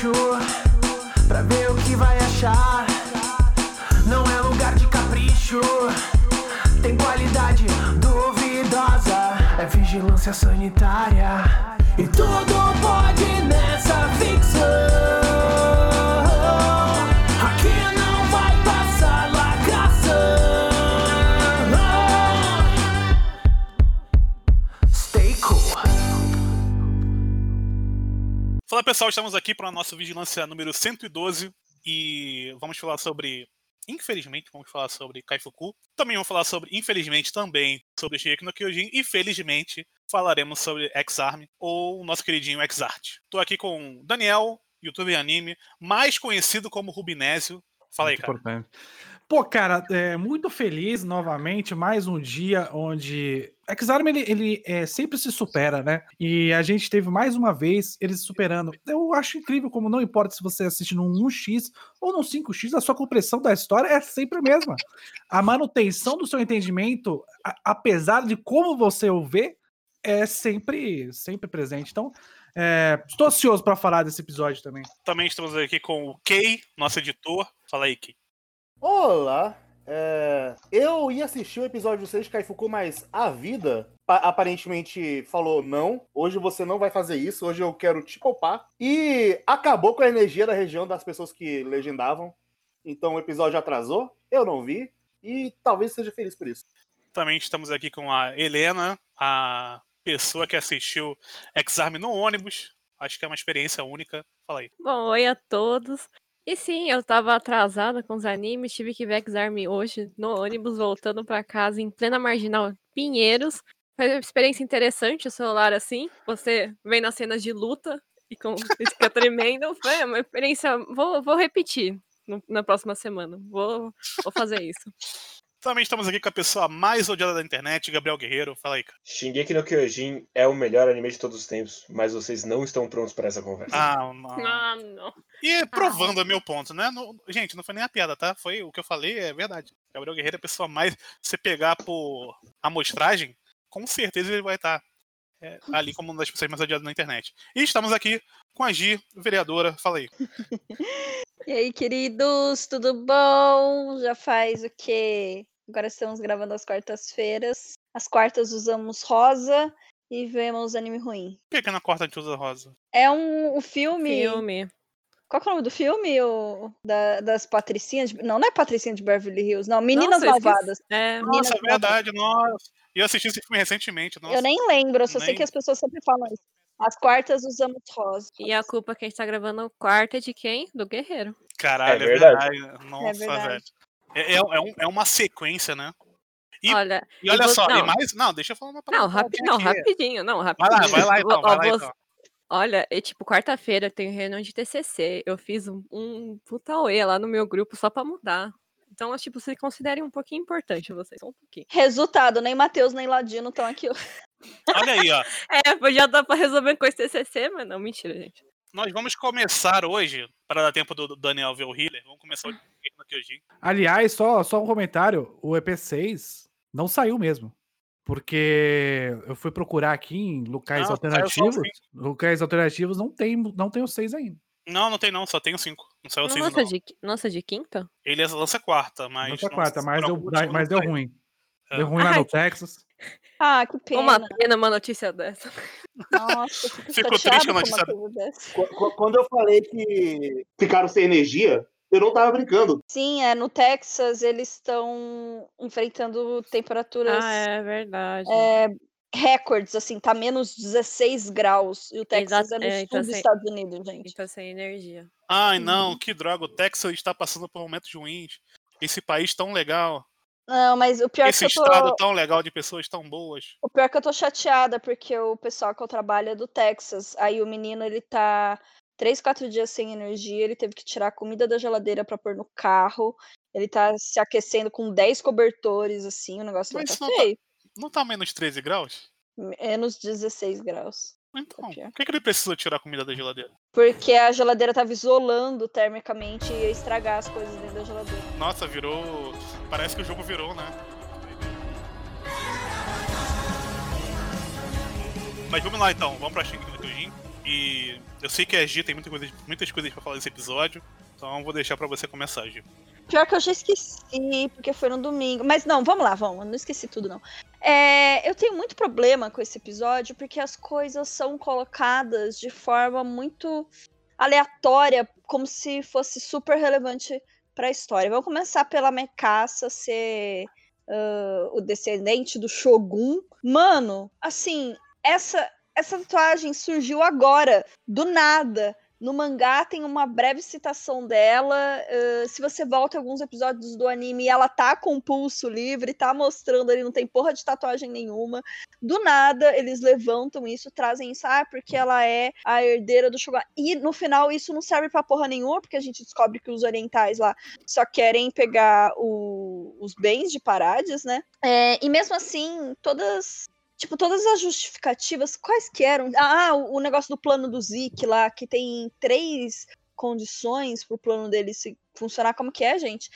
bicho pra ver o que vai achar. Não é lugar de capricho, tem qualidade duvidosa. É vigilância sanitária e tudo pode Fala pessoal, estamos aqui para a nossa vigilância número 112 e vamos falar sobre, infelizmente, vamos falar sobre Kaifuku. Também vamos falar sobre, infelizmente, também sobre Shigeki no Kyojin e, felizmente, falaremos sobre X-Arm ou o nosso queridinho X-Art. Estou aqui com Daniel, youtuber anime, mais conhecido como Rubinésio. Fala aí, Muito cara. importante. Pô, cara, é, muito feliz novamente, mais um dia onde. X-Arm ele, ele é, sempre se supera, né? E a gente teve mais uma vez ele se superando. Eu acho incrível como não importa se você assiste num 1x ou num 5x, a sua compreensão da história é sempre a mesma. A manutenção do seu entendimento, a- apesar de como você o vê, é sempre, sempre presente. Então, é, estou ansioso para falar desse episódio também. Também estamos aqui com o Kei, nosso editor. Fala aí, Kei. Olá! É, eu ia assistir o episódio 6 de Kaifuku, mas a vida pa- aparentemente falou não. Hoje você não vai fazer isso, hoje eu quero te poupar. E acabou com a energia da região das pessoas que legendavam. Então o episódio atrasou, eu não vi. E talvez seja feliz por isso. Também estamos aqui com a Helena, a pessoa que assistiu X-Arm no ônibus. Acho que é uma experiência única. Fala aí. Bom, oi a todos. E sim, eu tava atrasada com os animes, tive que ver X-Arm hoje no ônibus, voltando pra casa em plena marginal Pinheiros. Foi uma experiência interessante o celular assim. Você vem nas cenas de luta e com fica tremendo. Foi uma experiência. Vou, vou repetir no- na próxima semana. Vou, vou fazer isso. Também estamos aqui com a pessoa mais odiada da internet, Gabriel Guerreiro. Fala aí, cara. Shingeki no Kyojin é o melhor anime de todos os tempos, mas vocês não estão prontos para essa conversa. Ah, não. Ah, não. E provando o meu ponto, né? Não- gente, não foi nem a piada, tá? Foi o que eu falei, é verdade. Gabriel Guerreiro é a pessoa mais. Se pegar por amostragem, com certeza ele vai estar é, ali como uma das pessoas mais odiadas na internet. E estamos aqui com a Gi, vereadora. Fala aí. E aí, queridos, tudo bom? Já faz o quê? Agora estamos gravando as quartas-feiras. As quartas usamos rosa e vemos anime ruim. Por que, que na quarta a gente usa rosa? É um o filme. Filme. Qual que é o nome do filme? O, da- das Patricinhas? de- Não, não é Patricinha de Beverly Hills, não. Meninas Nossa, esqueci- Malvadas. É, Nossa, Meninas é verdade, nossa. E eu assisti esse filme recentemente, nossa. Eu nem lembro, eu só sei nem- que as pessoas sempre falam isso. As quartas usamos rosa. e a culpa que a gente tá gravando o quarto é de quem? Do Guerreiro. Caralho, É é verdade. verdade. Nossa, verdade. velho. É, é, é um- é uma sequência, né? E- Olha, E olha só, e não. mais. Não, deixa eu falar uma Não, palavra. rapi... não, rapidinho, não, Vai rapidinho. lá, vai lá então, vai lá então. Olha, é tipo, quarta-feira tem reunião de TCC. Eu fiz um, um puta oê lá no meu grupo só pra mudar. Então, tipo, se considerem um pouquinho importante vocês, um pouquinho. Resultado, nem Matheus nem Ladino estão aqui. Olha aí, ó. É, já dá pra resolver com esse TCC, mas não, mentira, gente. Nós vamos começar hoje, para dar tempo do Daniel ver o healer, vamos começar o no Kyojin. Aliás, só, só um comentário: o EP6 não saiu mesmo. Porque eu fui procurar aqui em locais Não, alternativos. Locais alternativos não tem, não tem o 6 ainda. Não, não tem não, só tem o 5. Não saiu o 6 Nossa não. de, nossa, de quinta? Ele lança quarta, mas. Nossa não- quarta, mas, deu, mas deu ruim. É. Deu ruim lá Ai. no Texas. Ah, que pena. Uma pena uma notícia dessa. Nossa, eu fico Fico triste a notícia. Quando eu falei que ficaram sem energia, eu não tava brincando. Sim, é, no Texas eles estão enfrentando temperaturas Ah, é verdade. é, recordes, assim, tá menos 16 graus. E o Texas Exato, é no é, sul então dos assim- Estados Unidos, gente. Então sem energia. Ai, não, que droga. O Texas está passando por momentos ruins. Esse país tão legal. Não, mas o pior, Esse que eu estado tô, tão legal de pessoas tão boas. o pior que eu tô chateada, porque o pessoal que eu trabalho é do Texas. Aí o menino, ele tá três, quatro dias sem energia, ele teve que tirar a comida da geladeira pra pôr no carro. Ele tá se aquecendo com 10 cobertores, assim, o negócio Mas tá não tá-. Não tá menos 13 graus? Menos 16 graus. Então, por que, que ele precisou tirar a comida da geladeira? Porque a geladeira tava isolando termicamente e ia estragar as coisas dentro da geladeira. Nossa, virou. Parece que o jogo virou, né? Mas vamos lá então, vamos pra Kyojin. E eu sei que a Gi tem muita coisa- muitas coisas pra falar desse episódio, então vou deixar pra você começar, Gi. Pior que eu já esqueci, porque foi no domingo. Mas não, vamos lá, vamos. Não esqueci tudo, não. É, eu tenho muito problema com esse episódio, porque as coisas são colocadas de forma muito aleatória, como se fosse super relevante pra história. Vamos começar pela Mekassa ser ah, o descendente do Shogun. Mano, assim, essa, essa tatuagem surgiu agora, do nada. No mangá tem uma breve citação dela. eh, se você volta alguns episódios do anime, ela tá com pulso livre, tá mostrando ali, não tem porra de tatuagem nenhuma. Do nada, eles levantam isso, trazem isso, ah, porque ela é a herdeira do Shogun. E no final, isso não serve pra porra nenhuma, porque a gente descobre que os orientais lá só querem pegar o- os bens de Parades, né? É, e mesmo assim, todas Tipo, todas as justificativas, quais que eram? Ah, o, negócio do plano do Zeke lá, que tem três condições pro plano dele se funcionar. Como que é, gente?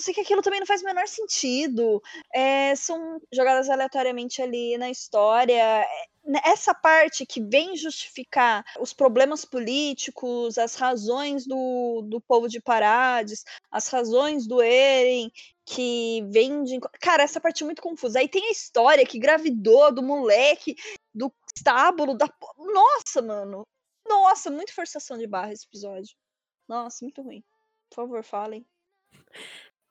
Sei que aquilo também não faz o menor sentido. É, são jogadas aleatoriamente ali na história. É, Essa parte que vem justificar os problemas políticos, as razões do, do povo de Parades, as razões do Eren, que vem de. Cara, essa parte é muito confusa. Aí tem a história que gravidou do moleque, do estábulo, da. Nossa, mano. Nossa, muito forçação de barra esse episódio. Nossa, muito ruim. Por favor, falem.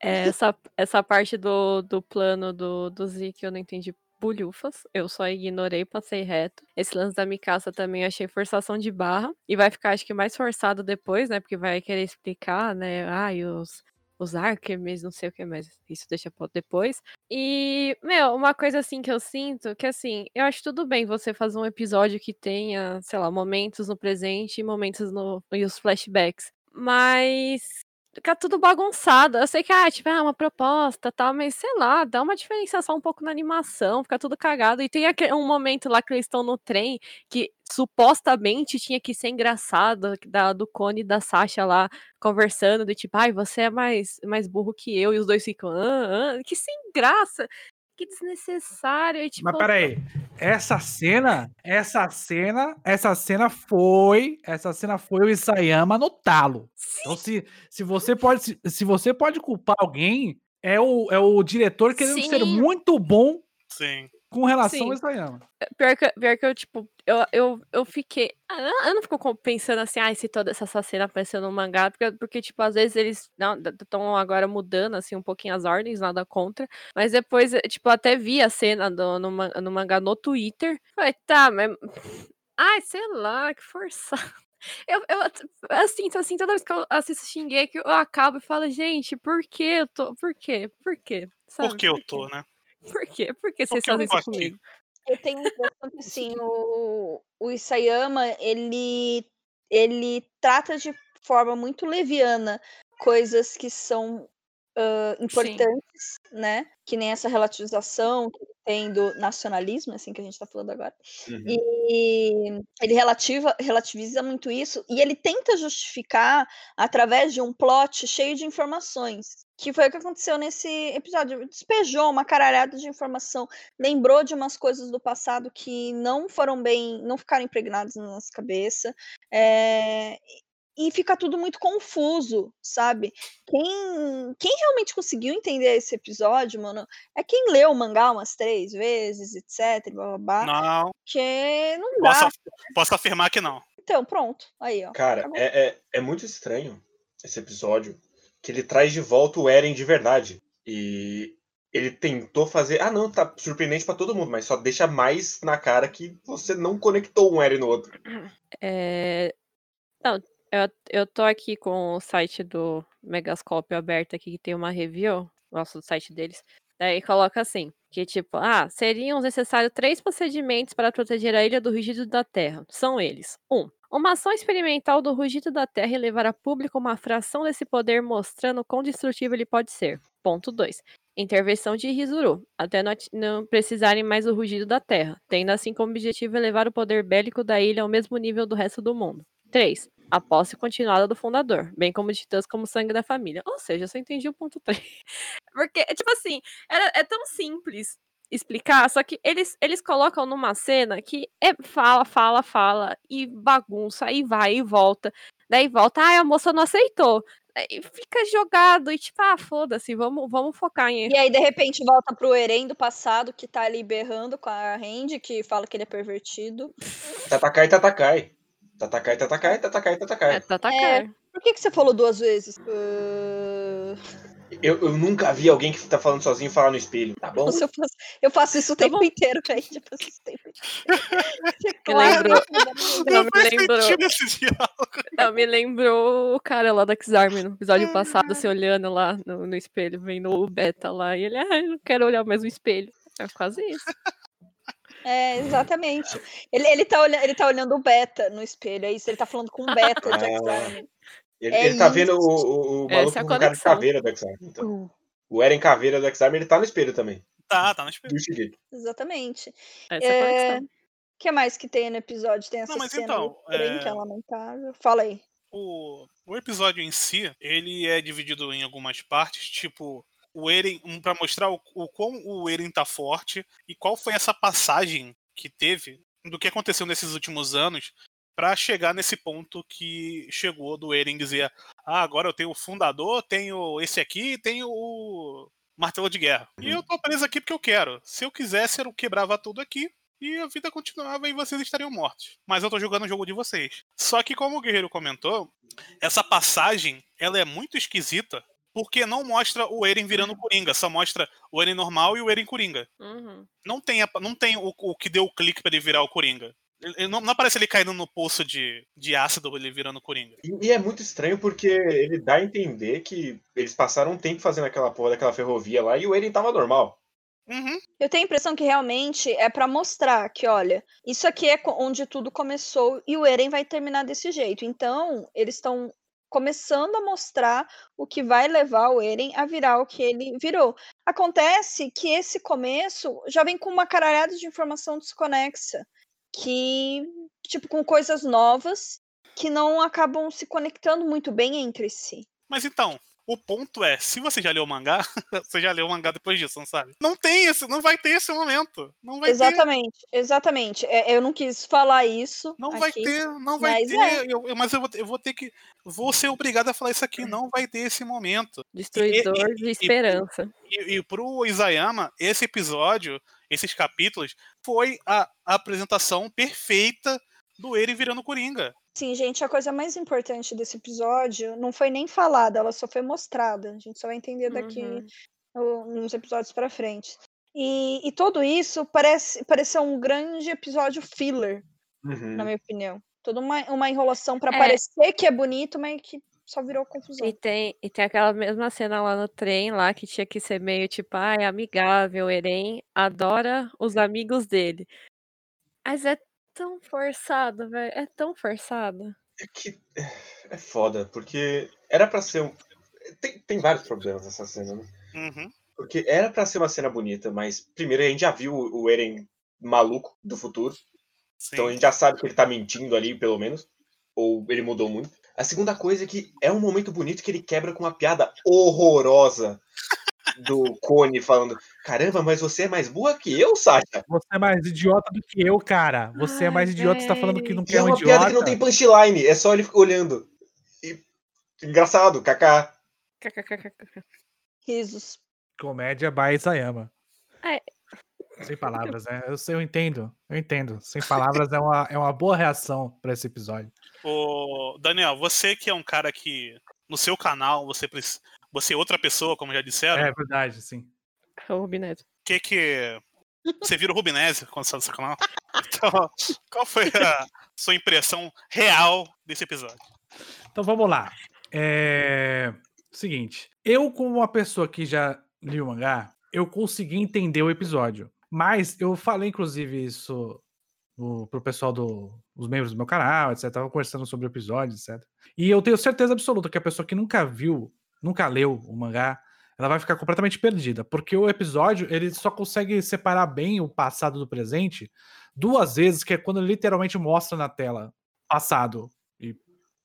É, essa, essa parte do, do plano do, do Zeke eu não entendi bulhufas. Eu só ignorei, passei reto. Esse lance da Mikasa também achei forçação de barra. E vai ficar, acho que, mais forçado depois, né? Porque vai querer explicar, né? Ai, os, os Artemis, não sei o que, mas isso deixa pra depois. E, meu, uma coisa assim que eu sinto, que assim, eu acho tudo bem você fazer um episódio que tenha, sei lá, momentos no presente e momentos no. e os flashbacks. Mas fica tudo bagunçado. Eu sei que, ah, tipo, é uma proposta tal, mas sei lá, dá uma diferenciação um pouco na animação, fica tudo cagado. E tem aque- um momento lá que eles estão no trem que supostamente tinha que ser engraçado, da, do Cone e da Sasha lá conversando, do tipo, ai, você é mais, mais burro que eu, e os dois ficam, ah, ah, que sem graça. Que desnecessário. E, tipo, Mas peraí, essa cena, essa cena, essa cena foi, essa cena foi o Isayama no talo. Então se, se você pode, se, se você pode culpar alguém, é o, é o diretor querendo ser Sim. muito bom Sim. Com relação Sim. ao Isayama. Pior que, pior que eu, tipo, eu, eu, eu fiquei. ah, Eu não fico pensando assim, ai, se toda essa cena apareceu no mangá, porque, porque tipo, às vezes eles estão agora mudando, assim, um pouquinho as ordens, nada contra. Mas depois, eh, tipo, eu até vi a cena do, no, no mangá no Twitter. Falei, tá, mas. Ai, sei lá, que forçado. Eu, eu assim, então, assim, toda vez que eu assisto Shingeki, eu acabo e falo, gente, por que eu tô. Por quê? Por quê? Sabe? Por que eu tô, né? Por quê? Por que vocês fazem isso comigo? Eu tenho impressão que assim, o, o Isayama, ele, ele trata de forma muito leviana coisas que são ah, importantes, né? Que nem essa relativização que ele tem do nacionalismo, assim que a gente tá falando agora. Uhum. E ele relativa, relativiza muito isso e ele tenta justificar através de um plot cheio de informações. Que foi o que aconteceu nesse episódio. Despejou uma caralhada de informação, lembrou de umas coisas do passado que não foram bem, não ficaram impregnadas na nossa cabeça. é, e fica tudo muito confuso, sabe? Quem, quem realmente conseguiu entender esse episódio, mano, é quem leu o mangá umas três vezes, etc. Blá, blá, blá, Não, porque não dá. posso, posso afirmar que não. Então, pronto. Aí, ó. Cara, é, é, é muito estranho esse episódio que ele traz de volta o Eren de verdade. E ele tentou fazer. Ah, não, tá surpreendente pra todo mundo, mas só deixa mais na cara que você não conectou um Eren no outro. É... Não, eu, eu tô aqui com o site do Megascope aberto aqui, que tem uma review, nosso site deles. Daí coloca assim, que tipo, ah, seriam necessários três procedimentos para proteger a ilha do rugido da terra. São eles. Um, uma ação experimental do rugido da terra e levar a público uma fração desse poder mostrando quão destrutivo ele pode ser. Ponto 2. Intervenção de Rizuru, até não precisarem mais do rugido da terra, tendo assim como objetivo elevar o poder bélico da ilha ao mesmo nível do resto do mundo. 3. A posse continuada do fundador, bem como de titãs como sangue da família. Ou seja, eu só entendi o ponto 3. Porque, tipo assim, era, é tão simples. explicar, só que eles, eles colocam numa cena que é fala, fala, fala, e bagunça, aí vai e volta. Daí volta, ah, a moça não aceitou. Aí fica jogado e tipo, ah, foda-se, vamos, vamos focar em. E aí, de repente, volta pro Eren do passado, que tá ali berrando com a Randy, que fala que ele é pervertido. Tatakai, Tatakai. Tatakai, Tatakai, Tatakai, Tatakai. É, Tatakai. Por que, que você falou duas vezes? Uh, Eu, eu nunca vi alguém que tá falando sozinho falar no espelho, tá bom? nossa, eu, faço, eu faço isso o Tá tempo bom. inteiro, gente. Eu faço isso o tempo inteiro. Me lembrou- Claramente, Não, me lembrou. Não, me lembrou o cara lá da X-Army no episódio passado, se olhando lá no, no espelho, vendo o Beta lá, e ele, ah, eu não quero olhar mais o espelho. É quase isso. É, exatamente. Ele, ele, tá olhando, ele tá olhando o beta no espelho, é isso. Ele tá falando com o beta de. X-Army. Ele, É ele tá vendo o, o, o maluco Essa é com cara de caveira do X-Arm. Então. Uh, O Eren Caveira do X-Arm, ele tá no espelho também. Tá, tá no espelho. Exatamente. Essa é É. O que mais que tem no episódio? Tem essa Não, mas cena então, trem é- que é lamentável. Fala aí. O, o episódio em si, ele é dividido em algumas partes, tipo, o Eren, um, pra mostrar o, o quão o Eren tá forte e qual foi essa passagem que teve do que aconteceu nesses últimos anos pra chegar nesse ponto que chegou do Eren dizer: "Ah, agora eu tenho o fundador, tenho esse aqui, tenho o martelo de guerra. E eu tô preso aqui porque eu quero. Se eu quisesse, eu quebrava tudo aqui e a vida continuava e vocês estariam mortos. Mas eu tô jogando o jogo de vocês. Só que como o Guerreiro comentou, essa passagem, ela é muito esquisita, porque não mostra o Eren virando Coringa, só mostra o Eren normal e o Eren Coringa. Uhum. Não tem, a- não tem o, o que deu o clique pra ele virar o Coringa. Ele- ele não, não aparece ele caindo no poço de, de ácido ele virando Coringa. E, e é muito estranho porque ele dá a entender que eles passaram um tempo fazendo aquela porra daquela ferrovia lá e o Eren tava normal. Uhum. Eu tenho a impressão que realmente é pra mostrar que, olha, isso aqui é onde tudo começou e o Eren vai terminar desse jeito. Então, eles estão começando a mostrar o que vai levar o Eren a virar o que ele virou. Acontece que esse começo já vem com uma caralhada de informação desconexa, que, tipo, com coisas novas que não acabam se conectando muito bem entre si. Mas então, o ponto é, se você já leu o mangá, você já leu o mangá depois disso, não sabe? Não tem esse, não vai ter esse momento. Não vai ter. exatamente, exatamente. É, eu não quis falar isso. Não vai aqui. ter, não vai mas ter. é. eu- eu- mas eu vou, eu vou ter que. Vou ser obrigado a falar isso aqui. Não vai ter esse momento. Destruidor de esperança. E, e pro Isayama, esse episódio, esses capítulos, foi a, a apresentação perfeita do Eren virando Coringa. Sim, gente, a coisa mais importante desse episódio não foi nem falada, ela só foi mostrada. A gente só vai entender daqui Uhum. nos episódios pra frente. E, e tudo isso parece pareceu um grande episódio filler, Uhum. na minha opinião. Toda uma, uma enrolação pra É. parecer que é bonito, mas que só virou confusão. E tem, e tem aquela mesma cena lá no trem, lá que tinha que ser meio tipo, ah, é amigável, o Eren adora os amigos dele. Mas é tão forçado, velho. É tão forçado. É que é foda, porque era pra ser um. Tem, tem vários problemas nessa cena, né? Uhum. Porque era pra ser uma cena bonita, mas primeiro a gente já viu o o Eren maluco do futuro. Sim. Então a gente já sabe que ele tá mentindo ali, pelo menos. Ou ele mudou muito. A segunda coisa é que é um momento bonito que ele quebra com uma piada horrorosa do Cone falando: Caramba, mas você é mais burra que eu, Sasha. Você é mais idiota do que eu, cara. Você é mais Ai, idiota, você tá falando que não quer é um uma idiota. piada que não tem punchline, é só ele ficar olhando. E... Engraçado, kaká. Risos. Comédia by Isayama. É. Sem palavras, né? Eu sei, eu entendo. Eu entendo. Sem palavras é uma, é uma boa reação pra esse episódio. Ô, Daniel, você que é um cara que no seu canal você você é outra pessoa, como já disseram, É verdade, sim. O Rubineto. que que você vira o Rubinese quando sai do seu canal? Então, qual foi a sua impressão real desse episódio? Então vamos lá. É... Seguinte, eu como uma pessoa que já li o mangá, eu consegui entender o episódio. Mas eu falei, inclusive, isso pro pessoal do, os membros do meu canal, etc. Tava conversando sobre o episódio, etc. E eu tenho certeza absoluta que a pessoa que nunca viu, nunca leu o mangá, ela vai ficar completamente perdida, porque o episódio ele só consegue separar bem o passado do presente duas vezes, que é quando literalmente mostra na tela passado e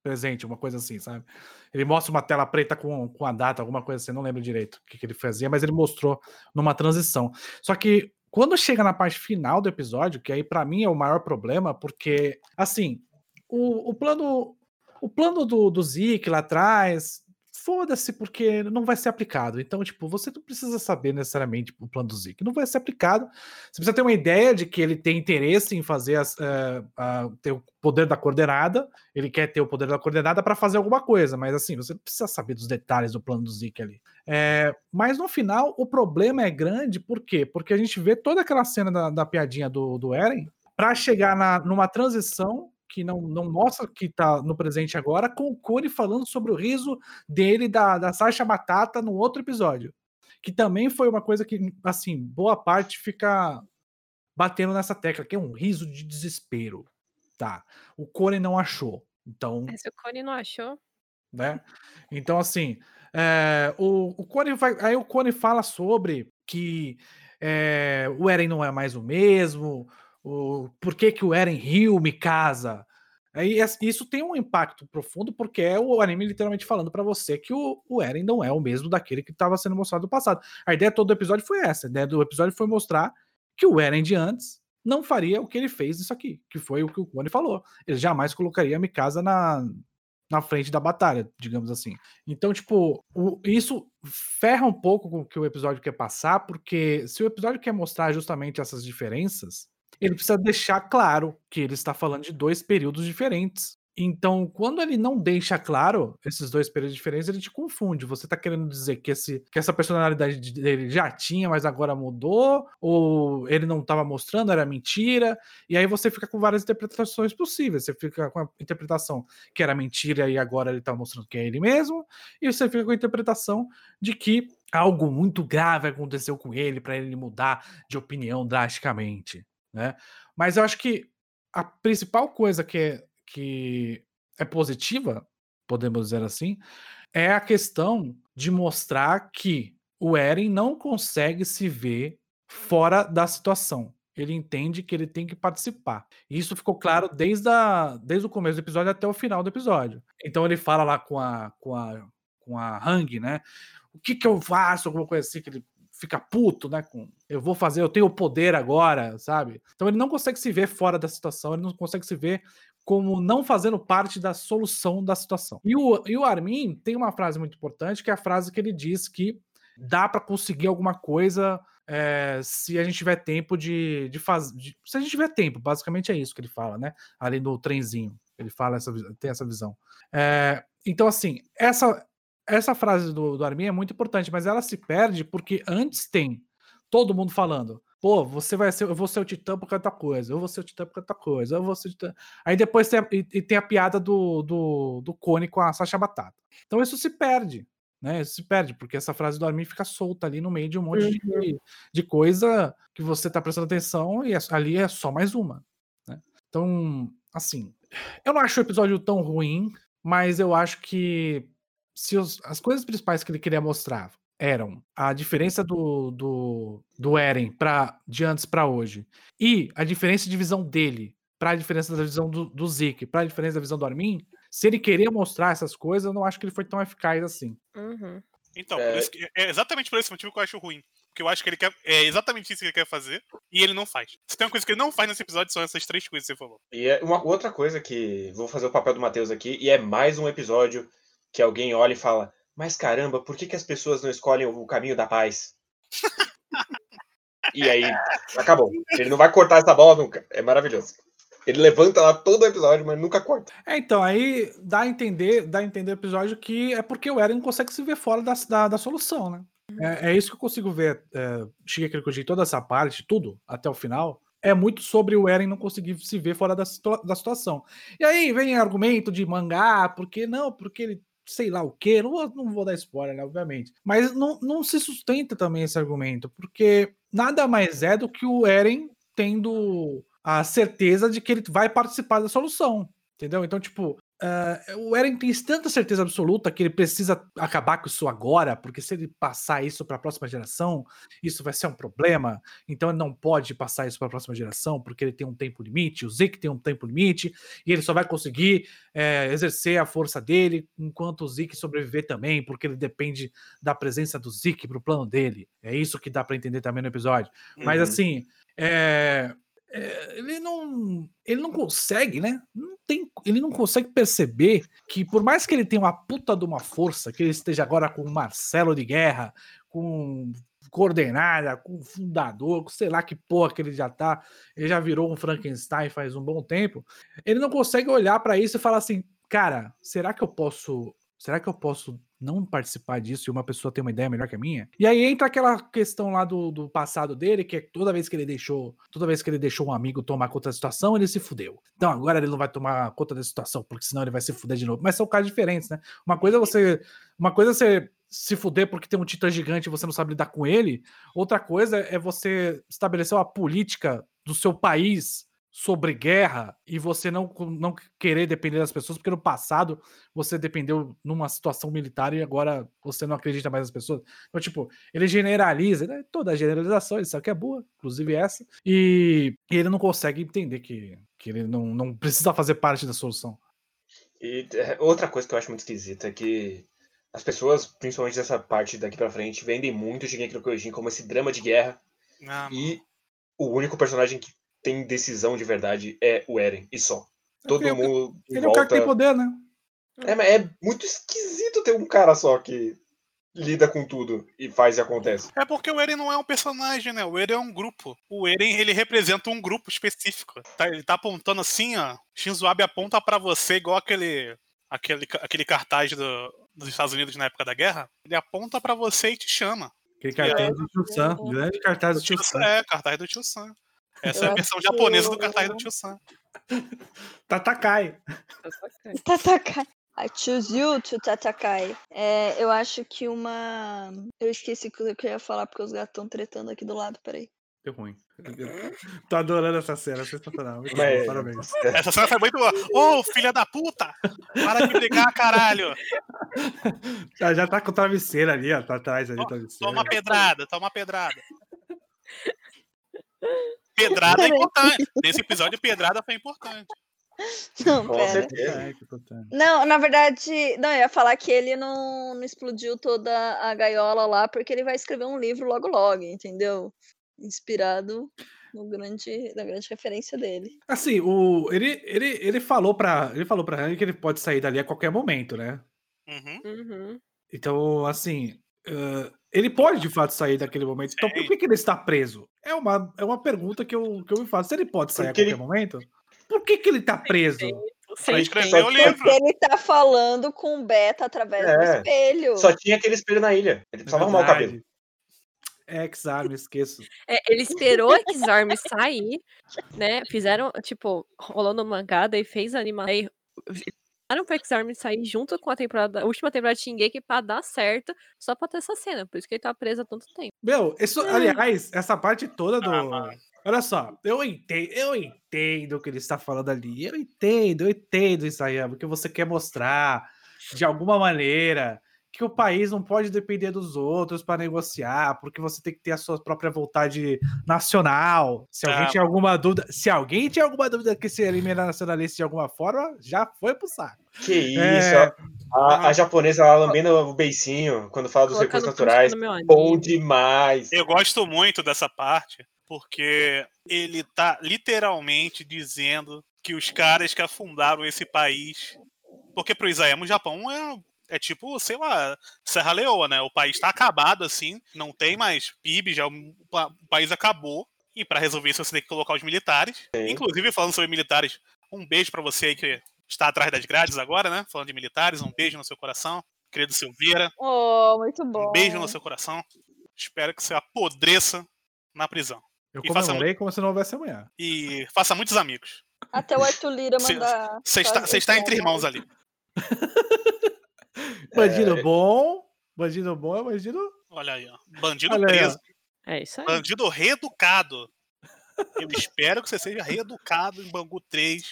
presente, uma coisa assim, sabe? Ele mostra uma tela preta com, com a data, alguma coisa assim, não lembro direito o que, que ele fazia, mas ele mostrou numa transição. Só que Quando chega na parte final do episódio, que aí pra mim é o maior problema, porque, assim, o, o plano o plano do, do Zeke lá atrás, foda-se, porque não vai ser aplicado. Então, tipo, você não precisa saber necessariamente o plano do Zeke. Não vai ser aplicado. Você precisa ter uma ideia de que ele tem interesse em fazer as, eh, a- ter o poder da coordenada. Ele quer ter o poder da coordenada para fazer alguma coisa, mas assim, você não precisa saber dos detalhes do plano do Zeke ali. É, mas no final, o problema é grande, por quê? Porque a gente vê toda aquela cena da, da piadinha do, do Eren para chegar na, numa transição que não, não mostra que tá no presente agora, com o Cone falando sobre o riso dele da, da Sasha Batata no outro episódio. Que também foi uma coisa que, assim, boa parte fica batendo nessa tecla, que é um riso de desespero. Tá. O Cone não achou. Então, É, Se o Cone não achou. né? Então, assim, é, o, o Cone vai. Aí o Cone fala sobre que é, o Eren não é mais o mesmo, o, por que, que o Eren riu me casa. Aí isso tem um impacto profundo, porque é o anime literalmente falando pra você que o, o Eren não é o mesmo daquele que estava sendo mostrado no passado. A ideia todo do episódio foi essa. A ideia do episódio foi mostrar que o Eren de antes não faria o que ele fez isso aqui, que foi o que o Cone falou. Ele jamais colocaria Mikasa na, na frente da batalha, digamos assim. Então, tipo, o- isso ferra um pouco com o que o episódio quer passar, porque se o episódio quer mostrar justamente essas diferenças, ele precisa deixar claro que ele está falando de dois períodos diferentes. Então, quando ele não deixa claro esses dois períodos diferentes, ele te confunde. Você tá querendo dizer que, esse, que essa personalidade de- dele já tinha, mas agora mudou? Ou ele não estava mostrando, era mentira? E aí você fica com várias interpretações possíveis. Você fica com a interpretação que era mentira e agora ele tá mostrando que é ele mesmo. E você fica com a interpretação de que algo muito grave aconteceu com ele para ele mudar de opinião drasticamente, né? Mas eu acho que a principal coisa que é, que é positiva, podemos dizer assim, é a questão de mostrar que o Eren não consegue se ver fora da situação. Ele entende que ele tem que participar. E isso ficou claro desde, a, desde o começo do episódio até o final do episódio. Então ele fala lá com a, com a, com a Hang, né? O que que eu faço? Alguma coisa assim, que ele fica puto, né? Com eu vou fazer, eu tenho o poder agora, sabe? Então ele não consegue se ver fora da situação, ele não consegue se ver como não fazendo parte da solução da situação. E o, e o Armin tem uma frase muito importante, que é a frase que ele diz que dá para conseguir alguma coisa é, se a gente tiver tempo de, de fazer. Se a gente tiver tempo, basicamente é isso que ele fala, né? Ali no trenzinho. Ele fala essa, tem essa visão. É, então, assim, essa, essa frase do, do Armin é muito importante, mas ela se perde porque antes tem todo mundo falando. Pô, você vai ser, eu vou ser o Titã por outra coisa, eu vou ser o Titã por outra coisa, eu vou ser o Titã. Aí depois tem a, e, e tem a piada do, do, do Cone com a Sasha Batata. Então isso se perde, né? Isso se perde, porque essa frase do Armin fica solta ali no meio de um monte de, de coisa que você tá prestando atenção e é- ali é só mais uma. Né? Então, assim, eu não acho o episódio tão ruim, mas eu acho que se os- as coisas principais que ele queria mostrar eram a diferença do, do, do Eren pra, de antes para hoje e a diferença de visão dele para a diferença da visão do, do Zeke, para a diferença da visão do Armin, se ele queria mostrar essas coisas, eu não acho que ele foi tão eficaz assim. Uhum. Então, É. por isso que- é exatamente por esse motivo que eu acho ruim. Porque eu acho que ele quer. É exatamente isso que ele quer fazer e ele não faz. Se tem uma coisa que ele não faz nesse episódio, são essas três coisas que você falou. E é uma outra coisa que vou fazer o papel do Matheus aqui, e é mais um episódio que alguém olha e fala: Mas caramba, por que, que as pessoas não escolhem o caminho da paz? e aí, acabou. Ele não vai cortar essa bola nunca. É maravilhoso. Ele levanta lá todo o episódio, mas nunca corta. É, então, aí dá a entender, dá a entender o episódio que é porque o Eren consegue se ver fora da, da, da solução, né? É, é isso que eu consigo ver. É, Shigeki Kyojin, toda essa parte, tudo, até o final, é muito sobre o Eren não conseguir se ver fora da, situa- da situação. E aí vem argumento de mangá, porque não, porque ele sei lá o quê, não vou, não vou dar spoiler, né, obviamente. Mas não, não se sustenta também esse argumento, porque nada mais é do que o Eren tendo a certeza de que ele vai participar da solução, entendeu? Então, tipo, ah, o Eren tem tanta certeza absoluta que ele precisa acabar com isso agora, porque se ele passar isso para a próxima geração, isso vai ser um problema. Então ele não pode passar isso para a próxima geração, porque ele tem um tempo limite, o Zeke tem um tempo limite, e ele só vai conseguir é, exercer a força dele enquanto o Zeke sobreviver também, porque ele depende da presença do Zeke para o plano dele. É isso que dá para entender também no episódio. Mas Uhum. assim, é, é, ele não ele não consegue, né? Não tem, ele não consegue perceber que por mais que ele tenha uma puta de uma força, que ele esteja agora com o Marcelo de Guerra, com coordenada, com fundador, com sei lá que porra que ele já tá, ele já virou um Frankenstein faz um bom tempo. Ele não consegue olhar pra isso e falar assim, cara, será que eu posso, será que eu posso não participar disso e uma pessoa ter uma ideia melhor que a minha? E aí entra aquela questão lá do, do passado dele, que é toda vez que ele deixou, toda vez que ele deixou um amigo tomar conta da situação, ele se fudeu. Então agora ele não vai tomar conta da situação, porque senão ele vai se fuder de novo. Mas são casos diferentes, né? Uma coisa é você, uma coisa é você se fuder porque tem um titã gigante e você não sabe lidar com ele. Outra coisa é você estabelecer uma política do seu país sobre guerra e você não, não querer depender das pessoas, porque no passado você dependeu numa situação militar e agora você não acredita mais nas pessoas. Então, tipo, ele generaliza, né? toda generalização, ele sabe que é boa, inclusive essa, e, e ele não consegue entender que, que ele não, não precisa fazer parte da solução. E é, outra coisa que eu acho muito esquisita é que as pessoas, principalmente dessa parte daqui pra frente, vendem muito Shingeki no Kyojin como esse drama de guerra Ah, e o único personagem que tem decisão de verdade é o Eren, e só. Todo Ele é mundo Ele é o cara que tem volta... poder, né? É, mas é muito esquisito ter um cara só que lida com tudo e faz e acontece. É porque o Eren não é um personagem, né? O Eren é um grupo. O Eren, ele representa um grupo específico. Tá- ele tá apontando assim, ó. Shinzo Abe aponta pra você igual aquele aquele, aquele cartaz do- dos Estados Unidos na época da guerra. Ele aponta pra você e te chama. Aquele cartaz do Tio Sam, Uhum. grande cartaz do Tio Sam. É, cartaz do Tio Sam. Essa é a versão japonesa do cartaz do Tio Sam. Tatakai. Tatakai. I choose you to Tatakai. É, eu acho que uma. Eu esqueci o que eu ia falar porque os gatos estão tretando aqui do lado, peraí. Deu ruim. Tô adorando essa cena, sensacional. Muito Mas- bom, parabéns. Essa cena foi muito boa. Ô, filha da puta! Para de brigar, caralho! Já, já tá com o travesseiro ali, ó. Tá atrás ali, travesseiro. Toma pedrada, toma pedrada. Pedrada é importante. Nesse episódio, pedrada foi importante. Não, Com pera. certeza. É. Não, na verdade, não, eu ia falar que ele não, não explodiu toda a gaiola lá, porque ele vai escrever um livro logo logo, entendeu? Inspirado no grande, na grande referência dele. Assim, o, ele, ele, ele falou pra. Ele falou pra Hank que ele pode sair dali a qualquer momento, né? Uhum. Uhum. Então, assim. ãh, ele pode de fato sair daquele momento. Então, por que, que ele está preso? É uma, é uma pergunta que eu, que eu me faço. Se ele pode sair Porque a ele- qualquer momento, por que, que ele tá preso? Pra Sem escrever o livro. Porque ele tá falando com o Beta através do É. espelho. Só tinha aquele espelho na ilha. Ele precisava arrumar o cabelo. É, Exar, me esqueço. É, ele esperou a X-Arm sair, né? Fizeram, tipo, rolou no mangá, daí fez a animação. Fizeram pra X-Arm sair junto com a temporada, a última temporada de Shingeki pra dar certo, só pra ter essa cena. Por isso que ele tá preso há tanto tempo. Meu, isso, aliás, essa parte toda do. Ah. Olha só, eu entendo, eu entendo o que ele está falando ali. Eu entendo, eu entendo, Isayama, que você quer mostrar de alguma maneira que o país não pode depender dos outros para negociar, porque você tem que ter a sua própria vontade nacional. Se alguém Ah, tinha alguma dúvida, se alguém tinha alguma dúvida que se ele era nacionalista de alguma forma, já foi pro saco. Que isso, É. a, a japonesa lá lambendo o beicinho quando fala dos recursos naturais. Bom demais. Eu gosto muito dessa parte, porque ele tá literalmente dizendo que os caras que afundaram esse país. Porque pro Isayama o Japão é, é tipo, sei lá, Serra Leoa, né? O país tá acabado assim, não tem mais PIB, já o, pa- o país acabou. E pra resolver isso você tem que colocar os militares. Sim. Inclusive, falando sobre militares, um beijo pra você aí que está atrás das grades agora, né? Falando de militares, um beijo no seu coração. Querido Silveira, Oh, muito bom. um beijo no seu coração. Espero que você apodreça na prisão. Eu E faça comemorei como se não houvesse amanhã. E faça muitos amigos. Até o Arthur Lira mandar. Você está, está entre irmãos ali. Bandido bom, bandido bom é bandido. Olha aí, ó. Bandido Olha aí, preso. É isso aí. Bandido reeducado. Eu espero que você seja reeducado em Bangu 3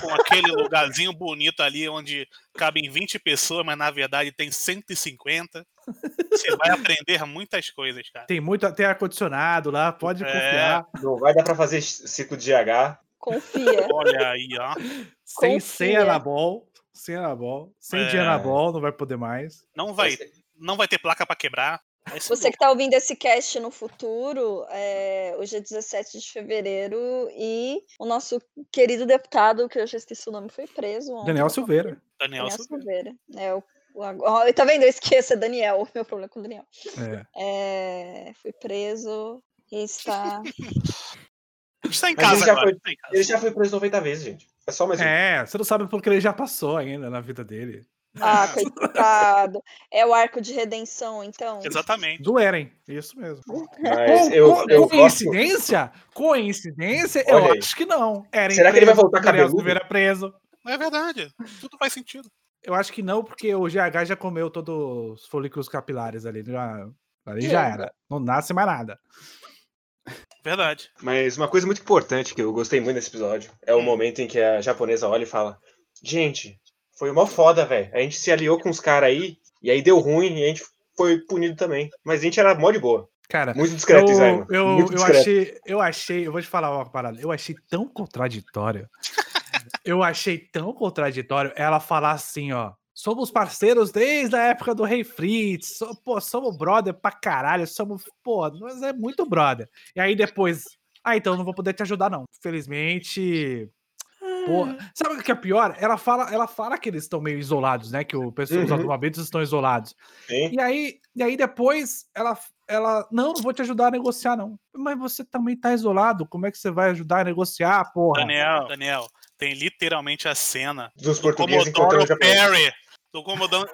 com aquele lugarzinho bonito ali onde cabem 20 pessoas, mas na verdade tem 150. Você vai aprender muitas coisas, cara. Tem muito, tem ar-condicionado lá, pode É. confiar. Não vai dar pra fazer ciclo de GH. Confia. Olha aí, ó. Sem, Confia. sem anabol. Sem anabol. Sem de É. anabol, não vai poder mais. Não vai, não vai ter placa pra quebrar. Ser Você que tá ouvindo esse cast no futuro, é, hoje é 17 de fevereiro e o nosso querido deputado, que eu já esqueci o nome, foi preso. ontem. Daniel Silveira. Daniel Daniel Silveira. Silveira. É, o, o, ó, tá vendo? Eu esqueço, é Daniel. Meu problema é com o Daniel. É. É, foi preso e está. A gente tá em Mas ele casa já agora. foi- casa. Ele já foi preso 90 vezes, gente. É só mais um. É, você não sabe porque ele já passou ainda na vida dele. Ah, coitado. É o arco de redenção, então. Exatamente. Do Eren, isso mesmo. Mas eu, co- eu gosto. coincidência? Coincidência? Eu Olha aí. acho que não. Eren Será que ele vai preso, voltar cabeludo? Silveira preso. É verdade. Tudo faz sentido. Eu acho que não, porque o GH já comeu todos os folículos capilares ali. Já, ali já era. Não nasce mais nada. Verdade. Mas uma coisa muito importante que eu gostei muito desse episódio é o momento em que a japonesa olha e fala: Gente, foi mó foda, velho. A gente se aliou com os caras aí, e aí deu ruim, e a gente foi punido também. Mas a gente era mó de boa. Cara, Muito discreto, eu, Isaima. eu, Muito eu discreto. achei, eu achei, eu vou te falar uma parada, eu achei tão contraditório. eu achei tão contraditório ela falar assim, ó. Somos parceiros desde a época do Rei Fritz. So, pô, somos brother pra caralho. Somos, pô, nós é muito brother. E aí depois, ah, então eu não vou poder te ajudar, não. Felizmente. Pô, sabe o que é pior? Ela fala, ela fala que eles estão meio isolados, né? Que o pessoal, os Uhum. alfabetos estão isolados. Sim. E aí, e aí depois ela, ela, não, não vou te ajudar a negociar, não. Mas você também tá isolado, como é que você vai ajudar a negociar, porra? Daniel, Daniel, tem literalmente a cena Dos do portugueses encontrando Commodore o Japão. Perry, do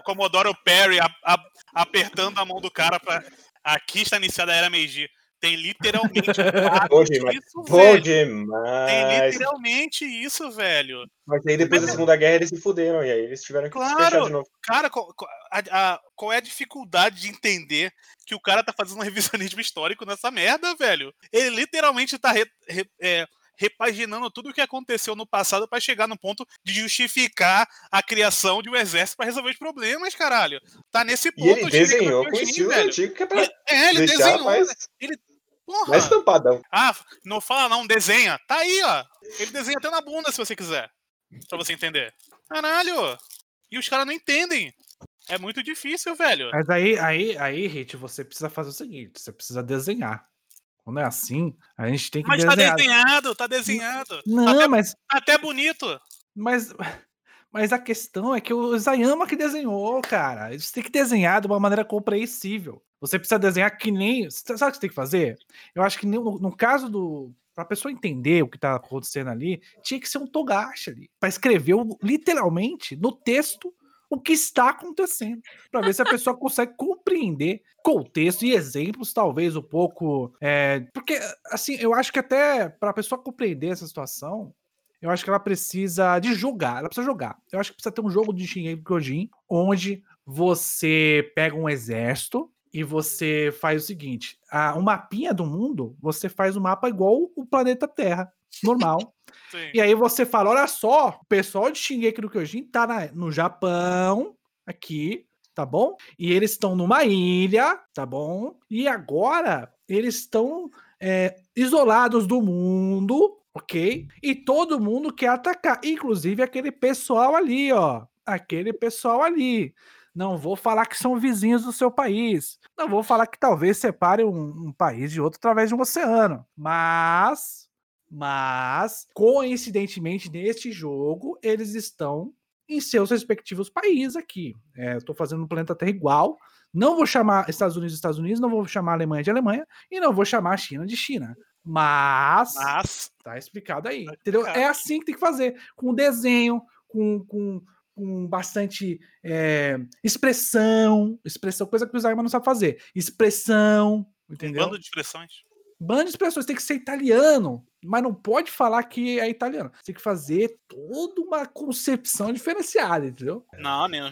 Commodore Perry a- a- apertando a mão do cara pra. Aqui está iniciada a era Meiji. Tem literalmente Bom demais. disso, Bom velho. Tem demais. literalmente isso, velho. Mas aí depois da Segunda Guerra eles se fuderam, e aí eles tiveram que Claro. fechar de novo. Cara, qual, qual- a- a- qual é a dificuldade de entender que o cara tá fazendo um revisionismo histórico nessa merda, velho? Ele literalmente tá re- re- é, repaginando tudo o que aconteceu no passado pra chegar no ponto de justificar a criação de um exército pra resolver os problemas, caralho. Tá nesse ponto. E ele o desenhou com Kyojin, estilo antigo que é pra É, ele deixar desenhou. mais, Porra. mais tampadão. Ah, não fala não, desenha. Tá aí, ó. Ele desenha até na bunda se você quiser. Pra você entender. Caralho. E os caras não entendem. É muito difícil, velho. Mas aí, aí, aí, Hit, você precisa fazer o seguinte: você precisa desenhar. Quando é assim, a gente tem que Mas tá desenhar. desenhado, tá desenhado. Tá Não, até, mas, tá até bonito. mas, mas a questão é que o Isayama que desenhou, cara. Você tem que desenhar de uma maneira compreensível. Você precisa desenhar que nem. Sabe o que você tem que fazer? Eu acho que no, no caso do. Pra pessoa entender o que tá acontecendo ali, tinha que ser um Togashi ali. Pra escrever literalmente no texto o que está acontecendo. Pra ver se a pessoa consegue compreender contexto e exemplos, talvez um pouco. é, porque, assim, eu acho que até pra pessoa compreender essa situação, eu acho que ela precisa de jogar. Ela precisa jogar. Eu acho que precisa ter um jogo de Shingeki no Kyojin, onde você pega um exército e você faz o seguinte: a, um mapinha do mundo, você faz um mapa igual o planeta Terra, normal. Sim. E aí você fala: olha só, o pessoal de Shingeki no Kyojin tá na- no Japão, aqui, tá bom? E eles estão numa ilha, tá bom? E agora eles estão é, isolados do mundo, ok? E todo mundo quer atacar, inclusive aquele pessoal ali, ó. Aquele pessoal ali. Não vou falar que são vizinhos do seu país. Não vou falar que talvez separe um, um país de outro através de um oceano. Mas, mas, coincidentemente, neste jogo, eles estão em seus respectivos países aqui. É, eu tô fazendo um planeta Terra igual. Não vou chamar Estados Unidos de Estados Unidos, não vou chamar Alemanha de Alemanha e não vou chamar a China de China. Mas, Mas, tá explicado aí, Tá entendeu? explicado. É assim que tem que fazer, com desenho, com, com, com bastante é, expressão, expressão, coisa que o Zaima não sabe fazer. Expressão, um entendeu? bando de expressões. Bando de expressões, tem que ser italiano, mas não pode falar que é italiano. Tem que fazer toda uma concepção diferenciada, entendeu? Não, nem, não-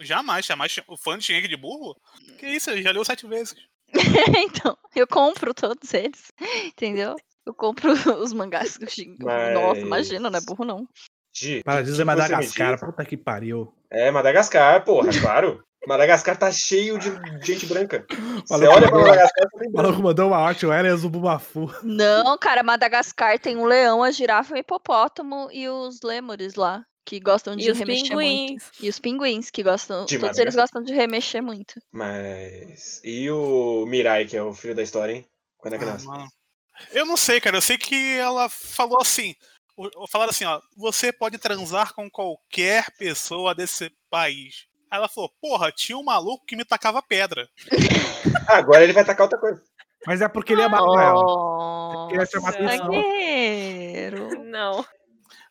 jamais, jamais. O fã de Shingeki de burro? Que isso, ele já leu sete vezes. então, eu compro todos eles, entendeu? Eu compro os mangás do Shin. Nossa, Mas- imagina, não é burro não. Gi, Para que- dizer que você me Madagascar, puta que pariu. É, Madagascar, porra, claro. Madagascar tá cheio de gente branca. Você olha pra Madagascar, tem branco. maluco mandou uma arte, o Eres o Bubafu. Não, cara, Madagascar tem um leão, a girafa, o hipopótamo e os lêmures lá, que gostam de E os remexer muito. pinguins. E os pinguins, que gostam. De todos eles gostam de remexer muito. Mas. E o Mirai, que é o filho da história, hein? Quando é que Ah, nasce? mano. Eu não sei, cara. Eu sei que ela falou assim. o- Falaram assim, ó. Você pode transar com qualquer pessoa desse país. Aí ela falou, porra, tinha um maluco que me tacava pedra. Agora ele vai tacar outra coisa. Mas é porque ele amava ela. Nossa, queria chamar atenção. guerreiro. Não.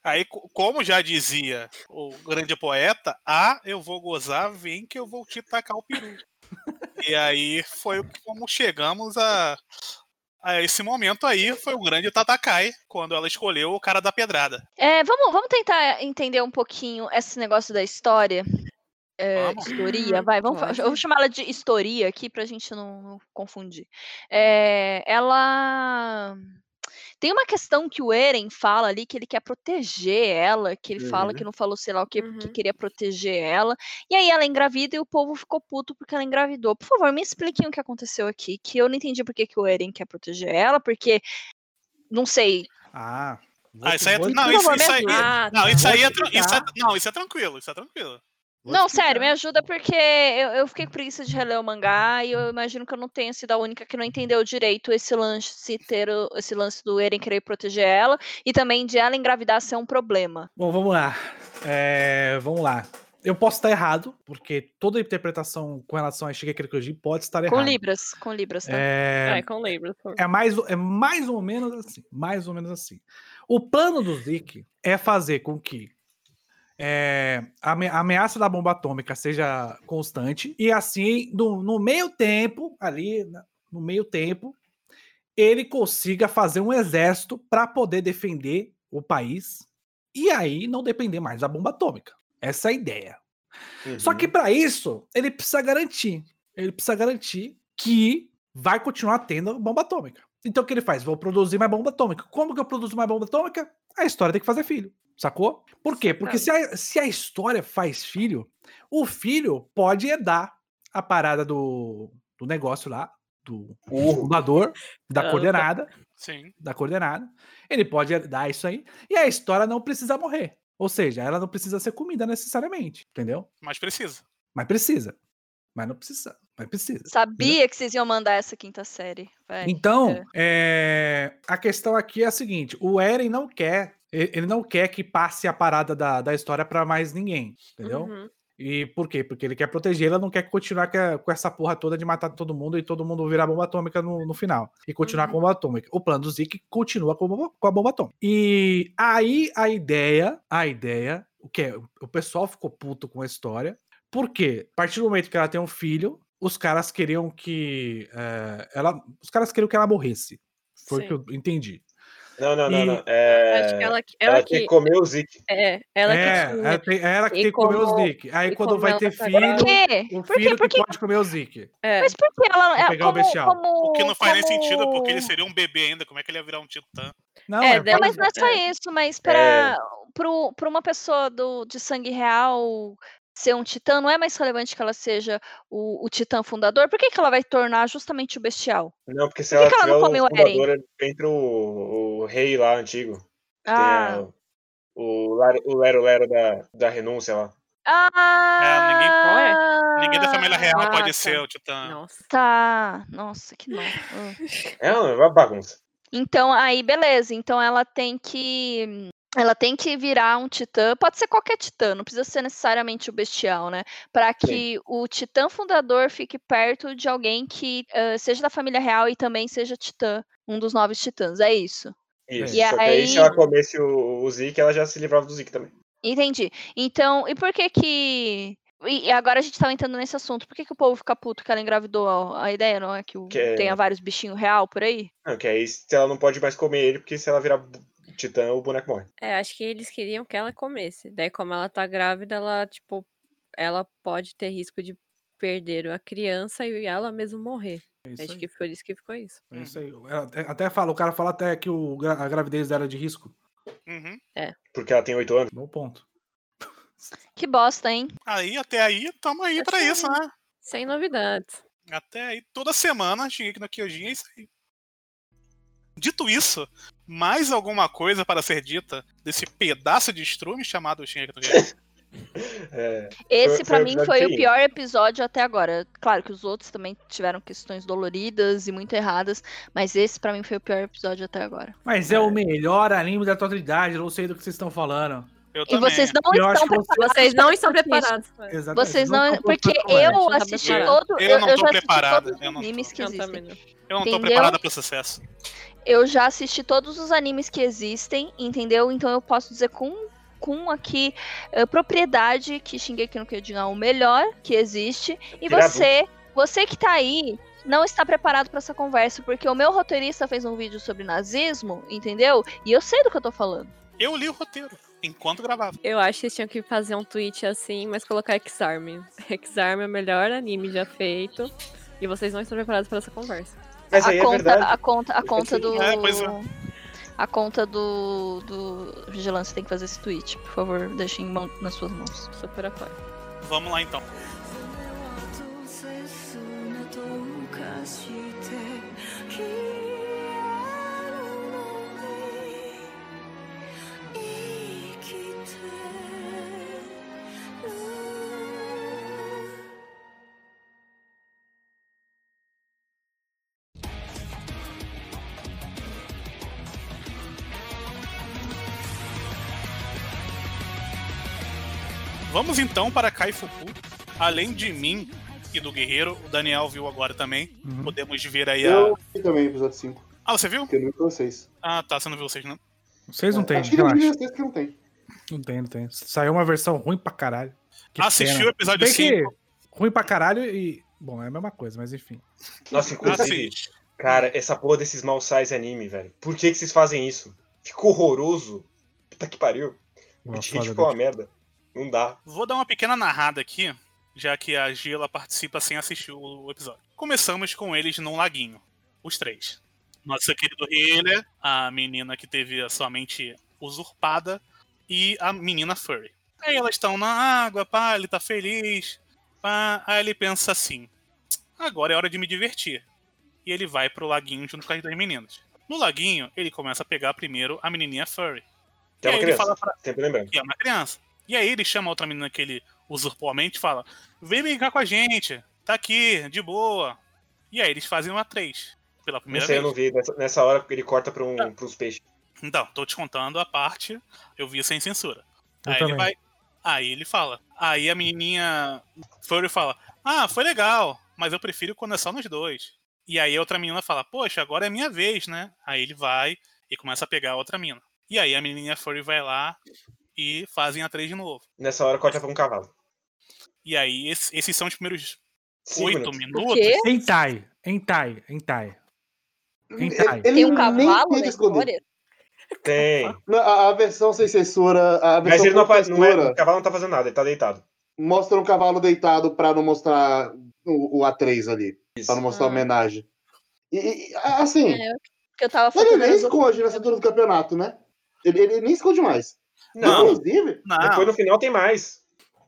Aí, co- como já dizia o grande poeta, ah, eu vou gozar, vem que eu vou te tacar o peru. e aí foi como chegamos a, a esse momento aí, foi o grande Tatakai, quando ela escolheu o cara da pedrada. É, vamos, vamos tentar entender um pouquinho esse negócio da história. É, Vamos. historia, vai, vamos, pode. eu vou chamar ela de historia aqui pra gente não, não confundir. É, ela tem uma questão que o Eren fala ali que ele quer proteger ela, que ele fala Uhum. que não falou sei lá o que, porque Uhum. queria proteger ela. E aí ela engravida e o povo ficou puto porque ela engravidou. Por favor, me expliquem o que aconteceu aqui, que eu não entendi por que, que o Eren quer proteger ela, porque não sei, Ah. Ah, isso aí é, não, Por isso, favor, me isso aí. Ah, não, isso aí é, isso é- não, isso é tranquilo, isso é tranquilo. Vou Não, explicar. sério, me ajuda porque eu, eu fiquei com preguiça de reler o mangá e eu imagino que eu não tenha sido a única que não entendeu direito esse lance ter o- esse lance do Eren querer proteger ela e também de ela engravidar ser um problema. Bom, vamos lá. É, vamos lá. Eu posso estar errado, porque toda interpretação com relação a Shigeki Kyojin pode estar Com errada. Libras, com Libras, tá? É, É, com Libra. por favor. é, mais, é mais ou menos assim. Mais ou menos assim. O plano do Zeke é fazer com que é, a ame- a ameaça da bomba atômica seja constante e assim, no, no meio tempo, ali, no meio tempo, ele consiga fazer um exército para poder defender o país e aí não depender mais da bomba atômica. Essa é a ideia. Só Uhum. que para isso, ele precisa garantir. Ele precisa garantir que vai continuar tendo bomba atômica. Então o que ele faz? Vou produzir mais bomba atômica. Como que eu produzo mais bomba atômica? A história tem que fazer filho. Sacou? Por quê? Porque se a, se a história faz filho, o filho pode herdar a parada do, do negócio lá, do fundador, da coordenada, Sim. da coordenada. Ele pode herdar isso aí. E a história não precisa morrer. Ou seja, ela não precisa ser comida necessariamente. Entendeu? Mas precisa. Mas precisa. Mas não precisa. Mas precisa. Sabia que vocês iam mandar essa quinta série. Vai. Então, é, a questão aqui é a seguinte: o Eren não quer, ele não quer que passe a parada da, da história pra mais ninguém, entendeu? Uhum. E por quê? Porque ele quer proteger, ela não quer continuar com essa porra toda de matar todo mundo e todo mundo virar bomba atômica no, no final. E continuar Uhum. com a bomba atômica. O plano do Zeke continua com, a bomba- com a bomba atômica. E aí a ideia, a ideia, o que é? O pessoal ficou puto com a história. Por quê? A partir do momento que ela tem um filho, os caras queriam que eh, ela, os caras queriam que ela morresse. Foi o que eu entendi. Não, não, não, E- não. É... Acho que ela, que- Ela ela que que. comer o Zeke. É, ela é, que tinha. ela, tem, ela que tem que comer como- Zeke. Aí quando como vai ter tá filho, Por quê? o Por filho Por que quê? pode comer o Zeke. É, Mas por que ela. É, pegar o como, bestial. como, O que não faz nem sentido, porque como- ele seria um bebê ainda. Como é que ele ia virar um titã? Não, É, é, mas não é só É. isso, mas para pro, pra uma pessoa do, de sangue real ser um titã, não é mais relevante que ela seja o, o titã fundador? Por que, que ela vai tornar justamente o bestial? Não, porque se Por que ela que ela tiver não come o fundador, entra o, o rei lá antigo. Tem Ah, a- o, o Lero Lero da, da renúncia lá. ah, Ninguém da família real Ah, pode tá. ser o titã. nossa. Tá, nossa, que não. É uma bagunça. Então, aí, beleza. Então ela tem que. Ela tem que virar um titã, pode ser qualquer titã, não precisa ser necessariamente o bestial, né? Para que o titã fundador fique perto de alguém que ah, seja da família real e também seja titã, um dos nove titãs, é isso. Isso. E Só que aí, se aí- ela comesse o, o Zeke, ela já se livrava do Zeke também. Entendi. Então, e por que que. E agora a gente tá entrando nesse assunto. Por que, que o povo fica puto que ela engravidou? A ideia não é que, o- Que é- tenha vários bichinhos real por aí? Não, que aí se ela não pode mais comer ele, porque se ela virar titã, o boneco morre. É, acho que eles queriam que ela comesse. Daí, como ela tá grávida, ela, tipo, ela pode ter risco de perder a criança e ela mesmo morrer. É acho aí, que foi isso que ficou isso. é isso aí. Ela até- Até fala, o cara fala até que o, a gravidez dela é de risco. Uhum. Porque ela tem 8 anos. Bom ponto. Que bosta, hein? Aí, até aí, tamo aí pra Até isso, né? Sem novidades. Até aí, toda semana, Shingeki no Kyojin é isso aí. Dito isso, mais alguma coisa para ser dita desse pedaço de estrume chamado Shingeki no Kyojin? É, Esse foi o mim foi o pior episódio até agora. Claro que os outros também tiveram questões doloridas e muito erradas, mas esse pra mim foi o pior episódio até agora. Mas é o melhor anime da atualidade, não sei do que vocês estão falando. Eu E também. vocês não Eu estão preparados. Vocês não estão preparados. Exatamente. Vocês não, porque eu assisti todo, Eu eu, não eu tô já assisti preparado, todos eu os não tô. animes que Eu não. Eu não tô preparada para o sucesso. Eu já assisti todos os animes que existem, entendeu? Então eu posso dizer com, com aqui eh, propriedade que Shingeki no Kyojin é o melhor que existe. E você, você que tá aí, não está preparado pra essa conversa, porque o meu roteirista fez um vídeo sobre nazismo, entendeu? E eu sei do que eu tô falando. Eu li o roteiro enquanto gravava. Eu acho que eles tinham que fazer um tweet assim, mas colocar X-Arm. X-Arm é o melhor anime já feito. E vocês não estão preparados para essa conversa. Mas a aí é conta, verdade. a conta, a conta do. É, pois é. A conta do, do Vigilância tem que fazer esse tweet. Por favor, deixem nas suas mãos. Super apoio. Vamos lá então. Vamos então para Kaifuku. Além de mim e do Guerreiro, o Daniel viu agora também. Uhum. Podemos ver aí a. Eu vi também episódio 5, Ah, você viu? porque eu não vi vocês. Ah, tá, você não viu vocês, não? Vocês não têm, Acho que não vi relaxa. vocês que não tem. Não tem, não tem. Saiu uma versão ruim pra caralho. Que Assistiu pena. o episódio Bem que 5. ruim pra caralho e. Bom, é a mesma coisa, mas enfim. Nossa, inclusive, Assiste. cara, essa porra desses mal size anime, velho. Por que, que vocês fazem isso? Ficou horroroso. Puta que pariu. O ficou uma merda. Não dá. Vou dar uma pequena narrada aqui, já que a Gila participa sem assistir o episódio. Começamos com eles num laguinho, os três. Nosso querido Healer, a menina que teve a sua mente usurpada e a menina Furry. Aí elas estão na água, pá, ele tá feliz. Pá, aí ele pensa assim: agora é hora de me divertir. E ele vai pro laguinho junto com as duas meninas. No laguinho, ele começa a pegar primeiro a menininha Furry. Tem E aí uma criança. pra- Sempre lembrando. que é uma criança. E aí ele chama a outra menina que ele usurpou a mente e fala: Vem brincar com a gente, tá aqui, de boa. E aí eles fazem uma três. Pela Não primeira sei, eu vez. não vi. Nessa, nessa hora ele corta pra um, pros peixes. Então, tô te contando a parte, eu vi sem censura. Eu aí também. ele vai. Aí ele fala. Aí a menininha Furry fala: Ah, foi legal, mas eu prefiro quando é só nos dois. E aí a outra menina fala: Poxa, agora é minha vez, né? Aí ele vai e começa a pegar a outra menina. E aí a menininha Furry vai lá e fazem a três de novo. Nessa hora corta pra um cavalo. E aí, esse- esses são os primeiros Cinco oito minutos. minutos. quê? Hentai, hentai, hentai. Hentai. Ele Tem um cavalo na história? Tem. Na- A, a versão sem censura, a Mas versão ele não, apa- não é, o cavalo não tá fazendo nada, ele tá deitado. mostra um cavalo deitado pra não mostrar o, o A3 ali. Isso. Pra não mostrar Ah. homenagem. E, e, assim, É, porque eu tava ele nem esconde nessa altura do campeonato, né? Ele, ele nem esconde mais. Não, Inclusive, Não, depois no final tem mais.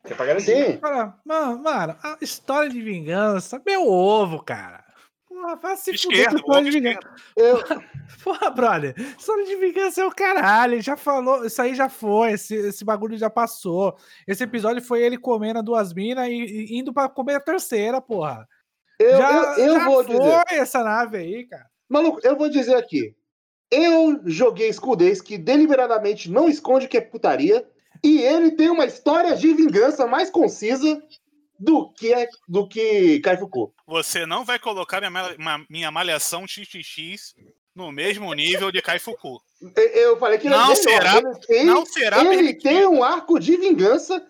Que é pra garantir. sim. Cara, mano, mano, a história de vingança, meu ovo, cara. Porra, vai se fuder Esquerda, com história de vingança. Eu, Porra, brother, história de vingança é o caralho. Ele já falou, isso aí já foi, esse, esse bagulho já passou. Esse episódio foi ele comendo duas minas e, e indo pra comer a terceira, porra. eu, já eu, eu já vou foi dizer. essa nave aí, cara. Maluco, eu vou dizer aqui. Eu joguei Scudês que deliberadamente não esconde que é putaria. E ele tem uma história de vingança mais concisa do que, do que Kaifuku. você não vai colocar minha, minha malhação XXX no mesmo nível de Kaifuku. Eu- Eu falei que ele Não é melhor. será- Ele tem, Não será ele permitido. tem um arco de vingança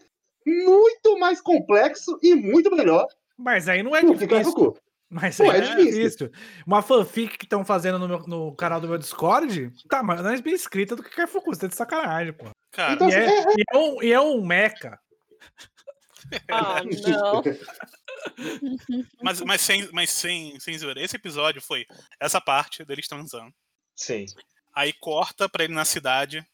muito mais complexo e muito melhor Mas aí não é do que difícil. Mas Pô, aí é é difícil. difícil. Uma fanfic que estão fazendo no, meu- no canal do meu Discord, tá mais bem escrita do que Kaifuku. Você tá de sacanagem, pô. Cara, Então, E é, e é um, e é um mecha. Ah, não. mas, mas, sem, mas sem, sem zoeira. Esse episódio foi essa parte deles transando. Sim. Aí corta pra ele na cidade,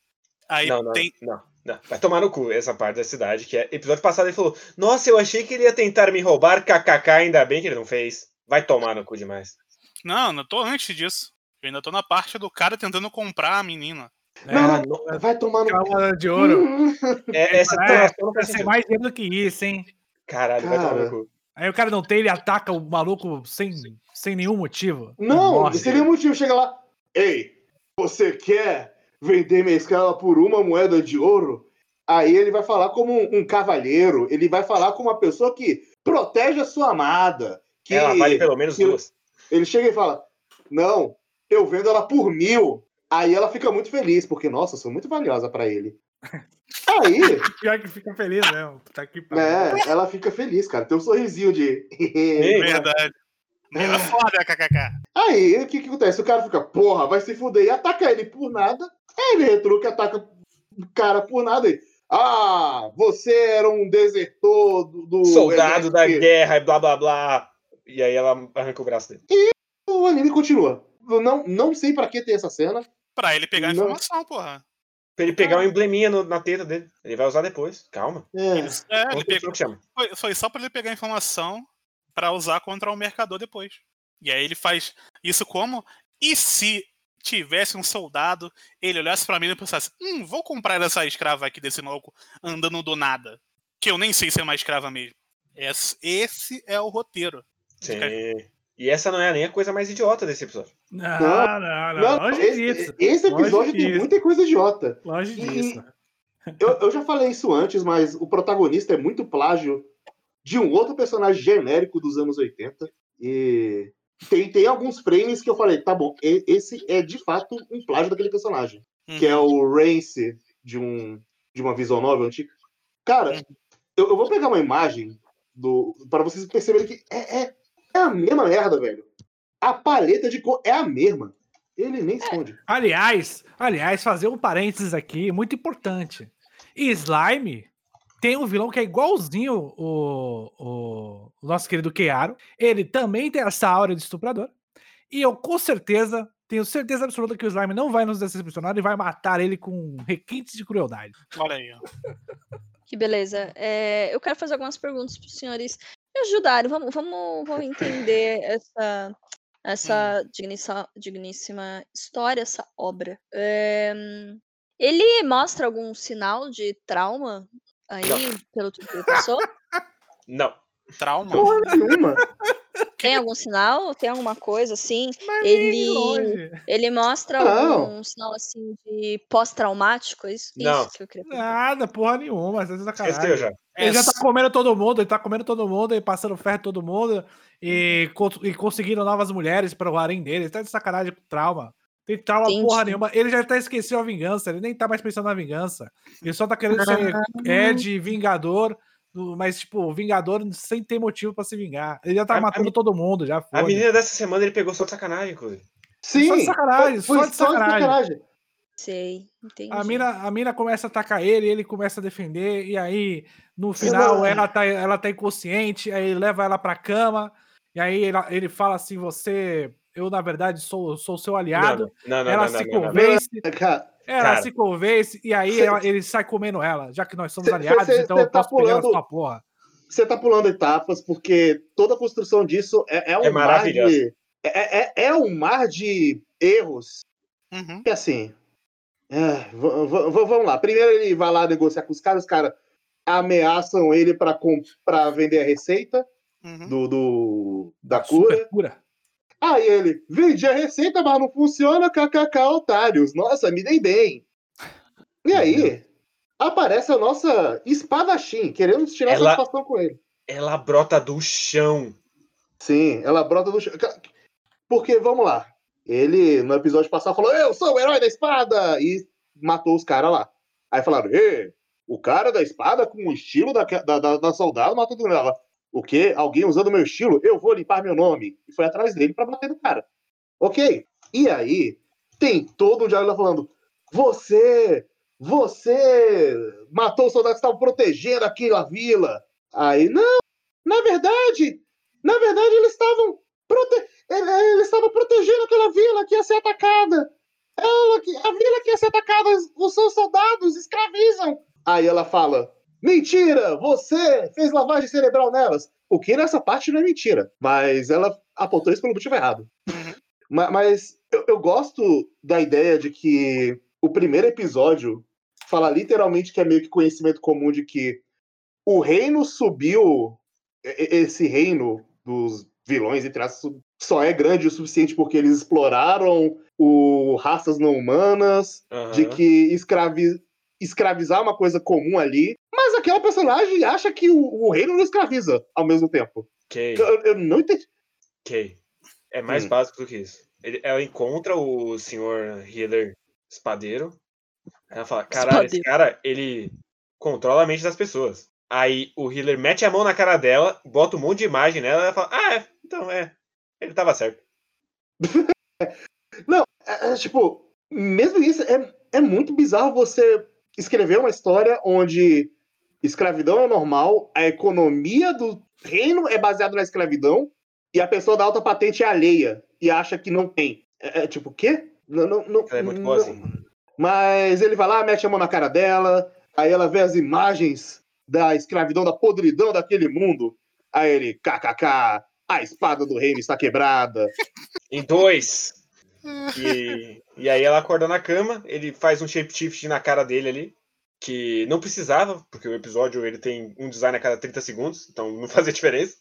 Aí Não, não, tem. não, não. Vai tomar no cu essa parte da cidade, que é. Episódio passado ele falou: Nossa, eu achei que ele ia tentar me roubar, kkk, ainda bem que ele não fez. Vai tomar no cu demais. Não, não tô antes disso. Eu ainda tô na parte do cara tentando comprar a menina. É, Não, não. Vai tomar no. calma de ouro. Hum, É, essa É, Vai ser mais dinheiro do que isso, hein? Caralho, vai tomar Cara. no cu. Aí o cara não tem, ele ataca o maluco sem, sem nenhum motivo. Não, Morre. seria um motivo. Chega lá. Ei, você quer vender minha escrava por uma moeda de ouro? Aí ele vai falar como um, um cavalheiro. Ele vai falar como uma pessoa que protege a sua amada. Que Ela vale pelo menos que- duas. Ele chega e fala: Não, eu vendo ela por mil. Aí ela fica muito feliz, porque, nossa, eu sou muito valiosa pra ele. Aí, Pior que fica feliz mesmo. Tá aqui pra né, ela fica feliz, cara. Tem um sorrisinho de. Ei, Verdade. Menina foda, kkk. Aí, o que, que acontece? O cara fica, porra, vai se fuder e ataca ele por nada. Aí ele retruca e ataca o cara por nada. E, ah, você era um desertor do. do Soldado da exército." guerra e blá blá blá. E aí ela arranca o braço dele. O anime continua. Eu não, não sei pra que ter essa cena. Pra ele pegar a Não. informação, porra. Pra ele pegar um embleminha no- na teta dele. Ele vai usar depois. Calma. É. É, ele pegou, foi, foi só pra ele pegar a informação pra usar contra o mercador depois. E aí ele faz isso como? E se tivesse um soldado, ele olhasse pra mim e pensasse: Hum, vou comprar essa escrava aqui desse maluco andando do nada. Que eu nem sei se é uma escrava mesmo. Esse, esse é o roteiro. Sim. E essa não é nem a coisa mais idiota desse episódio. Não, não, não. Não, longe esse, disso. esse episódio Longe tem disso. muita coisa idiota. Longe E- disso. Eu, eu já falei isso antes, mas o protagonista é muito plágio de um outro personagem genérico dos anos 80. E tem, tem alguns frames que eu falei, tá bom, esse é de fato um plágio daquele personagem. Que é Uhum. o Rance de, um, de uma visual novel antiga. Cara, eu, eu vou pegar uma imagem do para vocês perceberem que é, é, é a mesma merda, velho. A paleta de cor é a mesma. Ele nem esconde. Aliás, aliás, fazer um parênteses aqui, muito importante. Slime tem um vilão que é igualzinho o, o, o nosso querido Kearo. Ele também tem essa aura de estuprador. E eu com certeza, tenho certeza absoluta que o Slime não vai nos decepcionar e vai matar ele com requintes de crueldade. Olha aí, ó. Que beleza. É, eu quero fazer algumas perguntas para os senhores ajudarem. Vamos, vamos, vamos entender essa, essa dignissa- digníssima história, essa obra. É, ele mostra algum sinal de trauma aí, pelo tudo que ele passou? Não. Trauma. Porra nenhuma. Tem algum sinal? Tem alguma coisa assim? Mas Ele- longe. Ele mostra algum sinal assim de pós-traumático? É Isso, Não. isso que eu queria perguntar. Nada, porra nenhuma. Tá Esqueceu sacanagem. já. Ele já tá comendo todo mundo, ele tá comendo todo mundo e passando ferro em todo mundo e, e conseguindo novas mulheres para o harém dele. Ele tá de sacanagem com trauma. Tem trauma Entendi. porra nenhuma. Ele já até esqueceu a vingança, ele nem tá mais pensando na vingança. Ele só tá querendo ser Ed, Vingador, do- mas, tipo, Vingador sem ter motivo pra se vingar. Ele já tá A- a matando mi- todo mundo, já A foi. menina dessa semana ele pegou só de sacanagem, inclusive. Sim. Só de sacanagem, foi só de sacanagem. Sei, entendi. A mina, a mina começa a atacar ele, ele começa a defender, e aí, no final, não- ela tá, ela tá inconsciente, aí ele leva ela pra cama, e aí ele, ele fala assim: você, eu na verdade sou, sou seu aliado. Não, não, ela não, não, se não, não, não. convence, Cara, ela Cara. se convence, e aí Cê- ela- ele sai comendo ela, já que nós somos Cê- aliados, cê- então cê eu tá posso pegar ela pulando- sua porra. você tá pulando etapas, porque toda a construção disso é, é um É mar de. É, é, é um mar de erros. Uhum. Que assim. é, vamos lá. Primeiro ele vai lá negociar com os caras, os caras ameaçam ele pra vender a receita Uhum. do, do- da Super cura. Aí ele, vendi a receita, mas não funciona, kkk, otários. Nossa, me dei bem. E aí, aparece a nossa espadachim, querendo tirar Ela- satisfação com ele. Ela brota do chão. Sim, ela brota do chão. Porque, vamos lá, ele, no episódio passado, falou, eu sou o herói da espada, e matou os caras lá. Aí falaram, Ê, o cara da espada com o estilo da, da, da, da soldado matou mundo. Ela, o quê? Alguém usando meu estilo? Eu vou limpar meu nome. E foi atrás dele pra bater no cara. Ok. E aí, tem todo um diálogo falando, você, você matou os soldados que estavam protegendo aquela vila. Aí, não, na verdade, na verdade eles estavam prote... ele- eles estavam protegendo aquela vila que ia ser atacada. Ela, que- a vila quer ser atacada, os seus soldados escravizam. Aí ela fala: Mentira! Você fez lavagem cerebral nelas. O que nessa parte não é mentira, mas ela apontou isso pelo motivo errado. Ma- Mas eu, eu gosto da ideia de que o primeiro episódio fala literalmente que é meio que conhecimento comum de que o reino subiu, e- e- esse reino dos vilões, entre aspas, só é grande o suficiente porque eles exploraram o raças não humanas, de Aham. que escravi- escravizar uma coisa comum ali, mas aquela personagem acha que o, o reino não escraviza ao mesmo tempo. Ok, Eu, eu não entendi. ok. É mais Hum. básico do que isso. Ele- ela encontra o senhor healer espadeiro. Ela fala, caralho, esse cara, ele controla a mente das pessoas. Aí o healer mete a mão na cara dela, bota um monte de imagem nela, e ela fala, ah, é, então é, ele tava certo. É, é, tipo, mesmo isso, é, é muito bizarro você escrever uma história onde escravidão é normal, a economia do reino é baseada na escravidão e a pessoa da alta patente é alheia e acha que não tem. É, é tipo, o quê? Não, não, não, Ela é muito não- boazinha. Mas ele vai lá, mete a mão na cara dela, aí ela vê as imagens da escravidão, da podridão daquele mundo. Aí ele, kkk, a espada do reino está quebrada. Em dois. E, e aí ela acorda na cama, ele faz um shapeshift na cara dele ali, que não precisava, porque o episódio ele tem um design a cada 30 segundos, então não fazia diferença.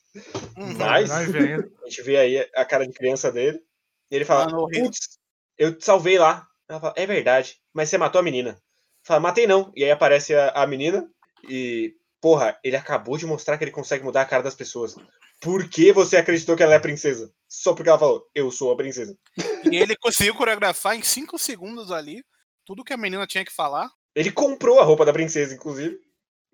Uhum. Mas a gente vê aí a cara de criança dele. E ele fala: Ah. Putz, eu te salvei lá. Ela fala: É verdade, mas você matou a menina. Fala: Matei não. E aí aparece a, a menina e, porra, ele acabou de mostrar que ele consegue mudar a cara das pessoas. Por que você acreditou que ela é a princesa? Só porque ela falou: Eu sou a princesa. E ele conseguiu coreografar em 5 segundos ali tudo que a menina tinha que falar. Ele comprou a roupa da princesa, inclusive,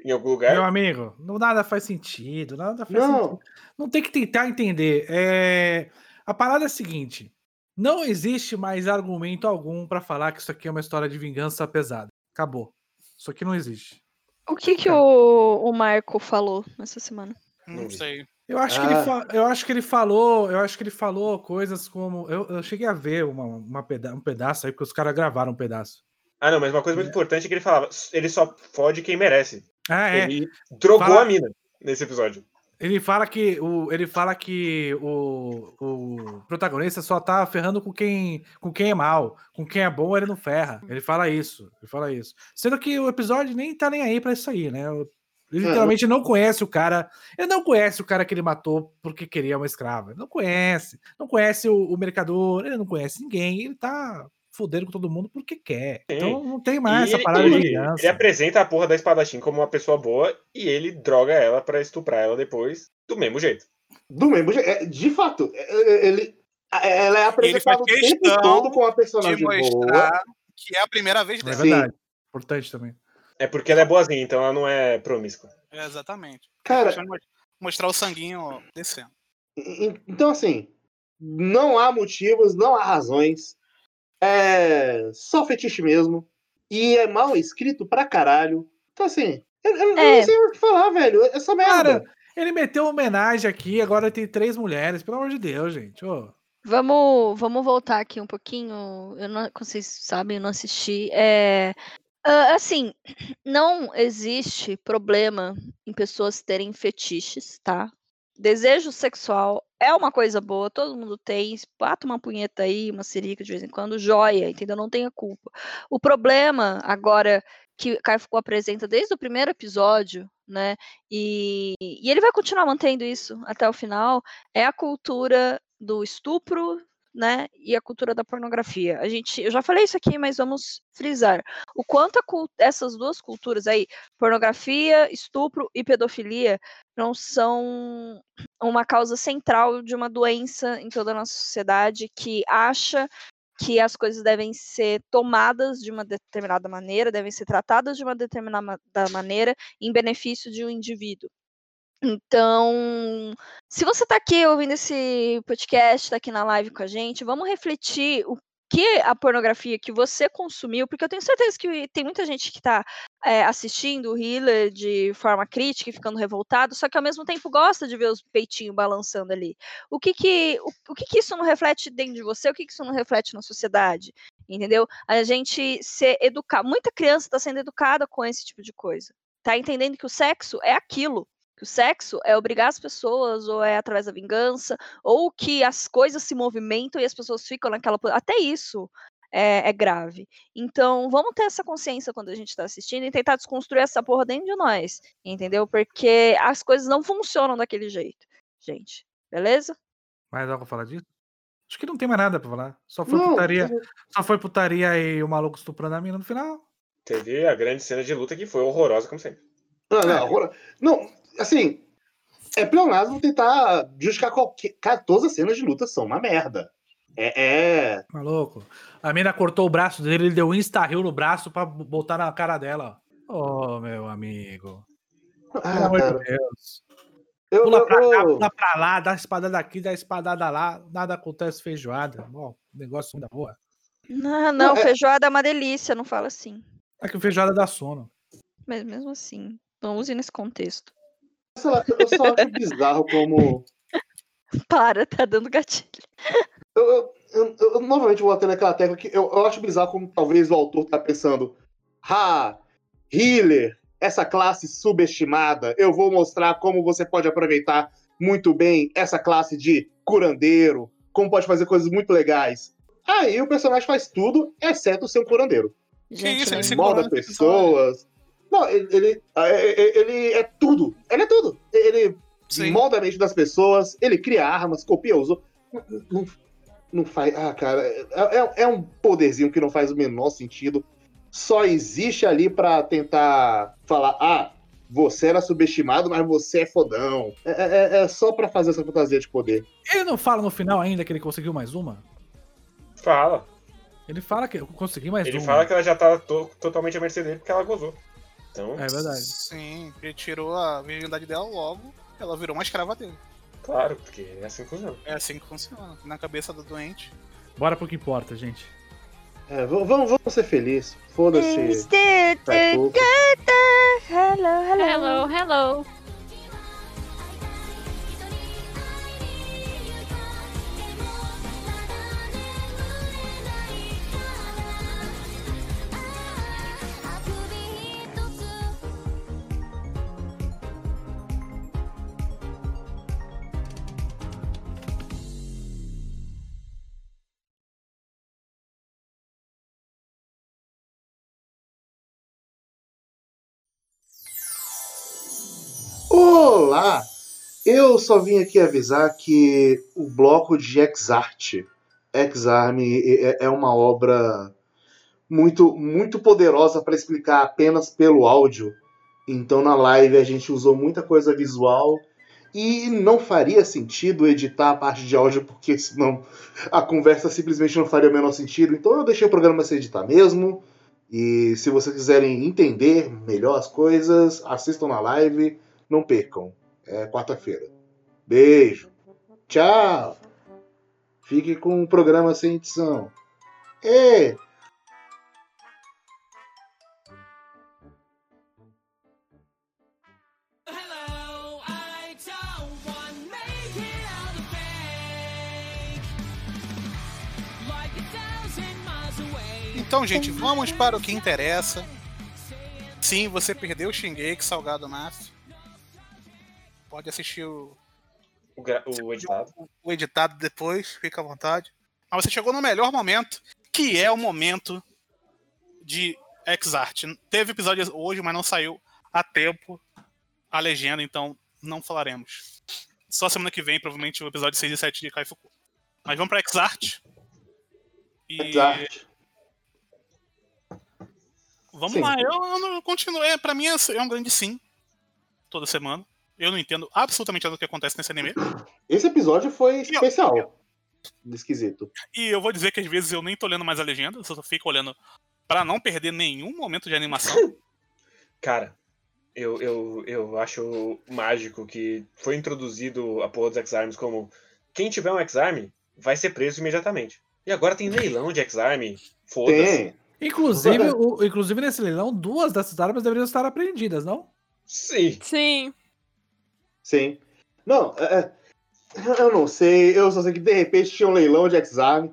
em algum lugar. Meu amigo, não nada faz sentido, nada faz Não. sentido. Não tem que tentar entender. É... A parada é a seguinte: não existe mais argumento algum pra falar que isso aqui é uma história de vingança pesada. Acabou. Isso aqui não existe. O que, que o, o Marco falou nessa semana? Não, sei. Eu acho, que Ah. ele fa- eu acho que ele falou, eu acho que ele falou coisas como. Eu, eu cheguei a ver uma, uma peda- um pedaço aí, porque os caras gravaram um pedaço. Ah, não, mas uma coisa muito importante é que ele falava: Ele só fode quem merece. Ah, é. Ele drogou Fala- a mina nesse episódio. Ele fala que o, ele fala que o, o protagonista só tá ferrando com quem, com quem é mal, com quem é bom ele não ferra. Ele fala isso, ele fala isso. Sendo que o episódio nem tá nem aí pra isso aí, né? Ele literalmente não conhece o cara. Ele não conhece o cara que ele matou porque queria uma escrava. Ele não conhece. Não conhece o, o mercador, ele não conhece ninguém. Ele tá fudendo com todo mundo porque quer. Sim. Então não tem mais E essa ele- parada ele, de vingança. ele apresenta a porra da espadachim como uma pessoa boa e ele droga ela pra estuprar ela depois, do mesmo jeito. Do mesmo jeito. é, De fato, é, é, ele, é, ela é apresentada o tempo questão todo com De personagem boa. mostrar que é a primeira vez É dela. verdade. Importante também. É porque ela é boazinha, então ela não é promíscua. É, exatamente. Cara, mostrar o sanguinho descendo. Então, assim, não há motivos, não há razões. É só fetiche mesmo. E é mal escrito pra caralho. Então, assim, eu, eu- É. não sei o que falar, velho. Essa merda. Cara, ele meteu homenagem aqui, agora tem três mulheres, pelo amor de Deus, gente. Ô. Vamos, vamos voltar aqui um pouquinho. Eu não, como vocês sabem, eu não assisti. É, ah, assim, não existe problema em pessoas terem fetiches, tá? Desejo sexual é uma coisa boa, todo mundo tem. Bata uma punheta aí, uma sirica de vez em quando, joia, entendeu? Não tenha culpa. O problema agora que Caio Foucault apresenta desde o primeiro episódio, né? E, e ele vai continuar mantendo isso até o final, é a cultura do estupro, né? E a cultura da pornografia. A gente, eu já falei isso aqui, mas vamos frisar. O quanto essas duas culturas aí, pornografia, estupro e pedofilia, não são uma causa central de uma doença em toda a nossa sociedade que acha que as coisas devem ser tomadas de uma determinada maneira, devem ser tratadas de uma determinada ma- da maneira em benefício de um indivíduo. Então, se você está aqui ouvindo esse podcast, está aqui na live com a gente, vamos refletir o que a pornografia que você consumiu, porque eu tenho certeza que tem muita gente que está assistindo o Healer de forma crítica e ficando revoltado, só que ao mesmo tempo gosta de ver os peitinhos balançando ali. O que que, o, o que, que isso não reflete dentro de você? O que, que isso não reflete na sociedade? entendeu? A gente ser educar. Muita criança está sendo educada com esse tipo de coisa. Tá entendendo que o sexo é aquilo. Que o sexo é obrigar as pessoas, ou é através da vingança, ou que as coisas se movimentam e as pessoas ficam naquela. Até isso é, é grave. Então, vamos ter essa consciência quando a gente está assistindo e tentar desconstruir essa porra dentro de nós, entendeu? Porque as coisas não funcionam daquele jeito, gente. Beleza? Mais algo pra falar disso? Acho que não tem mais nada pra falar. Só foi Não, putaria. Só foi putaria e o maluco estuprando a mina no final. Teve a grande cena de luta que foi horrorosa, como sempre. Não, não, agora- não, assim, é pleonasmo tentar justificar qualquer. Cara, todas as cenas de luta são uma merda. É. é... Maluco. A mina cortou o braço dele, ele deu um insta-kill no braço pra botar na cara dela. ó. Ô, meu amigo. Pelo Ah, amor cara, de Deus. eu, Pula eu- pra cá, eu- pula pra lá, dá espadada aqui, dá espadada lá, nada acontece feijoada. Ó, negócio da boa. Não, não, é- feijoada é uma delícia, não fala assim. É que feijoada dá sono. Mas mesmo assim, não use nesse contexto. Sei lá, eu só acho bizarro como. Para, tá dando gatilho. Eu, eu, eu- eu novamente vou bater naquela tecla que eu, eu acho bizarro como talvez o autor tá pensando. Ah, healer, essa classe subestimada, eu vou mostrar como você pode aproveitar muito bem essa classe de curandeiro, como pode fazer coisas muito legais. Aí o personagem faz tudo, exceto ser um curandeiro. Gente, isso, ele se pessoas. Não, ele, ele, é- é- ele é tudo. Ele é tudo. Ele Sim. molda a mente das pessoas, ele cria armas, copia os outros. Não, não, faz. Ah, cara, é, é- é um poderzinho que não faz o menor sentido. Só existe ali pra tentar falar: ah, você era subestimado, mas você é fodão. É, é- é só pra fazer essa fantasia de poder. Ele não fala no final ainda que ele conseguiu mais uma? Fala. Ele fala que eu consegui mais Ele uma. fala que ela já tá to- totalmente à mercê dele porque ela gozou. Então, É verdade. Sim, ele tirou a virgindade dela logo, ela virou uma escrava dele. claro, porque é assim que funciona. É assim que funciona. Na cabeça do doente. Bora pro que importa, gente. É, vamos, vamos ser felizes. Foda-se. Hello, hello. Hello, hello. Olá! Eu só vim aqui avisar que o bloco de Exart, Exarm, é é uma obra muito, muito poderosa para explicar apenas pelo áudio. Então na live a gente usou muita coisa visual e não faria sentido editar a parte de áudio porque senão a conversa simplesmente não faria o menor sentido. Então eu deixei o programa sem editar mesmo. E se vocês quiserem entender melhor as coisas, assistam na live. Não percam. É quarta-feira. Beijo. Tchau. Fique com o programa sem edição. Ê! Hello, I don't want make it out of fake. Like a thousand miles away. Então, gente, vamos para o que interessa. Sim, você perdeu o Shingeki Salgado Mafia. Pode assistir o, O, gra- o editado. o editado depois, fica à vontade. Mas você chegou no melhor momento, que é o momento de X-Art. Teve episódio hoje, mas não saiu a tempo a legenda, então não falaremos. Só semana que vem, provavelmente, o episódio 6 e 7 de Kaifuku. Mas vamos pra X-Art. E Exart. vamos Sim. lá, eu, eu não continuo. É, pra mim é é um grande sim. Toda semana. Eu não entendo absolutamente nada do que acontece nesse anime. Esse episódio foi especial. Esquisito. E eu vou dizer que às vezes eu nem tô lendo mais a legenda, eu só fico olhando pra não perder nenhum momento de animação. Cara, eu, eu, eu acho mágico que foi introduzido a porra dos X-Arms como quem tiver um X-Arm vai ser preso imediatamente. E agora tem leilão de X-Arm. Foda-se. Tem. Inclusive, o- inclusive, nesse leilão, duas dessas armas deveriam estar apreendidas, não? Sim. Sim. Sim. Não, é, é, Eu não sei, eu só sei que de repente tinha um leilão de X-Arm.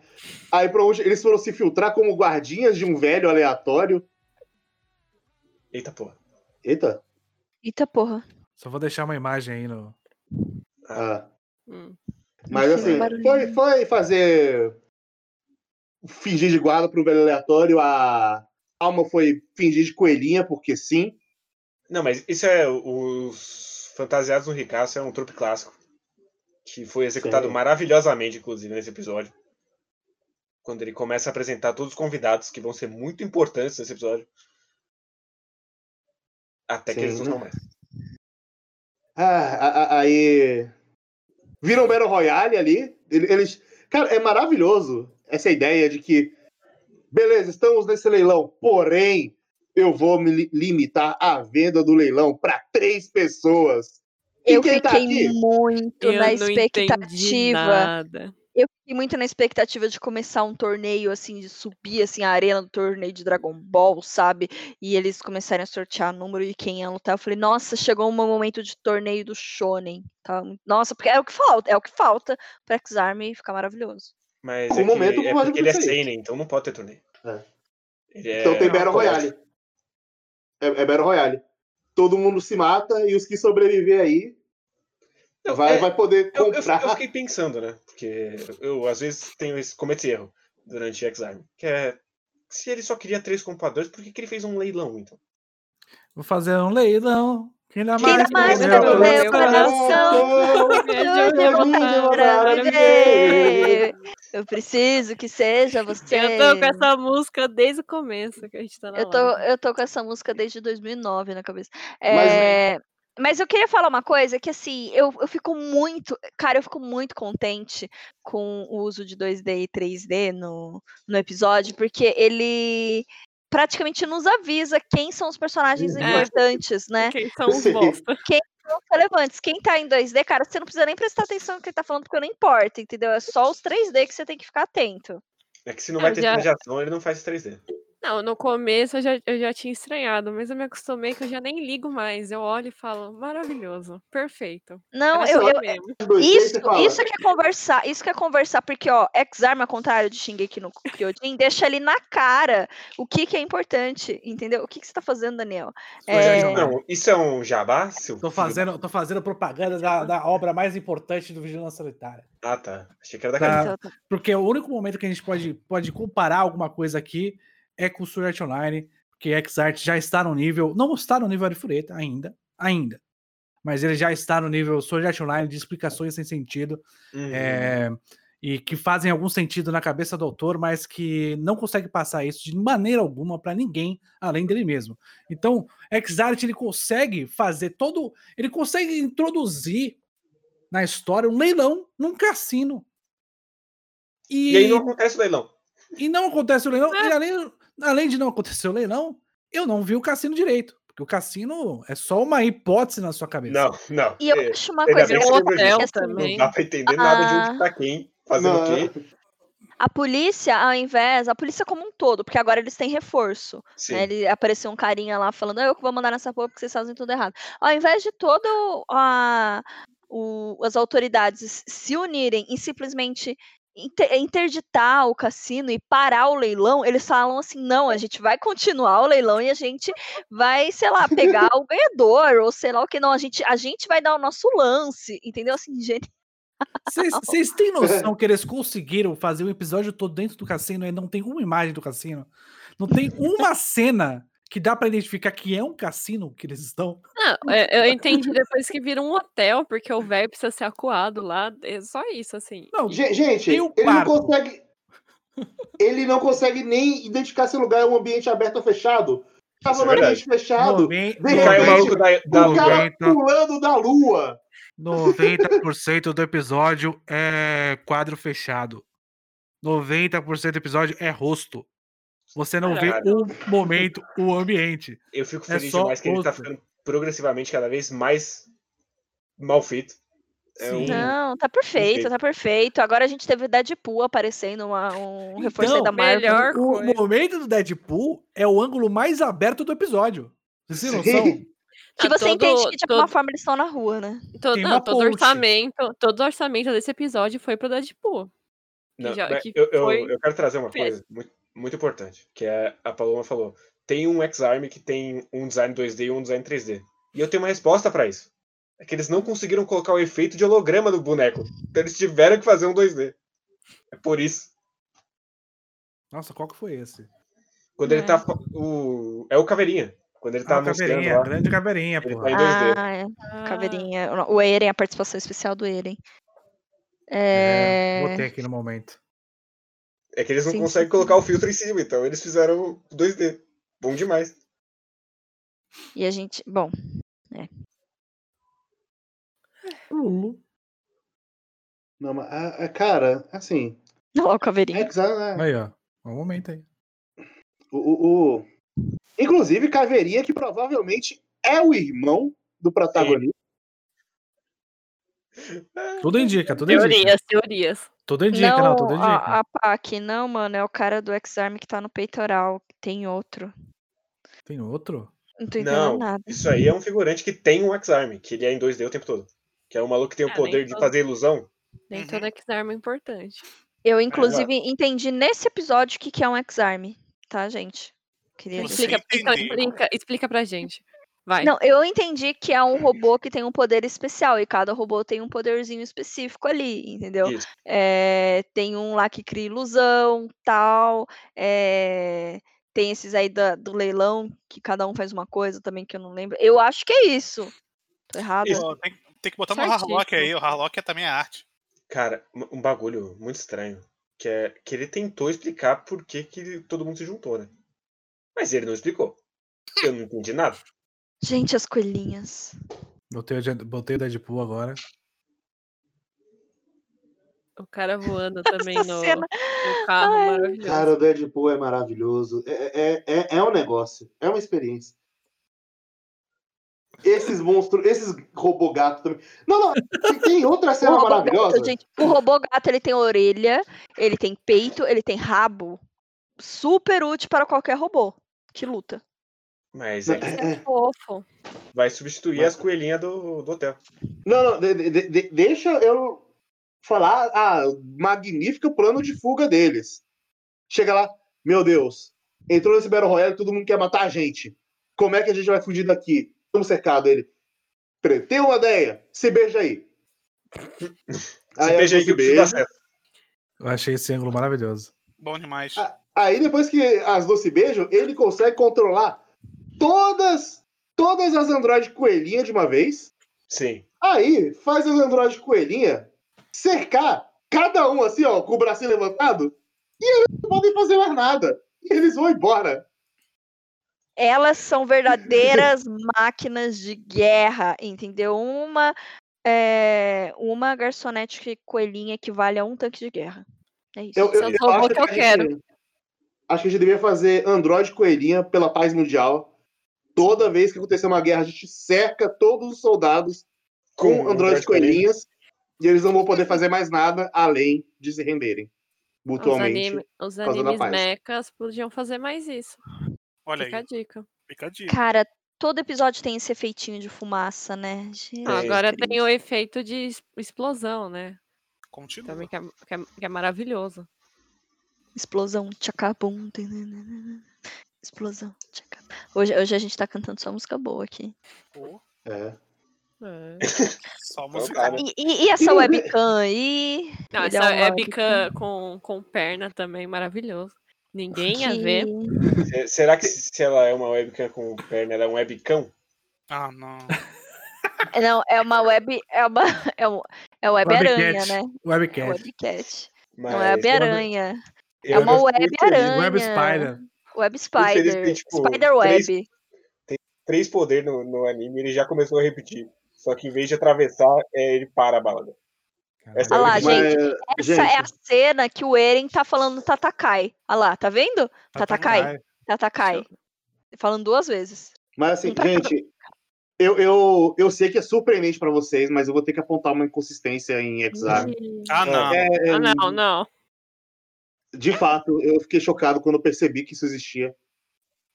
Aí pra onde eles foram se filtrar como guardinhas de um velho aleatório. Eita porra. Eita. Eita porra. Só vou deixar uma imagem aí no. Ah. Hum. Mas assim, foi, foi fazer. Fingir de guarda pro velho aleatório. A alma foi fingir de coelhinha, porque sim. Não, mas isso é. Os Fantasiados no Ricaço é um trupe clássico. Que foi executado Sim. maravilhosamente, inclusive, nesse episódio. Quando ele começa a apresentar todos os convidados que vão ser muito importantes nesse episódio. Até que Sim, eles não são mais. Ah, aí. Viram Battle Royale ali. Ele- Eles. Cara, é maravilhoso essa ideia de que. Beleza, estamos nesse leilão, porém, eu vou me li- limitar a venda do leilão para três pessoas. E Eu quem tá fiquei aqui? muito Eu na expectativa. Eu fiquei muito na expectativa de começar um torneio, assim, de subir, assim, a arena do torneio de Dragon Ball, sabe? E eles começarem a sortear número e quem ia lutar. Eu falei, nossa, chegou um momento de torneio do Shonen. Tá? Nossa, porque é o que falta, é o que falta pra X-Army ficar maravilhoso. Mas é, que- momento é pode porque ele é. Seinen, então não pode ter torneio. É. Ele é Então tem uma Battle. Royale. É, é Battle Royale. Todo mundo se mata e os que sobreviver aí Não, vai, é- vai poder Eu, eu- comprar. eu fiquei pensando, né? Porque eu, às vezes, tenho esse, cometo esse erro durante X-Arm. Que é. Se ele só queria três compradores, por que, que ele fez um leilão, então? Vou fazer um leilão. Quem dá Quem dá mais, mais pelo meu meu coração? coração? Eu preciso que seja você. Eu tô com essa música desde o começo que a gente tá na Eu tô, live. eu tô com essa música desde 2009 na cabeça. Mas- É, mas eu queria falar uma coisa que assim, eu, eu fico muito, cara, eu fico muito contente com o uso de 2D e 3D no, no episódio, porque ele praticamente nos avisa quem são os personagens. É. importantes, né? Quem são os bosta? São relevantes. Quem tá em 2D, cara, você não precisa nem prestar atenção no que ele tá falando, porque não importa, entendeu? É só os 3D que você tem que ficar atento. É que se não Eu vai ter já- cena de ação, ele não faz 3D. Não, no começo eu já, eu já tinha estranhado, mas eu me acostumei que eu já nem ligo mais. Eu olho e falo, maravilhoso, perfeito. Não, eu, eu, três, Isso, isso que é conversar, isso que é conversar, porque ó, X-Arm, ao contrário de Shingeki no Kyojin, deixa ali na cara o que que é importante, entendeu? O que que você tá fazendo, Daniel? É, Não, isso é um jabá, seu Tô fazendo, tô fazendo propaganda da, da obra mais importante do Vigilância Solitária. da- Ah, tá. Achei que era da Tá. cabeça. então, tá. Porque o único momento que a gente pode, pode comparar alguma coisa aqui é com o Sword Online, porque X-Art já está no nível, não está no nível Arifureta ainda, ainda, mas ele já está no nível Sword Art Online de explicações sem sentido, Uhum. é, e que fazem algum sentido na cabeça do autor, mas que não consegue passar isso de maneira alguma para ninguém além dele mesmo. Então, X-Art ele consegue fazer todo, ele consegue introduzir na história um leilão num cassino. E aí não acontece o leilão. E não acontece o leilão. E além, além de não acontecer o leilão, eu não vi o cassino direito. Porque o cassino é só uma hipótese na sua cabeça. Não, não. E eu É, acho uma coisa um hotel que, assim, também. Não dá pra entender nada de Ah. onde tá quem, fazendo o quê. a polícia, ao invés, a polícia como um todo, porque agora eles têm reforço, Sim. né? Ele apareceu um carinha lá falando, "Ah, eu que vou mandar nessa porra porque vocês fazem tudo errado. Ao invés de todo a, o- as autoridades se unirem e simplesmente interditar o cassino e parar o leilão, eles falam assim, não, a gente vai continuar o leilão e a gente vai, sei lá, pegar o ganhador, ou sei lá o que, não, a gente, a gente vai dar o nosso lance, entendeu? Assim, gente, Vocês vocês têm noção que eles conseguiram fazer o episódio todo dentro do cassino e não tem uma imagem do cassino? Não tem uma cena que dá pra identificar que é um cassino que eles estão? Não, é, eu entendi depois que vira um hotel, porque o velho precisa ser acuado lá. É só isso, assim. Não, Ge- Gente, ele não consegue. Ele não consegue nem identificar se o lugar é um ambiente aberto ou fechado. Tava Isso é no ambiente fechado. noven- De repente, da, da o lua. cara Noventa. pulando da lua. 90% do episódio é quadro fechado. 90% do episódio é rosto. Você não vê o momento, o ambiente. Eu fico É feliz só demais que ele tá ficando progressivamente cada vez mais mal feito. É um- Não, tá perfeito, Perfeito. tá perfeito. Agora a gente teve Deadpool aparecendo, uma- um reforço Então, da Marvel. melhor O coisa. momento do Deadpool é o ângulo mais aberto do episódio. Vocês têm Sim. noção? Que Ah, você todo- entende que de alguma todo- forma eles estão na rua, né? Todo, não, todo orçamento, todo orçamento desse episódio foi pro Deadpool. Não, já- que eu, eu, foi eu quero trazer uma coisa muito, muito importante, que é a Paloma falou. Tem um X-Arm que tem um design 2D e um design 3D. E eu tenho uma resposta pra isso. É que eles não conseguiram colocar o efeito de holograma do boneco. Então eles tiveram que fazer um 2D. É por isso. Nossa, qual que foi esse? Quando ele É. tá. fa- O, é o Caveirinha. Quando ele tá Ah, caveirinha, lá. grande caveirinha, Ele pô. tá em 2D. Ah, é. Ah, Caveirinha. O Eren, a participação especial do Eren. É, É... botei aqui no momento. É que eles não Sim, conseguem sim. colocar o filtro em cima, então eles fizeram 2D. Bom demais. E a gente. Bom, Lulu. Não, mas, ah, ah, cara, assim. lá o Caveirinha. Exa- Aí, ó. Um momento aí. O, o, o- Inclusive, Caveirinha, que provavelmente é o irmão do protagonista. Tudo indica, tudo indica. Teorias, teorias. Tudo indica, não, tudo indica. a, a Pac, não, mano, é o cara do X-Arm que tá no peitoral. Tem outro. Tem outro? Não tô entendendo Não, nada. isso aí é um figurante que tem um X-Arm, que ele é em 2D o tempo todo. Que é o maluco que tem o Ah, poder de todo. fazer ilusão. Nem Uhum. toda X-Arma é importante. Eu, inclusive, entendi nesse episódio o que, que é um X-Arm, tá, gente? Queria. Explica, explica, explica pra gente. Vai. Não, eu entendi que é um robô que tem um poder especial e cada robô tem um poderzinho específico ali, entendeu? É, tem um lá que cria ilusão, tal. é, tem esses aí da- do leilão, que cada um faz uma coisa também que eu não lembro. Eu acho que é isso. Tô errada? Isso. Tem, tem que botar no Harlock aí. O Harlock é também a arte. Cara, um um bagulho muito estranho. Que é que ele tentou explicar por que, que todo mundo se juntou, né? Mas ele não explicou. Eu não entendi nada. Gente, as coelhinhas. Botei o, botei o Deadpool agora. O cara voando também no, cena. no carro, Ai. maravilhoso. Cara, o Deadpool é maravilhoso. É, é, é, é um negócio. É uma experiência. Esses monstros, esses robô gato também. Não, não. Tem- outra O cena robô maravilhosa. gato, gente, o robô gato ele tem orelha, ele tem peito, ele tem rabo. Super útil para qualquer robô que luta. Mas é que É, é. Fofo. vai substituir Mas- as coelhinhas do, do hotel. Não, não, de- de- de- deixa eu falar a magnífica plano de fuga deles. Chega lá, meu Deus, entrou nesse Battle Royale, todo mundo quer matar a gente. Como é que a gente vai fugir daqui? Estamos cercados. Ele, "Peraí, tem uma ideia, se beija aí. Se beija aí que dar certo. Eu achei esse ângulo maravilhoso. Bom demais. Ah, Aí depois que as duas se beijam, ele consegue controlar todas, todas as androides coelhinha de uma vez. Sim. Aí faz as androides coelhinha cercar cada um assim, ó, com o bracinho levantado, e eles não podem fazer mais nada. E eles vão embora. Elas são verdadeiras máquinas de guerra, entendeu? Uma é, uma garçonete coelhinha equivale a um tanque de guerra. É isso. Eu, eu, eu robôs acho que eu a gente- quero. Acho que a gente deveria fazer androide coelhinha pela paz mundial. Toda vez que acontecer uma guerra, a gente cerca todos os soldados com, Com androides coelhinhas. e eles não vão poder fazer mais nada além de se renderem Os, mutualmente. anime, os causa da animes mechas podiam fazer mais isso. Olha Fica a aí. dica. Fica a dica. Cara, todo episódio tem esse efeitinho de fumaça, né? Ah, agora Cristo. tem o efeito de explosão, né? Continua. Também que é, que é- que é maravilhoso. Explosão, tchacabum. Explosão. Hoje, hoje a gente tá cantando só música boa aqui. Pô, É. É. só Então música. tá, né? E, e- e essa webcam aí? Não, essa uma webcam com, com perna também maravilhoso. Ninguém ia ver. Será que se ela é uma webcam com perna, ela é um webcam? Ah, não. É, Não, é uma web. É uma. É, um, é web aranha, Webcat. né? É Webcat. webcat. Mas Não é web aranha. eu É uma web aranha. Web Spider. Web spider. tem, tipo, Spider três- web. Três poderes no, no anime, ele já começou a repetir. Só que em vez de atravessar, é, ele para a balada. Essa Olha lá, gente. Mas, Essa é a cena que o Eren tá falando Tatakai. Olha lá, tá vendo? Tatakai. Tatakai. Falando duas vezes. Mas assim, Um pra cada gente, eu, eu, eu sei que é surpreendente pra vocês, mas eu vou ter que apontar uma inconsistência em Exar. Ah, não. É, é, Ah, não, não. De fato, eu fiquei chocado quando percebi que isso existia.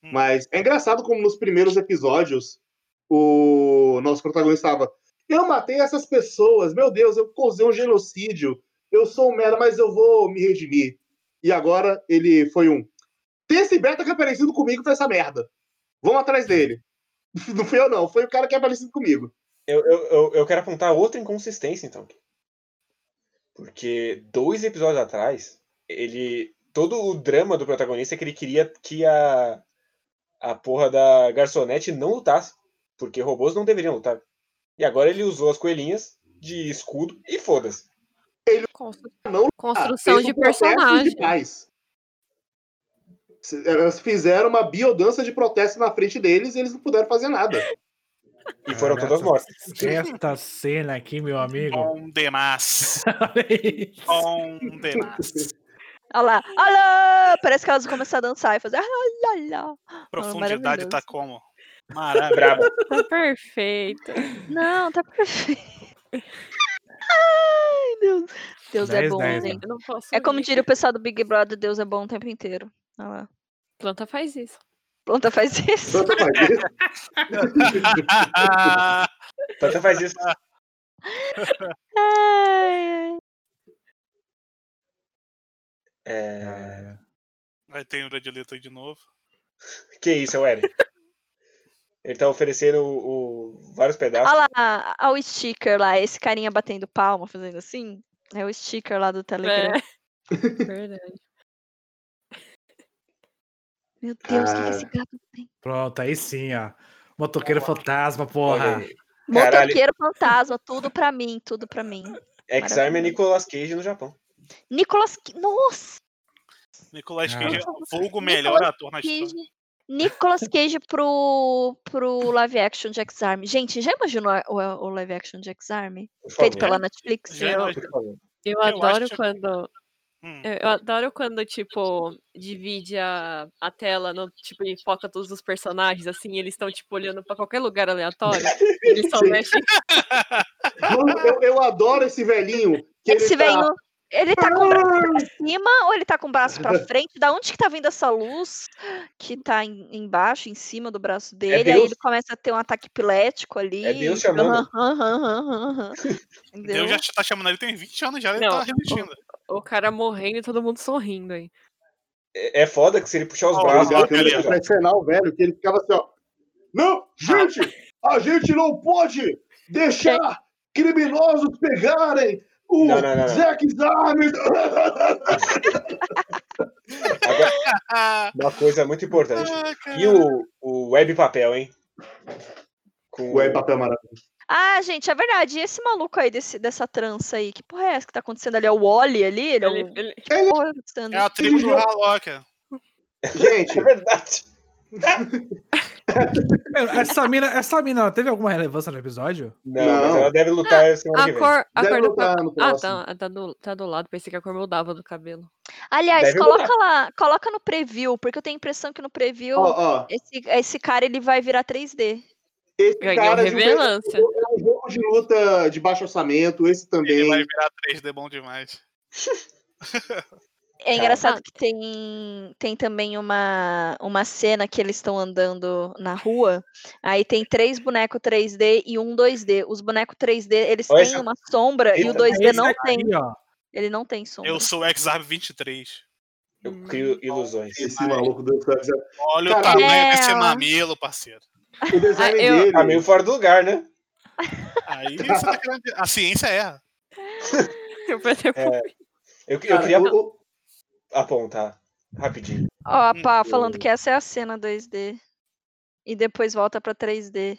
Hum. Mas é engraçado como nos primeiros episódios o nosso protagonista estava. Eu matei essas pessoas, meu Deus, eu causei um genocídio. Eu sou um merda, mas eu vou me redimir. E agora ele foi um. Tem esse beta que é parecido comigo fez essa merda. Vamos atrás dele. Não fui eu, não. Foi o cara que é parecido comigo. Eu, eu, eu, eu quero apontar outra inconsistência, então. Porque dois episódios atrás, ele. Todo o drama do protagonista é que ele queria que a. A porra da garçonete não lutasse. Porque robôs não deveriam lutar. E agora ele usou as coelhinhas de escudo e foda-se. Constru- Não Construção fez de um personagem. de paz. Se- Elas fizeram uma biodança de protesto na frente deles e eles não puderam fazer nada. E foram Cara, todas mortas. Esta cena aqui, meu amigo. Bom demais. Bom demais. Olha lá, olha lá! Parece que elas vão começar a dançar e fazer. "Ah, lá, lá". Profundidade tá como? Maravilha. Tá perfeito. Não, tá perfeito. Ai, Deus. Deus é 10, bom, 10, gente. Eu não posso É como diria o pessoal do Big Brother, Deus é bom o tempo inteiro. Olha lá. Planta faz isso. Planta faz isso. Tanta faz isso. Tanta faz isso. Ai, ai. É... Vai ter o Radilito aí de novo. Que isso, é o Eren. Ele tá oferecendo o, o- vários pedaços. Olha lá, olha o sticker lá, esse carinha batendo palma, fazendo assim. É o sticker lá do Telegram. É. Verdade. Meu Deus, o que, que Ah. esse gato tem? Pronto, aí sim, ó. Motoqueiro fantasma, porra. aí. Caralho. Motoqueiro fantasma, tudo pra mim, tudo pra mim. X-Arm é. Nicolas Cage no Japão. Nicolas. Nossa! Nicolas Ah. Cage, é o vulgo melhor ator na história. Nicolas Cage pro, pro live action de X-Arm. Gente, já imaginou a- o, o live action de X-Arm? Feito pela Netflix? Já Eu, eu Eu adoro que- quando. Hum. Eu eu adoro quando, tipo, divide a, a tela no, tipo, e foca todos os personagens, assim, e eles estão, tipo, olhando pra qualquer lugar aleatório. Eles só mexem. Eu, eu adoro esse velhinho. Que Esse ele tá... velho, ele tá com o braço pra cima ou ele tá com o braço pra frente? Da onde que tá vindo essa luz que tá em- embaixo, em cima do braço dele? aí Deus. ele começa a ter um ataque epilético ali. É Deus chamando. Deus já tá chamando ele tem 20 anos já, ele Não, tá resistindo. O cara morrendo e todo mundo sorrindo aí. É é foda que se ele puxar os Ó, braços. ó, ele beleza. fica- pra cenar o velho, que ele ficava assim, ó. Não, gente! A gente não pode deixar criminosos pegarem o Não, não, não, não. Zack! Agora, uma coisa muito importante. ah, E o, o web papel, hein? Com Ué, papel maravilhoso. Ah, gente, é verdade. E esse maluco aí desse, dessa trança aí? Que porra é essa que tá acontecendo ali? É o Wally ali? Ele é o... Ele, ele- Que porra tá? É a tribo do Harlock. Gente, É verdade. Essa mina, essa mina ela teve alguma relevância no episódio? Não, Não. mas ela deve lutar semana que a vem. cor, a deve cor do lutar no Ah, tá, tá, do, tá do lado. Pensei que a cor mudava do cabelo. Aliás, Deve coloca lá, coloca no preview, porque eu tenho a impressão que no preview ó, ó, esse, esse cara ele vai virar 3D. esse Ganhou cara de um- relevância. é um jogo de luta de baixo orçamento, esse Ele também. vai virar 3D bom demais. É engraçado Ah. que tem, tem também uma, uma cena que eles estão andando na rua. Aí tem três bonecos 3D e um 2D. Os bonecos 3D, eles Olha têm essa- uma sombra e o Eita. 2D Esse não aqui, tem. ó. Ele não tem sombra. Eu sou o XR 23. Eu crio ilusões. Esse maluco do Olha o Cara, tamanho é, desse mamilo, parceiro. O design Ah, eu- dele. Tá meio fora do lugar, né? Aí tá. A ciência erra. Eu pensei, É, Eu, eu Cara, queria o- o- apontar rapidinho. Ó, a Hum, pá, falando que essa é a cena 2D. E depois volta pra 3D.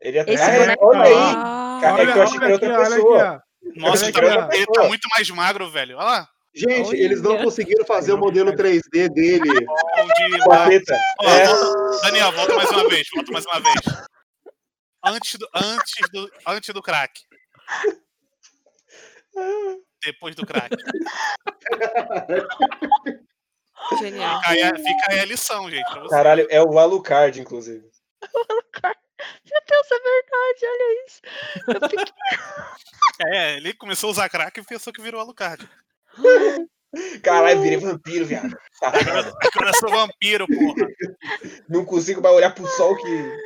Ele ia Esse Ah, é, boneco olha aí. Ah, Cara, é que eu achei que era outra olha pessoa. aqui, Nossa, ele Olha tá, tá muito mais magro, velho. Olha lá. Gente, eles não Olha. conseguiram fazer o modelo 3D dele. Com a teta. É. Daniel, volta mais uma vez. Volta mais uma vez. Antes do, antes do, antes do crack. Depois do crack. genial. Fica aí, a- fica aí a lição, gente. Caralho, é o Alucard, inclusive. Meu Deus, é verdade, olha isso. Eu fiquei- É, ele começou a usar crack e pensou que virou Alucard. Caralho, virei vampiro, viado. Agora agora eu sou vampiro, porra. Não consigo mais olhar pro sol que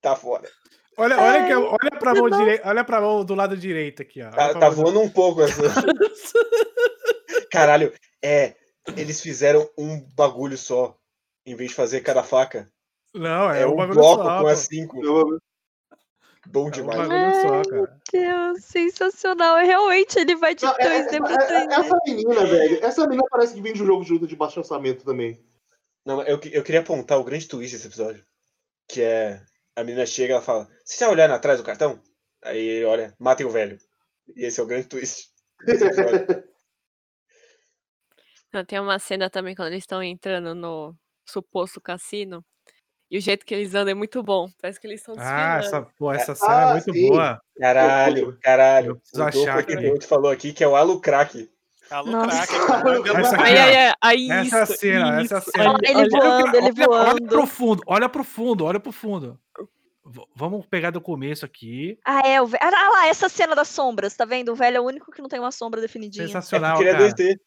tá foda. Olha, olha, que, olha, pra mão direita, olha pra mão do lado direito aqui, ó. Tá, tá voando um pouco. Essa... Caralho, é. Eles fizeram um bagulho só. Em vez de fazer cada faca. Não, é, É, um um bagulho bloco só. com as cinco. Bom É um demais. bagulho só, cara. Deus, sensacional. Realmente, ele vai de Não, é- 2D pra é- 3D. Essa menina, velho, essa menina parece que vem de um jogo de luta de baixo orçamento também. Não, eu, eu queria apontar o grande twist desse episódio. Que é. A menina chega e ela fala: Você tá olhando atrás do cartão? Aí ele olha, matem o velho. E esse é o grande twist. Não, Tem uma cena também quando eles estão entrando no suposto cassino. E o jeito que eles andam é muito bom. Parece que eles estão Ah, essa, pô, essa cena é Ah, muito sim. boa. Caralho, caralho. Eu preciso O achar que falou aqui que é o Alu Crack. Alô, Nossa. craque. cara. Essa aqui, ai, ai, Essa é isso, cena, essa é isso. cena. Olha ele voando, ele olha, olha voando. pro fundo, olha pro fundo, olha pro fundo. Vamos pegar do começo aqui. Ah, é, o velho. Ah lá, essa cena das sombras, tá vendo? O velho é o único que não tem uma sombra definidinha. É Sensacional, ele é cara. 2D.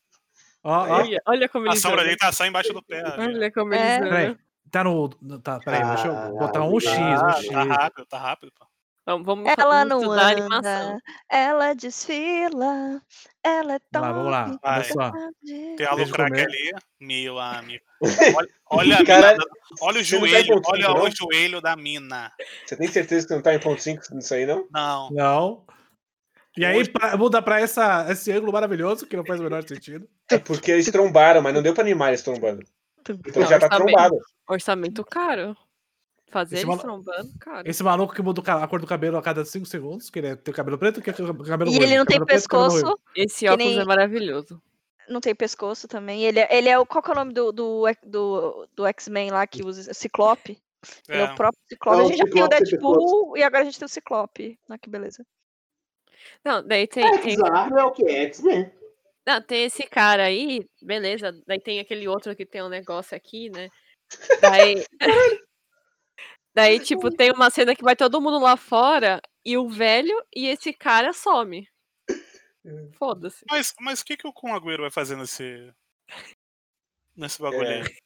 Ó, ó, Olha, olha como A eles sombra dele tá só embaixo do pé. ali. Olha como É. eles peraí. Tá no. Tá, peraí, deixa eu Ah, botar um X, Ah, um tá X. rápido, tá rápido. pô. Vamos, vamos, Ela vamos não estudar a animação. anda, ela desfila, ela é Vamos lá, vamos lá. Vai. Só. Tem a Lucraque ali, meu amigo. Olha, olha, a Cara, mina, olha o tá joelho, ponto olha cinco, o joelho da mina. Você tem certeza que não tá em ponto 5 nisso aí, não? Não. Não. E aí pra, muda pra essa, esse ângulo maravilhoso que não faz o menor sentido. É porque eles trombaram, mas não deu pra animar eles trombando. Então Não, já tá tá trombado. Orçamento caro. Fazer Esse malu- trombando, cara. Esse maluco que muda a cor do cabelo a cada 5 segundos, que ele é- tem o cabelo preto, que é o cabelo E ruivo, ele não tem preto, cabelo pescoço. Esse óculos nem- é maravilhoso. não tem pescoço também. Ele é, ele é o. Qual que é o nome do, do, do, do X-Men lá que usa? Ciclope. Ele é o É. próprio Ciclope. É a gente já tem o Deadpool e agora a gente tem o Ciclope. Ah, que beleza. Não, daí tem, tem, X-Arm é o que? X-Men. não, tem esse cara aí, beleza. Daí tem aquele outro que tem um negócio aqui, né? Daí, daí, tipo, tem uma cena que vai todo mundo lá fora e o velho e esse cara some. Foda-se. Mas, mas o que, que o Kun Agüero vai fazer nesse. Nesse bagulho É. aí?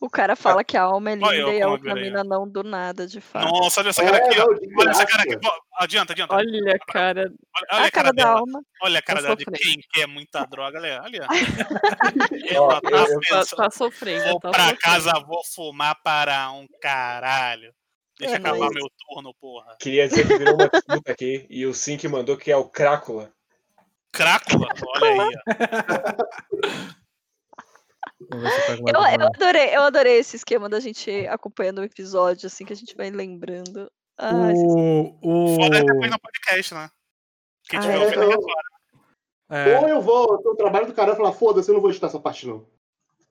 O cara fala que a alma é Olha linda eu e a outra mina não do nada, de fato. Nossa, olha essa É, cara aqui, ó. de Olha essa cara aqui. Adianta, adianta. Olha, Olha a cara. olha a cara da dela. alma. Olha a cara Tá dela de sofrendo. quem quer muita droga. Olha, olha. Ela tá eu- Tá, pensando. tá sofrendo. Vou tá pra sofrendo. casa, vou fumar para um caralho. Deixa É acabar nóis. meu turno, porra. Queria dizer que virou uma disputa aqui e o Sim que mandou que é o Crácula. Crácula? Olha aí, ó. Eu Eu, adorei, eu adorei esse esquema da gente acompanhando o episódio, assim, que a gente vai lembrando. Ah, O. o... Foda é depois no podcast, né? Que a gente Ah, vai é, ouvir eu- agora. É, Ou eu vou, eu trabalho do cara e falar, foda-se, eu não vou editar essa parte, não.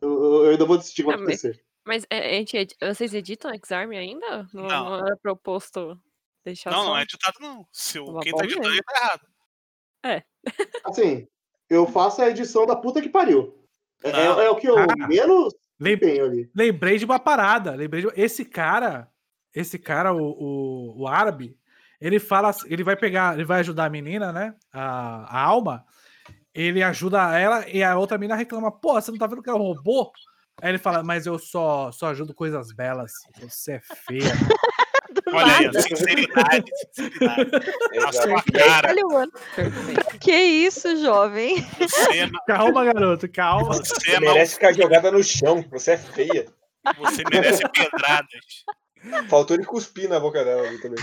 Eu, eu- ainda vou decidir o que vai mas- acontecer. Mas é, a gente, vocês editam X-Arm ainda? Não, Não. não era proposto deixar Não, só? não é editado, não. Se o quem tá editando, mesmo. ele tá errado. Assim, eu faço a edição da puta que pariu. É, é- é o que eu Ah. menos lem- tenho ali. lembrei de uma parada. Lembrei de... Esse cara, esse cara, o, o, o árabe, ele fala, ele vai pegar, ele vai ajudar a menina, né? A, a alma. Ele ajuda ela e a outra menina reclama: Pô, você não tá vendo que é um robô? Aí ele fala: Mas eu só, só ajudo coisas belas. Você é feia. Olha aí, ó, nada. sinceridade, sinceridade. A Exato. sua cara, Olha, mano. Perfeito. Que isso, jovem? você, calma, garoto, calma. você, Você não, merece ficar jogada no chão. Você é feia. você merece pedradas. Faltou ele cuspir na boca dela ali também.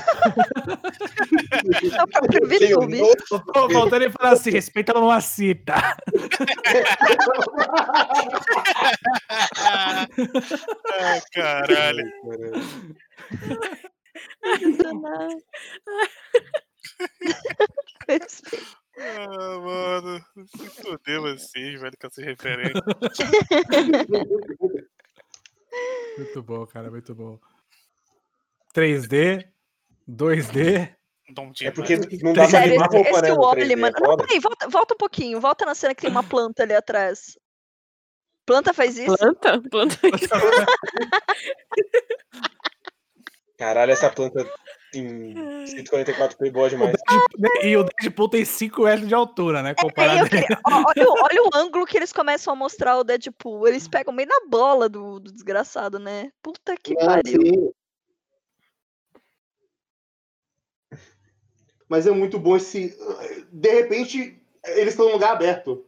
O. Pô, Faltando ele falar assim: respeita a mamacita. Ai, caralho. Ah, mano. Se fuder vocês, velho, com essas referências. Muito bom, cara, muito bom. 3D, 2D. Não É porque mais. não dá pra Sério, rimar esse, esse comparando o 3D, Wally, mano. Não, peraí, volta, volta um pouquinho. Volta na cena que tem uma planta ali atrás. Planta faz isso? Planta? Planta. Caralho, essa planta tem 144p boa demais. O Deadpool, e o Deadpool tem 5 metros de altura, né? É, comparado é, olha, olha, o ângulo que eles começam a mostrar o Deadpool. Eles pegam meio na bola do, do desgraçado, né? Puta que pariu. Sim. Mas é muito bom esse. De repente, eles estão num lugar aberto.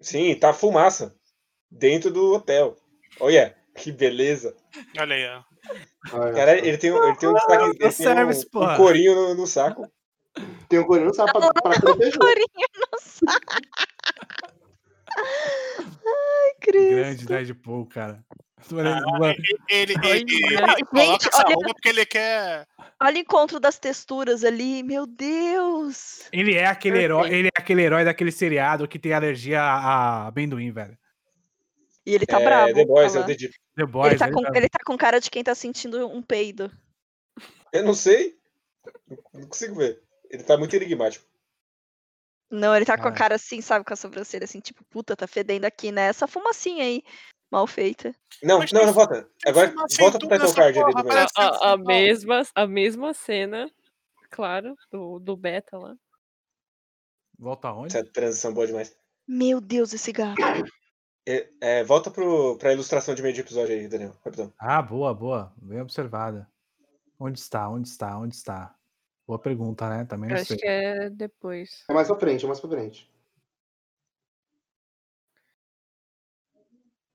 Sim, tá fumaça. Dentro do hotel. Olha, que beleza. Olha aí, ó. Cara, ele tem, um- ele tem um destaque. Ele tem service, um, um corinho no, no saco. Tem um coreano sabe pra, pra proteger. Corinho no saco. Ai, Cristo. Grande Deadpool, cara. Mano, Ele, ele, Olha, ele, ele coloca essa roupa porque ele quer. Olha o encontro das texturas ali, meu Deus. Ele é aquele herói, ele é aquele herói daquele seriado que tem alergia a a amendoim, velho. E ele tá é, bravo. The Boys, é o lá. The Boys. ele, tá ele com, ele tá com cara de quem tá sentindo um peido. Eu não sei. Não consigo ver. Ele tá muito enigmático. Não, ele tá com a Ah. cara assim, sabe, com a sobrancelha assim, tipo, puta, tá fedendo aqui, né? Essa fumacinha aí, mal feita. Não, Mas não, não, volta. Agora volta pro title card ali do A, a Não. mesma, a mesma cena, claro, do, do beta lá. Volta aonde? Essa transição boa demais. Meu Deus, esse gato. É, é, volta pro, pra ilustração de meio de episódio aí, Daniel. Rapidão. Ah, boa, boa. Bem observada. Onde está? Onde está? Onde está? Boa pergunta, né? Também não acho sei. que é depois. É mais pra frente, é mais pra frente.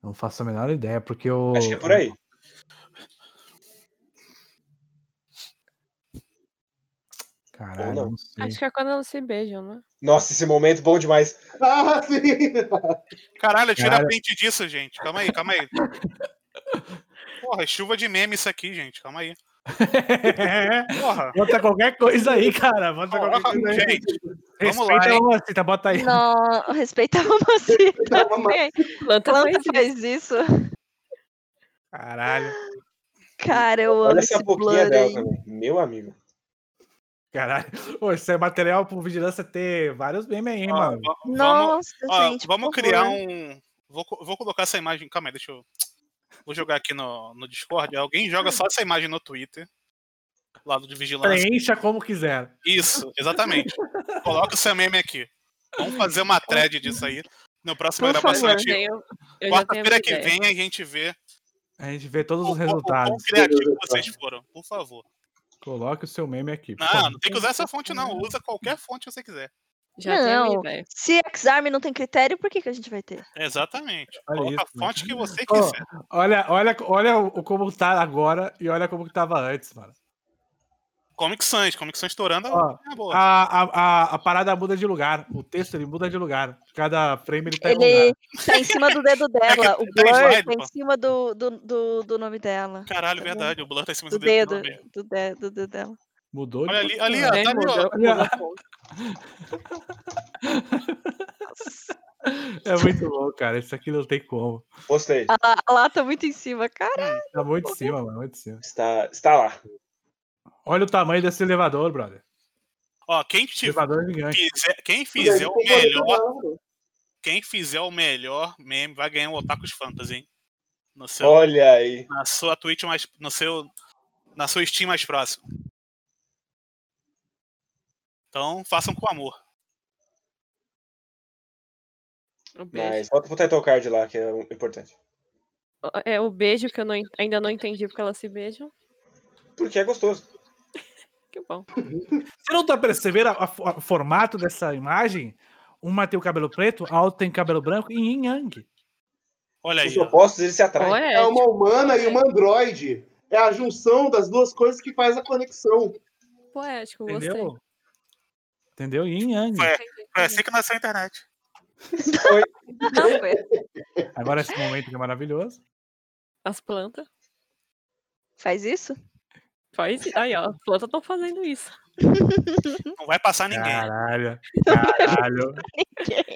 Não faço a menor ideia, porque eu. Acho que é por aí. Caralho, não. não sei. Acho que é quando elas se beijam, né? Nossa, esse momento bom demais. Ah, sim! Caralho, tira Cara. a print disso, gente. Calma aí, calma aí. Porra, é chuva de meme isso aqui, gente. Calma aí. Porra. Bota qualquer coisa aí, cara. Bota qualquer Porra, coisa aí. gente, vamos lá, Respeita hein? a mamacita, bota aí. Não, respeita a mamacita. Planta Planta faz isso. faz isso. Caralho, Cara, eu amo Olha esse essa boquinha blur dela aí. também. Meu amigo. Caralho. Ô, isso é material pro vigilância ter vários memes aí, Ó, mano. va- vamos, Nossa, ó, gente, vamos criar favor. um. Vou, vou colocar essa imagem. Calma aí, deixa eu. Vou jogar aqui no, no Discord. Alguém joga só essa imagem no Twitter. Lado de vigilância. Preencha como quiser. Isso, exatamente. Coloca o seu meme aqui. Vamos fazer uma thread disso aí. No próximo Por gravação. favor. gente- a Quarta-feira que ideia. vem a gente vê A gente vê todos o, os o- o quão resultados. criativo vocês foram. Por favor. Coloque o seu meme aqui. Não, favor. não tem que usar essa fonte, não. Usa qualquer fonte que você quiser. Já Não. ideia. Se X-Arm não tem critério, por que, que a gente vai ter? Exatamente. Olha Coloca isso, a fonte que você quiser. Olha, olha, olha o, como tá agora e olha como que tava antes, mano. Comic Sans, Comic Sans estourando Ó, é boa. A, a, a, a parada muda de lugar. O texto ele muda de lugar. Cada frame ele tá em Ele lugar. tá em cima do dedo dela. O tá em blur slide, tá em cima do, do, do, do nome dela. Caralho, tá verdade. O Blur tá em cima Do do dedo. Do dedo, do dedo dela. Mudou. de Olha ali, ali, ó. Tá ali. É muito bom, cara. Isso aqui não tem como. Postei. A, lá- a lá tá muito em cima, cara. Tá muito em cima, mano. Muito em cima. Está, está lá. Olha o tamanho desse elevador, brother. Ó, quem, tiver, Elevador gigante. fizer, quem fizer o melhor, quem fizer o melhor meme vai ganhar o Otakus Fantasy, hein? No seu, Olha aí. na sua Twitch mais, no seu, na sua Steam mais próximo. Então, façam com amor. O beijo. Mas volta pro title card lá, que é o importante. É o beijo que eu não ainda não entendi porque elas se beijam. Porque é gostoso. Que bom. Você não tá percebendo o formato dessa imagem? Uma tem o cabelo preto, a outra tem cabelo branco e yin yang. Olha aí. Os opostos, eles se atraem. É, É uma humana e uma androide. É a junção das duas coisas que faz a conexão. poético, gostei. Entendeu? Entendeu? Yin yang. Foi, foi assim que nasceu a internet. Não, foi. Agora esse momento que é maravilhoso. As plantas. Faz isso? Faz. Aí, ó. As plantas estão fazendo isso. Não vai passar ninguém. Caralho. Caralho.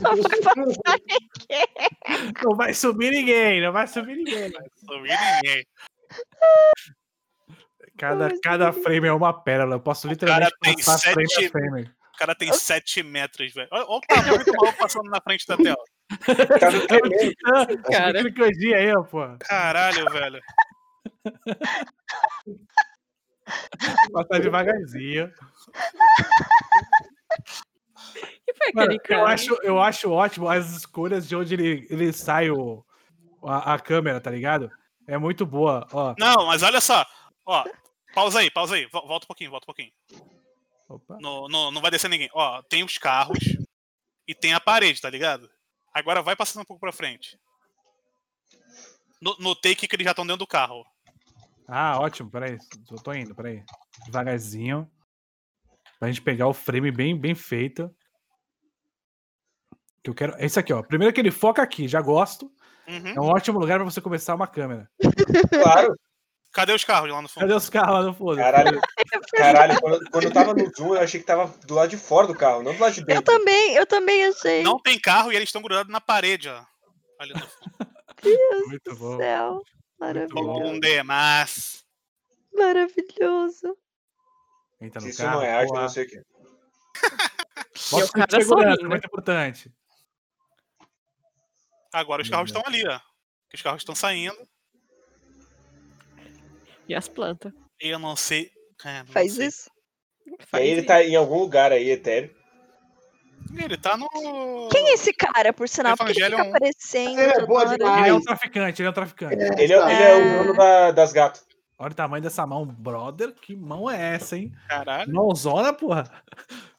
Não vai passar ninguém. Não vai subir ninguém, não vai subir ninguém. Não vi ninguém. Cada, cada frame é uma pérola. Eu posso literalmente passar frame sete- a frame. O cara tem 7 metros, velho. Olha, olha o tamanho do maluco passando na frente da tela. Tá no tremendo. Cara. Que coisinha aí, ó, pô. Caralho, velho. Passar devagarzinho. E foi Mano, aquele eu, cara? acho, eu acho ótimo as escolhas de onde ele, ele sai o, a, a câmera, tá ligado? É muito boa, ó. Não, mas olha só. Ó, pausa aí, pausa aí. Vol- Volta um pouquinho, volta um pouquinho. Opa. No, no- não vai descer ninguém. Ó, tem os carros e tem a parede, tá ligado? Agora vai passando um pouco pra frente. No, no take que eles já estão dentro do carro. Ah, ótimo, peraí. Eu tô indo, peraí. Devagarzinho. Pra gente pegar o frame bem, bem feito. Que eu quero. Esse aqui, ó. Primeiro que ele foca aqui, já gosto. Uhum. É um ótimo lugar pra você começar uma câmera. Claro. Cadê os carros lá no fundo? Cadê os carros lá no fundo? Caralho, caralho quando, quando eu tava no zoom, eu achei que tava do lado de fora do carro, não do lado de Eu dentro. também, eu também achei. Não tem carro e eles estão grudados na parede, ó. Ali no fundo. Muito bom. Céu. Maravilhoso. Bom demais. Maravilhoso. Entra no isso carro. não é arte, não sei o que. Bota o cara segurança, sorrindo. muito importante. Agora os carros estão ali, ó. Os carros estão saindo. E as plantas. Eu não sei. é, não Faz sei. isso. Faz aí ele isso. tá em algum lugar aí, etéreo. Ele tá no. Quem é esse cara, por sinal? Por que ele fica aparecendo Ele é boa demais. Ele é um traficante, ele é um traficante. Ele é, ele é o Ah. dono da- das gatas. Olha o tamanho dessa mão, brother. Que mão é essa, hein? Caralho. Mãozona, porra.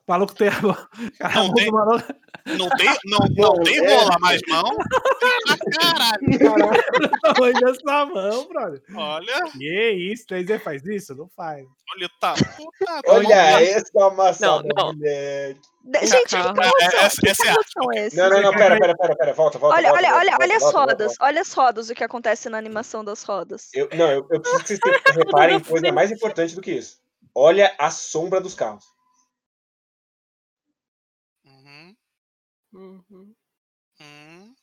O maluco tem a mão. Cara, a Não tem. maluco- Não tem, não, não tem é. rola mais mão. Caralho. Caralho, o tamanho dessa mão, brother. Olha, Que isso? 3D faz isso? Não faz. olha, tá. Puta, Olha essa amassada, Não, não. moleque. Gente, que É, essa- Que essa é a carros arte, são esses? Não, não, não, pera, pera, pera, pera, volta, volta. Olha, volta, olha, volta, olha, volta, olha as rodas. Olha as rodas, o que acontece na animação das rodas. Eu, não, eu, eu preciso que vocês reparem em coisa mais importante do que isso. Olha a sombra dos carros. Uhum. uhum.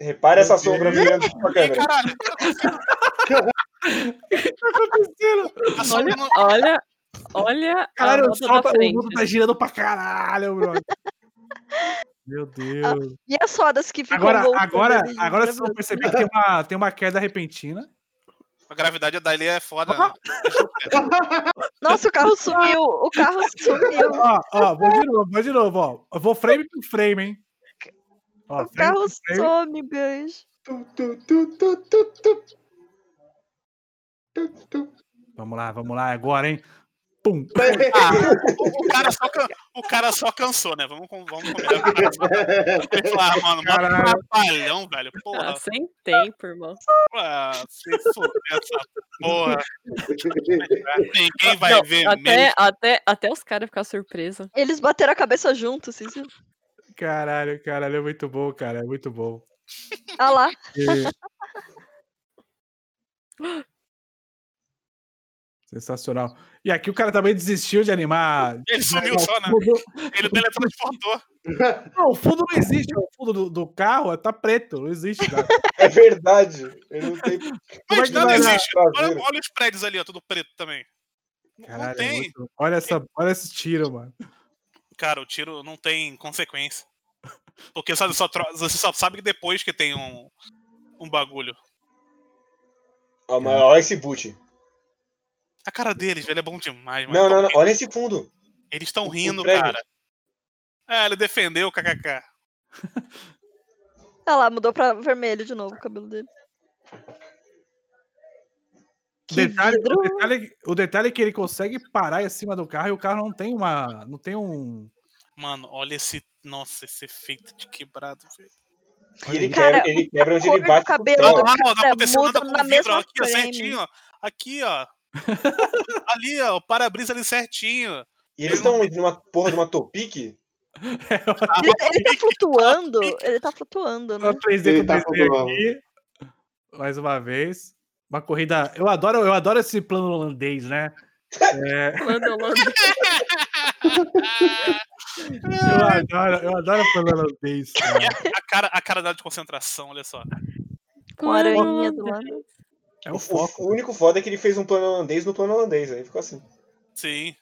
Repare essa Meu sombra Deus. virando pra câmera. caralho. A sombra Olha, não- olha, olha Caralho, a o, sol tá- o mundo tá girando pra caralho, brother. Meu Deus. E as rodas que ficam Agora, agora, agora vocês vão perceber que tem uma, tem uma queda repentina. A gravidade dali é foda. Ah. Nossa, o carro sumiu. O carro sumiu. Ó, ó, vou de novo, vou de novo, ó. Eu vou frame por frame, hein? Ó, O frame carro frame. some, beijo. Tu, tu, tu, tu, tu, tu. Tu, tu. Vamos lá, vamos lá, agora, hein? Pum. Ah, o, cara só, can- o cara só cansou, né? Vamos, com- vamos combinar. O cara só cansou. Ah, mano, mó Caralho. trapalhão, velho. Porra, Ah, sem tempo, irmão. ah, se fuder essa porra. Ninguém vai Não, ver até, mesmo. até, até os caras ficar surpresos. Eles bateram a cabeça juntos, vocês viram? Caralho, caralho, é muito bom, cara, é muito bom. Ah lá. E- Sensacional. E aqui o cara também desistiu de animar. Ele sumiu só, né? Ele teletransportou. Não, o fundo não existe. O fundo do, do carro tá preto. Não existe. Cara. É verdade. Ele não tem é Mas que vai dar? existe. Olha, olha os prédios ali, ó, tudo preto também. Não Caralho, é tem. muito- olha, essa, olha esse tiro, mano. Cara, o tiro não tem consequência. Porque sabe, só tro- você só sabe depois que tem um, um bagulho. Olha esse boot. A cara deles, velho, é bom demais, mano. Não, não, não. Olha esse fundo. Eles estão o rindo, cara. É, ele defendeu o kkk. Ah lá, mudou pra vermelho de novo o cabelo dele. O Que detalhe, o, detalhe, o detalhe é que ele consegue parar em cima do carro e o carro não tem uma. Não tem um. Mano, olha esse. Nossa, esse efeito de quebrado, velho. Ele, Cara, quebra, ele quebra onde ele bate. cabelo Não, do Não, não cara aconteceu nada com o vidro, mesma aqui, ó, certinho, ó. Aqui, ó. ali, ó, o para-brisa ali certinho. E eles estão numa porra de uma Topic? Ah, Ele, ele tá flutuando. Ele tá flutuando, né? Só 3D Ele tá 3D flutuando. aqui. Mais uma vez. Uma corrida. Eu adoro, eu adoro esse plano holandês, né? É, Lando, Lando. eu adoro, eu adoro o plano holandês. cara. a cara, a cara dela de concentração, olha só. Com a aranha do lado. É O, o foco. o único foda é que ele fez um plano holandês no plano holandês. Aí ficou assim. Sim.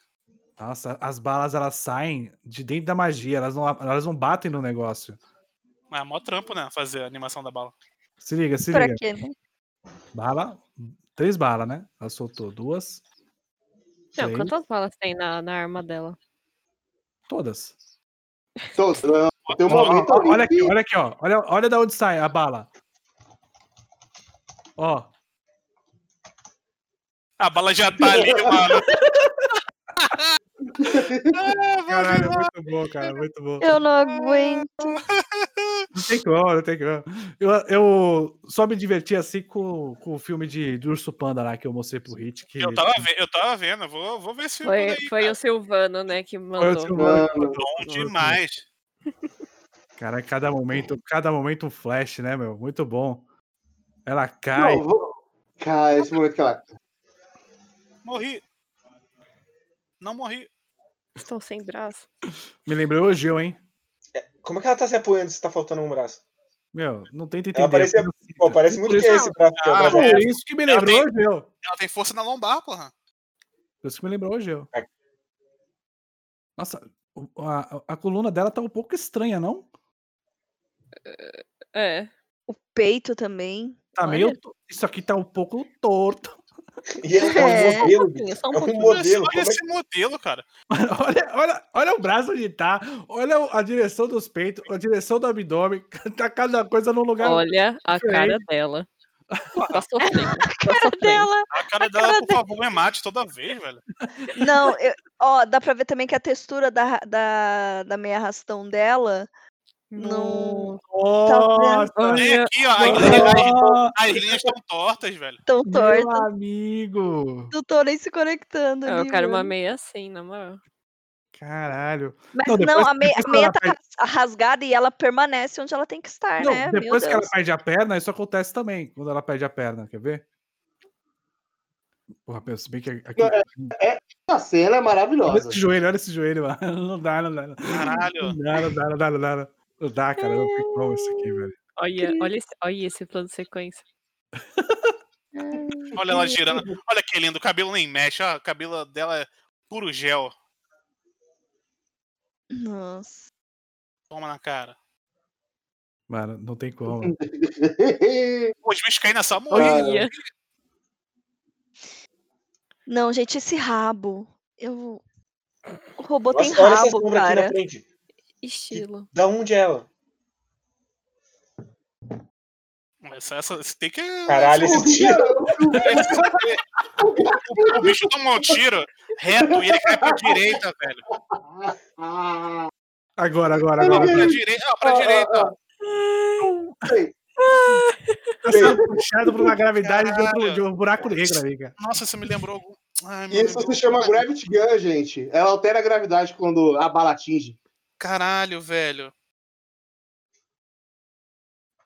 Nossa, as balas elas saem de dentro da magia, elas não, elas não batem no negócio. Mas é mó trampo, né? Fazer a animação da bala. Se liga, se Pra liga. quê, né? Bala, três balas, né? Ela soltou duas, Não, três, quantas balas tem na, na arma dela? todas. Tem um Ó, ó, olha aqui, olha aqui, ó. Olha, olha da onde sai a bala. Ó, A bala já tá ali, mano. Ah, Caralho, muito bom, cara, muito bom. Eu não aguento. Não tem como, não tem como. Eu, eu só me diverti assim com, com o filme de, de Urso Panda lá que eu mostrei pro Hit. Que, Eu tava, eu tava vendo, vou, vou ver esse filme Foi, aí. foi o Silvano, né, que Foi o mandou. Silvano. Bom demais. Cara, cada momento, cada momento um flash, né, meu? Muito bom. Ela cai. Não, vou... Cara, esse momento que ela. Morri. Não morri. Estou sem braço. Me lembrou o Gil, hein? Como é que ela tá se apoiando se tá faltando um braço? Meu, não tenta entender. Ela parecia- Pô, parece muito que é isso- esse braço. é Ah, braço. Por isso que me Ela lembrou tem- o Gil. Ela tem força na lombar, porra. Por isso que me lembrou o Gil. É. Nossa, a, a coluna dela tá um pouco estranha, não? É. O peito também. Tá Olha. meio. Isso aqui tá um pouco torto. E é, é É. um modelo, só um É um modelo. Olha é esse modelo, cara. Olha, olha, olha o braço onde tá. Olha a direção dos peitos, a direção do abdômen. Tá cada coisa num lugar. Olha a diferente. cara dela. Tá sofrendo. Tá Cara sofrendo. dela. A cara dela, por favor, me mate toda vez, velho. Não, eu- ó, dá pra ver também que a textura da, da, da meia arrastão dela não Nossa, Tem Olha, aqui, ó. As linhas, Nossa, as linhas estão tortas, velho. tão meu torta. amigo. Não tô nem se conectando eu ali, quero uma mano. meia assim, na moral. Caralho. Mas Não, não, a meia, a meia tá perde- ras- rasgada e ela permanece onde ela tem que estar, Não, né? Meu depois que ela perde a perna, isso acontece também. Quando ela perde a perna, quer ver? Porra, pensa bem que aqui. Não, A cena é Olha maravilhosa. esse joelho, olha esse joelho, mano. Não dá, não dá. Não Caralho. dá, não dá, não dá, não dá. Não dá, cara. Não tem como isso aqui, velho. Olha, olha, esse, olha esse plano de sequência. Olha ela girando. Olha que lindo. O cabelo nem mexe. Ó. O cabelo dela é puro gel. Nossa. Toma na cara. Mano, não tem como. Os bichos caem nessa morre. Olha. Não, gente, esse rabo. Eu. O robô tem Nossa, essa rabo, sombra aqui na cara. Estilo. Da onde é ela? Essa, essa, esse tem que. Caralho, esse tiro. O, o bicho toma um tiro reto e ele cai pra direita, velho. Agora, agora, Não, agora. pra direita, ó, pra direita. Tá sendo puxado por uma gravidade de, outro- Caralho. de um buraco negro ali, cara. Nossa, isso me lembrou. Ai, Isso Deus. se chama Gravity Gun, gente. Ela altera a gravidade quando a bala atinge. Caralho, velho.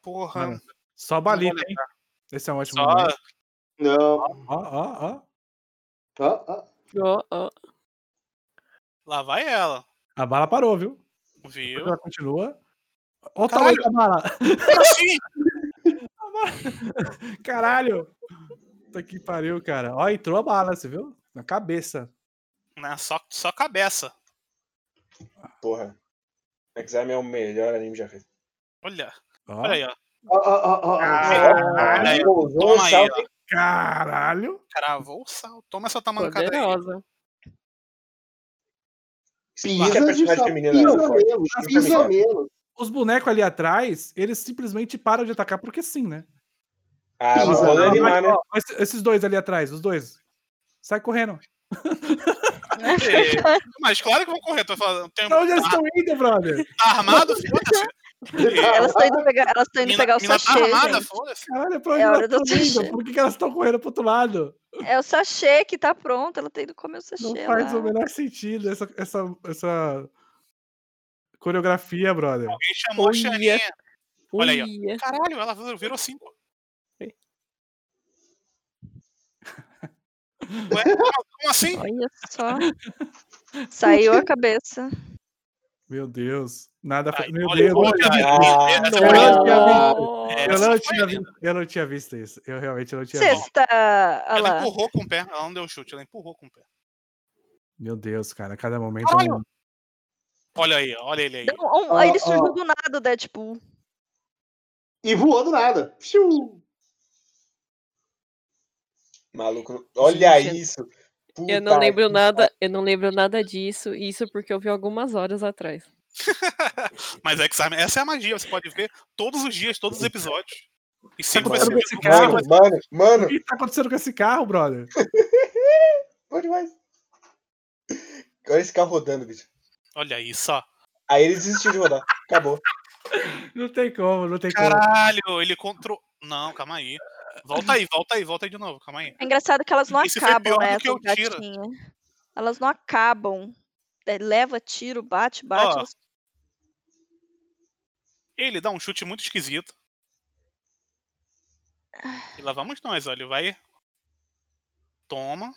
Porra. Mano, Só balita, hein? Esse é um ótimo Só. momento. Não. Ó, ó, ó. Ó, ó. Ó, ó. Lá vai ela. A bala parou, viu? Viu? Ela continua. Olha o tamanho da bala. Assim? Caralho. Puta que pariu, cara. Ó, entrou a bala, você viu? Na cabeça. Não, só, só cabeça. Porra. Exame é o melhor anime já feito. Olha. Olha aí, ó. Aí. Pousou um Toma aí, salto ó. Caralho. Cravou o sal. Toma essa tamancada aí. Poderosa. Explica a Pisa de personagem sal- feminina. pisa ela é pisa menos. Os bonecos ali atrás, eles simplesmente param de atacar porque sim, né? Ah, Pisa, mas não, não, animar, né? Esses dois ali atrás, os dois. Sai correndo. É, Mas claro que vão correr. Tô falando. Tem, Pra onde eles estão indo, brother? tá armado? Foda-se. Elas estão indo pegar, elas estão indo Mina, pegar o tá sachê, armada? gente. Foda-se. Caralho, pra onde É elas hora do estão indo? sachê. Por que, que elas estão correndo pro outro lado? É o sachê que tá pronto, ela tá indo comer o sachê Não faz lá. o menor sentido essa, essa, essa coreografia, brother. Alguém chamou a Olha. Xaninha. Olha aí, ó. Caralho, ela virou cinco. Ué, como assim? Olha só. Saiu a cabeça. Meu Deus. Nada. Ai, Meu olha, Deus, eu não olha, tinha visto. Eu foi não tinha visto. Foi isso. Eu realmente não tinha visto. Olha Ela lá. empurrou com o pé. Ela não deu chute, ela empurrou com o pé. Meu Deus, cara. Cada momento. é Caralho. um- Olha aí, olha ele aí. Um- aí ele surgiu do nada, o Deadpool. E voou do nada. Piu. Maluco. Olha Gente, isso. Eu não Puta lembro que nada, eu não lembro nada disso, isso porque eu vi algumas horas atrás. Mas é que sabe, essa é a magia. Você pode ver todos os dias, todos os episódios. E sempre vai acontecendo ser com esse cara? vai Mano, mano, O mano. que tá acontecendo com esse carro, brother? Bom demais. Olha esse carro rodando, bicho. Olha aí, só. Aí ele desistiu de rodar. Acabou. Não tem como, não tem como. Caralho, ele controlou. Não, calma aí. Volta aí, volta aí, volta aí de novo, calma aí. É engraçado que elas não Esse foi acabam, né? que tiro. Elas não acabam. É, leva tiro, bate, bate. Ó. elas- Ele dá um chute muito esquisito. E lá vamos nós, olha. Ele vai. Toma.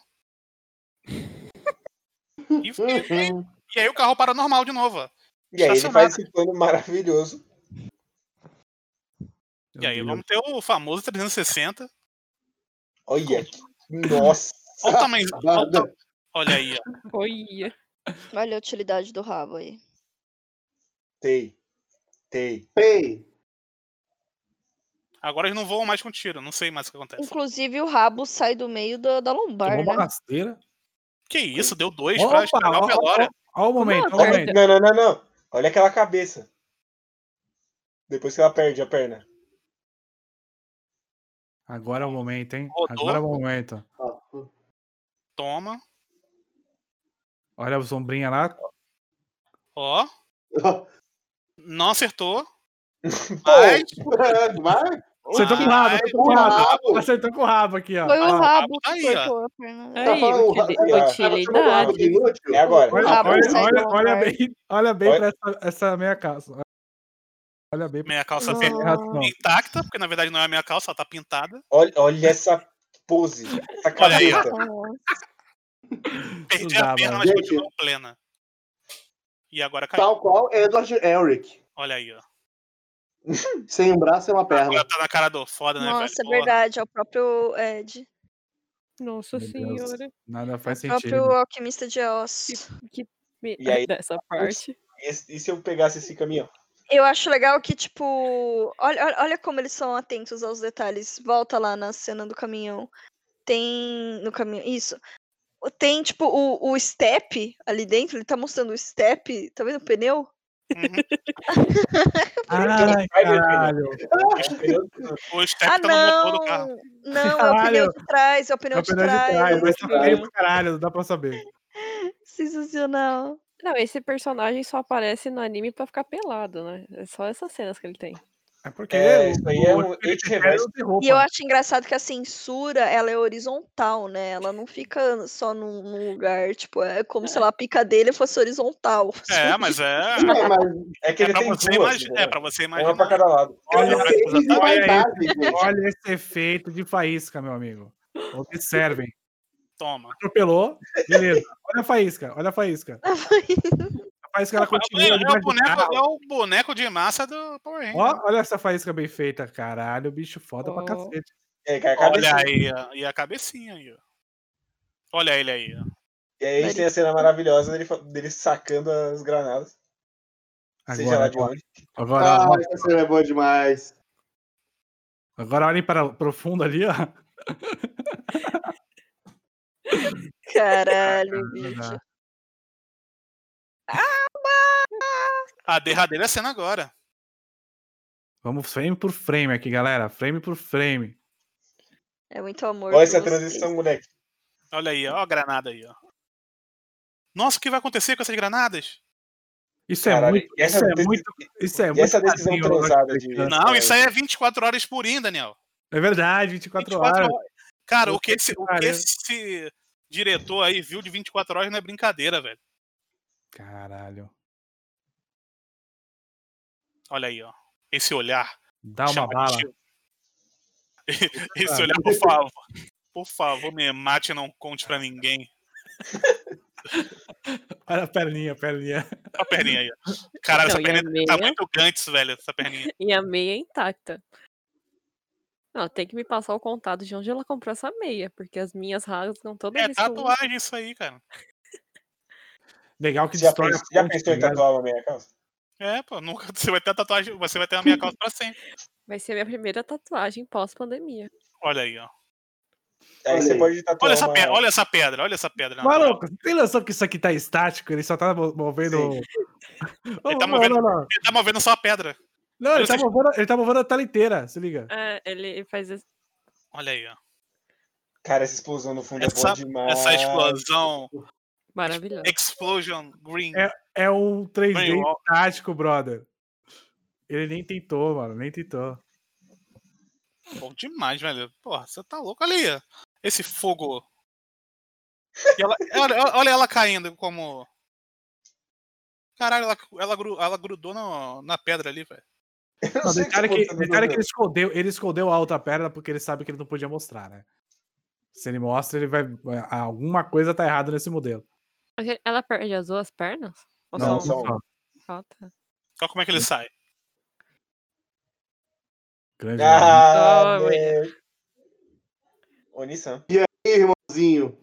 E, e- e aí o carro para normal de novo. E aí ele faz esse plano maravilhoso. E aí vamos ter o famoso 360. Olha. que- Nossa. Olha o tamanho. Olha, olha aí, ó. Olha. Olha a utilidade do rabo aí. Tei. Tei. Ei, Agora eles não voam mais com tiro, não sei mais o que acontece. Inclusive, o rabo sai do meio da, da lombar, Tomou uma né? rasteira. Que isso, deu dois Opa, pra estragar o velório. ó o momento, ó o Olha, momento. Não, não, não, não. Olha aquela cabeça. Depois que ela perde a perna. Agora é o momento, hein? Rodou. Agora é o momento. Toma. Olha a sombrinha lá. Ó. Não acertou. Pô, Mas. Vai. Acertou com o rabo, acertou com o rabo. Acertou com o rabo aqui, ó. Foi o Ó, rabo aí, que ó. cortou a perna. Tá Aí, utili- tá- tá chamando o rabo utilidade. É agora. Olha, olha, olha, olha bem, olha bem Olha- pra essa, essa meia calça. Olha bem Minha calça razão. intacta, porque na verdade não é a minha calça, ela tá pintada. olha, olha essa pose. Essa Olha aí, ó. cabeça. Perdi a perna, mas Gente. continuou plena. E agora caiu. Tal qual Edward Elric. Olha aí, ó. Sem um braço e uma perna. Agora tá na cara do foda, né, Nossa, é velho? Porra. verdade. É o próprio Ed. Nossa Meu Deus. senhora. Nada faz O próprio sentido. alquimista de Oz. Me- E aí- Dessa parte. E, e se eu pegasse esse caminhão? Eu acho legal que, tipo. Olha, olha, como eles são atentos aos detalhes. Volta lá na cena do caminhão. Tem. No caminhão. Isso. Tem, tipo, o, o step ali dentro. Ele tá mostrando o step. Tá vendo o pneu? Uhum. Ai, caralho. O step Ah, tá no motor do carro. não! Não, é o pneu de trás. É o É pneu o de pneu de trás. trás, mas tá trás. pra caralho, não dá pra saber. Sensacional. Não, esse personagem só aparece no anime pra ficar pelado, né? É só essas cenas que ele tem. É porque É, o- isso aí é o um Pérez reverso. tem roupa. E eu acho engraçado que a censura, ela é horizontal, né? Ela não fica só num, num lugar, tipo, é como se lá, a pica dele fosse horizontal. É, mas é. É, mas É que É ele tem você, duas. imagi- entendeu? é pra você Uma pra imaginar. cada lado. Olha, Olha, é. Olha esse efeito de faísca, meu amigo. Observem. Toma. Atropelou, beleza. Olha a faísca, olha a faísca. A faísca ela É, continua é, o boneco, é o boneco de massa do Power Ranger. Ó, olha essa faísca bem feita, caralho, bicho foda pra Ó. cacete. É, Olha aí, e a cabecinha aí, ó. Olha ele aí, ó. E aí a gente tem a cena maravilhosa dele, dele sacando as granadas. seja lá Agora, de onde. agora, Ah, ó, essa cena é boa demais. agora olhem para o fundo ali, ó. Caralho, bicho. dá. A derradeira cena agora. Vamos frame por frame aqui, galera. Frame por frame. É muito amor. Olha essa vocês. transição, moleque. Olha aí, ó a granada aí, ó. Nossa, o que vai acontecer com essas granadas? Isso é Caralho, muito. e essa Isso é muito. Isso é E muito essa decisão transada de. Não, isso aí é 24 horas por in, Daniel. É verdade, 24, 24 horas. horas. Cara, o que, esse, o que esse diretor aí viu de 24 horas não é brincadeira, velho. Caralho. Olha aí, ó. Esse olhar. Dá uma bala. Esse olhar, por favor. Por favor, me mate e não conte pra ninguém. Olha a perninha, a perninha. Olha a perninha aí. ó. Caralho, Não, essa perninha tá meia? muito Gantz, velho. Essa perninha. E a meia é intacta. Não, tem que me passar o contato de onde ela comprou essa meia, porque as minhas rasgam toda É vez que eu uso. tatuagem isso aí, cara. Legal que Já, destrói a pensou, já pensou em tá ligado? tatuar uma meia calça? É, pô, nunca você vai ter a tatuagem, você vai ter a minha calça pra sempre. Vai ser a minha primeira tatuagem pós-pandemia. Olha aí, ó. Aí Olha você pode tatuar Olha essa, uma... pedra, olha essa pedra, olha essa pedra. Maluco, você tem noção que isso aqui tá estático? Ele só tá mo- movendo. Ele tá não, movendo- não, não. Ele tá movendo só a pedra. Não, ele Olha tá, movendo, ele tá movendo a tela inteira, se liga. É, ele faz esse... Olha aí, ó. Cara, essa explosão no fundo é Essa, boa demais. essa explosão Maravilhoso. Explosion Green. É um 3D Bem, ó. tático, brother. Ele nem tentou, mano, nem tentou. Bom demais, velho. Porra, você tá louco ali. ó. Esse fogo. E ela- olha, olha ela caindo como. Caralho, ela, ela, gru- ela grudou no- na pedra ali, velho. Eu não Não, detalhe que, acontecendo detalhe que ele escondeu, ele escondeu a outra perna porque ele sabe que ele não podia mostrar, né? Se ele mostra, ele vai. Alguma coisa tá errada nesse modelo. Ele- Ela perde as duas pernas? Ou Não, só só uma? um. Ah, tá. Olha como é que ele sai. Grande Ah, Oh, meu. Oni-san. Ih, irmãozinho.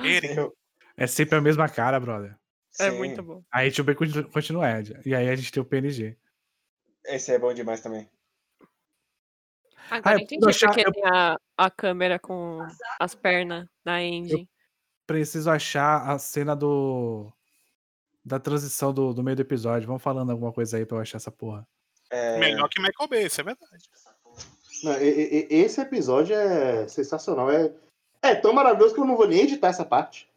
Eren. Eu- É sempre a mesma cara, brother. É Sim, muito bom. Aí a B continua, continua Ed. E aí a gente tem o PNG. Esse é bom demais também. Agora eu eu entendi achar- porque eu- tem a, a câmera com as pernas na engine. Preciso achar a cena do. Da transição do, do meio do episódio. Vamos falando alguma coisa aí pra eu achar essa porra. É, Melhor que Michael Bay, isso é verdade. Não, e- e- esse episódio é sensacional. É, é tão maravilhoso que eu não vou nem editar essa parte.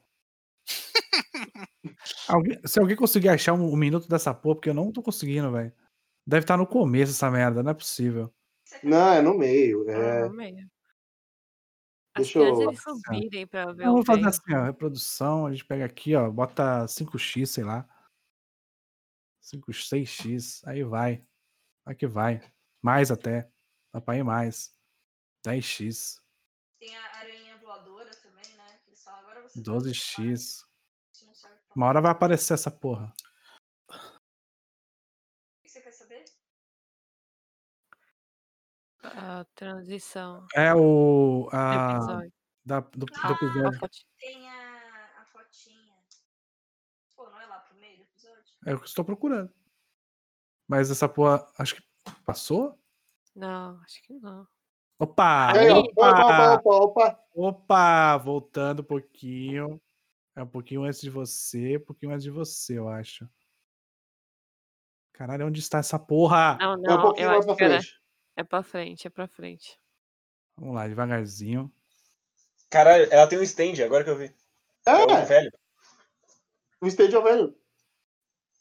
Alguém- se alguém conseguir achar um, um minuto dessa porra, porque eu não tô conseguindo, velho. Deve estar no começo essa merda, não é possível. Não, é no meio. É, Ah, meio. Acho Deixa eu- eles subirem pra ver Eu vou fazer meio. assim, ó. Reprodução, a gente pega aqui, ó. Bota 5x, sei lá. 5, 6x. Aí vai. Que vai. Mais até. Dá pra ir mais. 10x. Tem a aranha voadora também, né? Que falam, agora você 12x. Uma hora vai aparecer essa porra. O que você quer saber? A transição É o. do A, episódio. da, do, do A episódio. foto- Tem a, a fotinha. Pô, não é lá pro meio do episódio? É o que eu estou procurando. Mas essa porra. Acho que passou? Não, acho que não. Opa! É, Aí. opa, opa, opa, opa. Opa! Voltando um pouquinho. É um pouquinho antes de você, um pouquinho antes de você, eu acho. Caralho, onde está essa porra? Não, É um não, pouquinho eu mais acho pra frente. É pra frente, é pra frente. Vamos lá, devagarzinho. Caralho, ela tem um stand, agora que eu vi. É o É, velho. o stage é o velho.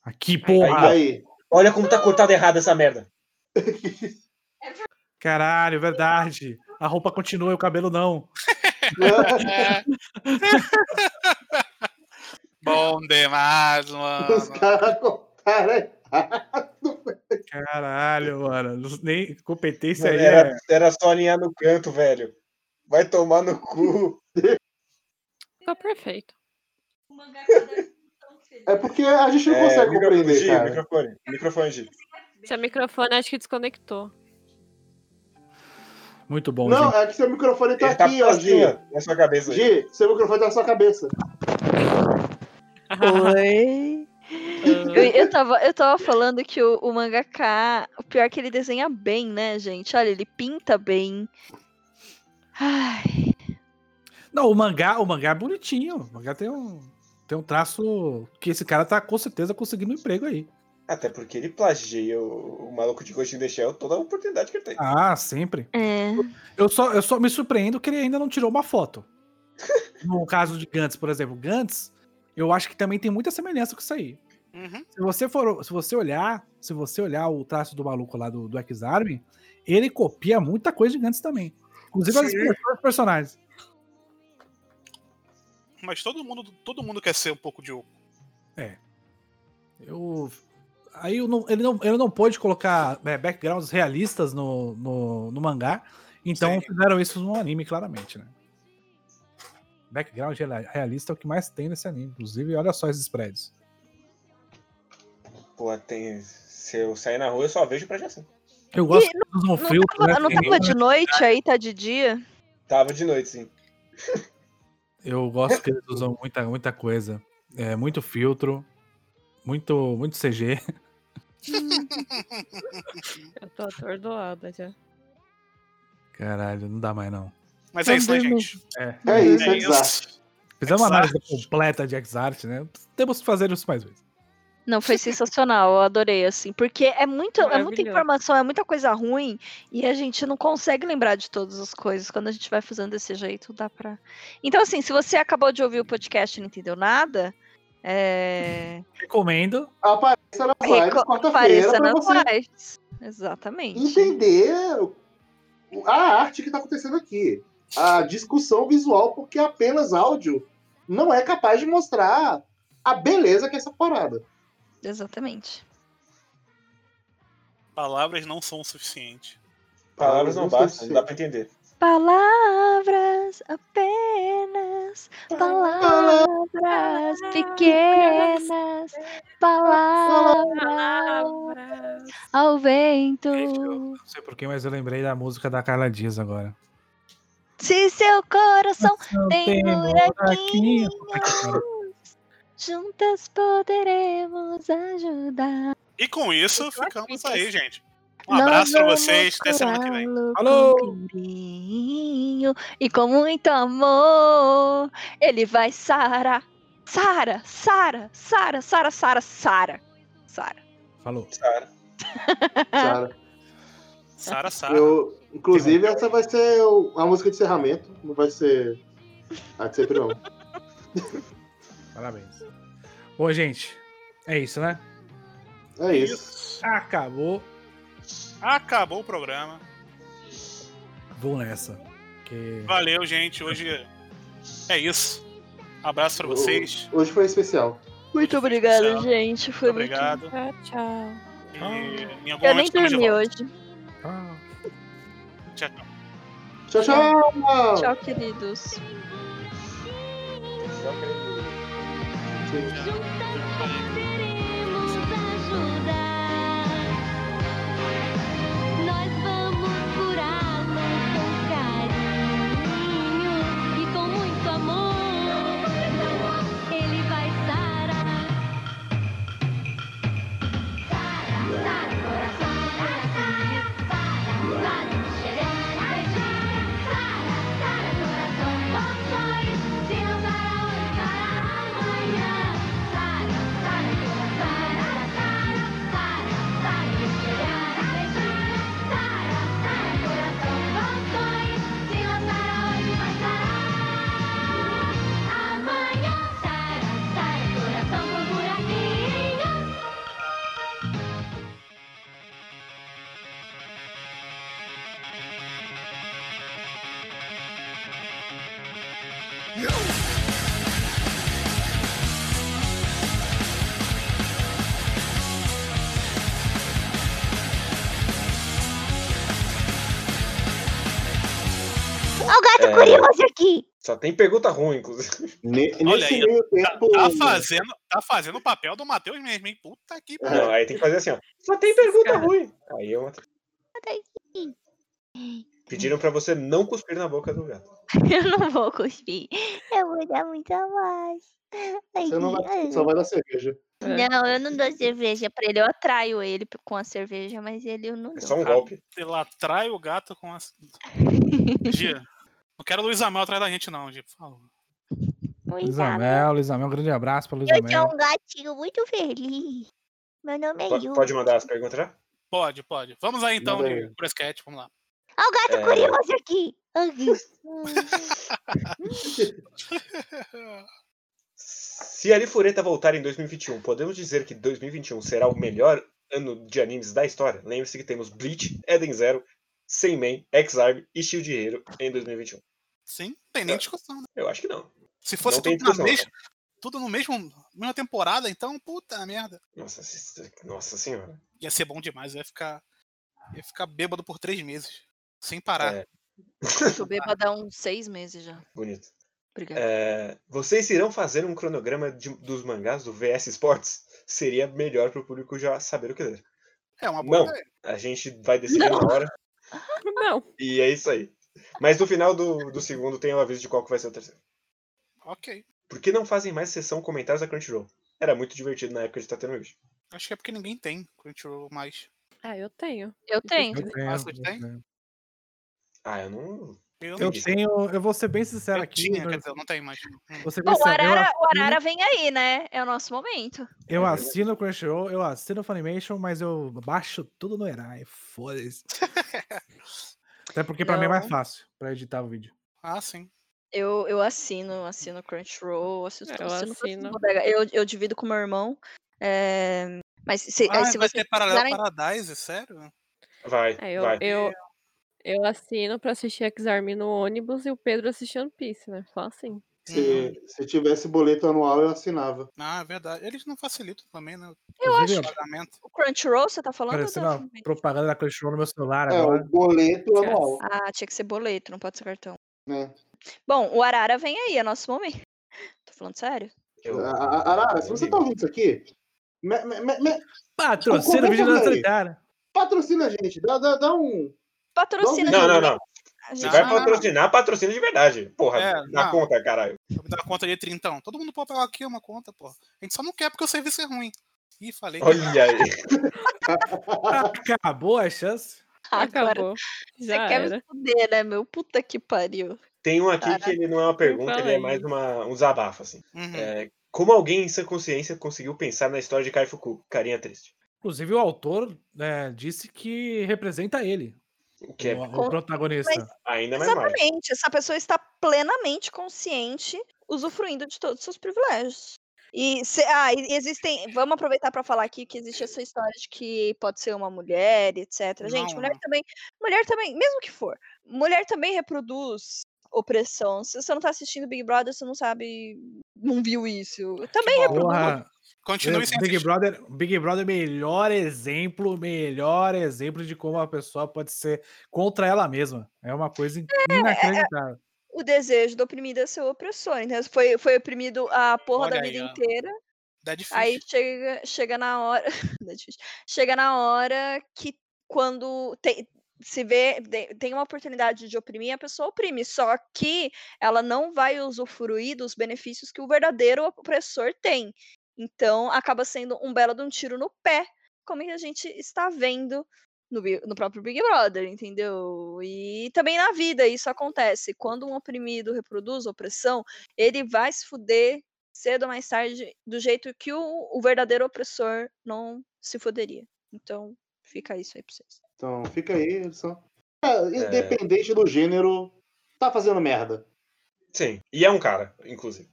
Aqui, porra! Aí. Olha como tá cortado errado essa merda. Caralho, verdade. A roupa continua e o cabelo não. Bom demais, mano. Os caras cortaram errado. Caralho, mano. Nem competência aí. Era, É... era só alinhar no canto, velho. Vai tomar no cu. Ficou perfeito. O mangá tá tão feliz. É porque a gente não É, consegue micro- compreender, Gi, cara. microfone. Microfone, Gi. Seu microfone acho que desconectou. Muito bom, Não, gente. é que seu microfone tá Ele tá aqui, ó, Gi. assim, ó, na sua cabeça. Gi, seu microfone tá na sua cabeça. Oi. Eu, eu, tava, eu tava falando que o, o mangaka, o pior é que ele desenha bem, né, gente? Olha, ele pinta bem. Ai, Não, o mangá, o mangá é bonitinho. O mangá tem um, tem um traço que esse cara tá com certeza conseguindo um emprego aí. Até porque ele plagia o, o maluco de Ghost in the Shell toda a oportunidade que ele tem. Ah, sempre. é. Eu só, eu só me surpreendo que ele ainda não tirou uma foto. No caso de Gantz, por exemplo, Gantz, eu acho que também tem muita semelhança com isso aí. Uhum. Se você for, se você olhar, se você olhar o traço do maluco lá do, do X-Army, ele copia muita coisa de Gantz também. Inclusive as dos personagens. Mas todo mundo, todo mundo quer ser um pouco de Yoko. Eu, aí eu não- ele, não, ele não pôde colocar é, backgrounds realistas no, no, no mangá, então Sim. fizeram isso no anime, claramente, né? Background real- realista é o que mais tem nesse anime, inclusive, olha só esses prédios. Pô, tem. Se eu sair na rua, eu só vejo pra Jacinto. Eu gosto E usam um Não, filtro, tava, né? não tava de noite aí, tá de dia? Tava de noite, sim. Eu gosto que eles usam muita, muita coisa. É, muito filtro, muito, muito CG. Eu tô atordoada já. Caralho, não dá mais não. Mas é isso, né, Também gente? É isso, é É desastre. isso. Fizemos uma análise completa de X-Art, né? Temos que fazer isso mais vezes. Não, foi sensacional, eu adorei, assim, porque é, muito, é muita informação, é muita coisa ruim, e a gente não consegue lembrar de todas as coisas. Quando a gente vai fazendo desse jeito, dá pra. Então, assim, se você acabou de ouvir o podcast e não entendeu nada, é. Recomendo. Apareça nas lives reco- quarta-feira Apareça nas você lives. Exatamente. entender a arte que tá acontecendo aqui. A discussão visual, porque apenas áudio não é capaz de mostrar a beleza que é essa parada. Exatamente. Palavras não são o suficiente. Palavras não Não bastam, não dá pra entender. Palavras apenas, palavras pequenas, palavras Palavras. ao vento. Não sei porquê, mas eu lembrei da música da Carla Dias agora. Se seu coração tem buraquinho. buraquinhos, juntas poderemos ajudar. E com isso, ficamos aí, gente. Um abraço pra vocês. Até semana que vem. com carinho E com muito amor, ele vai sarar. Sara, Sara, Sara, Sara, Sara, Sara. Sara. Falou. Sara. Sara, Sara. Eu, inclusive, essa vai ser o- a música de encerramento. Não vai ser a de sempre, não. Parabéns. Bom, gente, é isso, né? É isso. Acabou. Acabou o programa. Vou nessa. Que... Valeu, gente. Hoje é isso. Abraço pra vocês. Hoje foi especial. Muito obrigada, Tchau. gente. Foi Muito obrigado. Tchau, tchau. E em algum muito. Eu nem dormi volta. hoje. Tchau, tchau. Tchau, tchau! Tchau, queridos. Sim. Poderemos é, aqui. só tem pergunta ruim, inclusive. Ne- Olha Nesse aí, meio Tá, tempo. tá fazendo, tá fazendo o papel do Matheus mesmo, hein? Puta que pariu. Não, aí tem que fazer assim, ó. Só tem pergunta Cara. ruim. Aí eu. Pediram pra você não cuspir na boca do gato. Eu não vou cuspir. Eu vou dar muito a mais. Você não vai, só vai dar cerveja. Não, eu não dou cerveja pra ele. Eu atraio ele com a cerveja, mas ele eu não É dou. só um golpe. Ela atrai o gato com as. Gia, não quero Luiz Amel atrás da gente, não, Gia, por favor. Luiz Amel. Luiz Amel, um grande abraço para Luiz Eu sou Amel. um gatinho muito feliz. Meu nome é Po- Yu. Pode mandar as perguntas já? Pode, pode. Vamos aí então Manda aí. pro sketch, vamos lá. Olha o gato É. curioso aqui. Se a voltar em 2021, podemos dizer que 2021 será o melhor ano de animes da história? Lembre-se que temos Bleach, Eden Zero, Seiman, X-Arm e Shield Hero em 2021. Sim, tem nem discussão, né? Eu acho que não. Se fosse Não tudo, na mesma, tudo no mesmo mesma temporada, então, puta merda. Nossa, nossa senhora. Ia ser bom demais, ia ficar. Ia ficar bêbado por três meses. Sem parar. É. Tô bêbada há uns seis meses já. Bonito. Obrigada. É, vocês irão fazer um cronograma de- dos mangás do VS Sports? Seria melhor pro público já saber o que ler. É, uma boa Não. ideia. A gente vai decidir na hora Não. e é isso aí. Mas no final do, do segundo tem o aviso de qual que vai ser o terceiro. Ok. Por que não fazem mais sessão comentários da Crunchyroll? Era muito divertido na época de Tateno Wish. Acho que é porque ninguém tem Crunchyroll mais. Ah, eu tenho. Eu tenho. Eu tenho, Ah, você eu tem? tenho. Ah, eu não. Eu, Eu tenho. Eu vou ser bem sincero eu aqui. tinha, né? quer dizer, eu não tenho mais. O Arara, o Arara vem aí, né? É o nosso momento. Eu assino o Crunchyroll, eu assino o Funimation, mas eu baixo tudo no Erai. Foda-se. Até porque pra mim é mais fácil pra editar o vídeo. Ah, sim. Eu, eu assino, assino Crunchyroll, assino, É, eu assino assino. Eu, eu divido com meu irmão. é, Mas se, Ah, se vai ter Paralelo quiserem- Paradise, sério? Vai, É, eu, vai. eu, eu assino pra assistir X-Army no ônibus e o Pedro assistir One Piece, né? Só assim. Se, se tivesse boleto anual, eu assinava. Ah, é verdade. Eles não facilitam também, né? Eu Inclusive, acho O pagamento. O Crunchyroll, você tá falando? ou Aparecendo do a Funimation? propaganda da Crunchyroll no meu celular É, agora. o boleto anual, Ah, tinha que ser boleto, não pode ser cartão. né? Bom, o Arara vem aí, é nosso momento. Tô falando sério? Eu- A- Arara, se você tá ouvindo isso aqui, me- me- me- Patrocina o Vigilância aí. Cara. patrocina a gente, dá, dá, dá um. Patrocina Não, não, não. Se vai não, não- patrocinar, patrocina de verdade. Porra, É, dá não. conta, caralho. Vou me dar uma conta de trintão. Todo mundo pode pegar aqui uma conta, pô. A gente só não quer porque o serviço é ruim. Ih, falei. Olha aí. Acabou a chance. Agora, Acabou. você Já quer era. me fuder, né, meu? Puta que pariu. Tem um aqui que ele não é uma pergunta, ele é mais uma, um desabafo, assim. Uhum. É, como alguém em sua consciência conseguiu pensar na história de Kaifuku? Carinha triste. Inclusive, o autor né, disse que representa ele, O que é o, o Com- protagonista. ainda mais. Exatamente. Essa pessoa está plenamente consciente, usufruindo de todos os seus privilégios. E se- ah, e existem. Vamos aproveitar para falar aqui que existe essa história de que pode ser uma mulher, etc. Gente, Não, mulher não. também. Mulher também, mesmo que for, mulher também reproduz opressão. Se você não tá assistindo Big Brother, você não sabe. Não viu isso. Também reproduz. Continue sem Big assistir. Brother, Big Brother, melhor exemplo, melhor exemplo de como a pessoa pode ser contra ela mesma. É uma coisa inacreditável. O desejo do oprimido é ser o opressor. Então, foi, foi oprimido a porra Olha da aí, vida ó. inteira. Dead Fish. Aí chega, chega na hora. é difícil. chega na hora que quando tem, se vê, tem uma oportunidade de oprimir, a pessoa oprime. Só que ela não vai usufruir dos benefícios que o verdadeiro opressor tem. Então acaba sendo um belo de um tiro no pé, como a gente está vendo no, no próprio Big Brother, entendeu? E também na vida isso acontece. Quando um oprimido reproduz opressão, ele vai se fuder cedo ou mais tarde, do jeito que o, o verdadeiro opressor não se fuderia. Então, fica isso aí pra vocês. Então, fica aí, Edson. É, independente do gênero, tá fazendo merda. Sim. E é um cara, inclusive.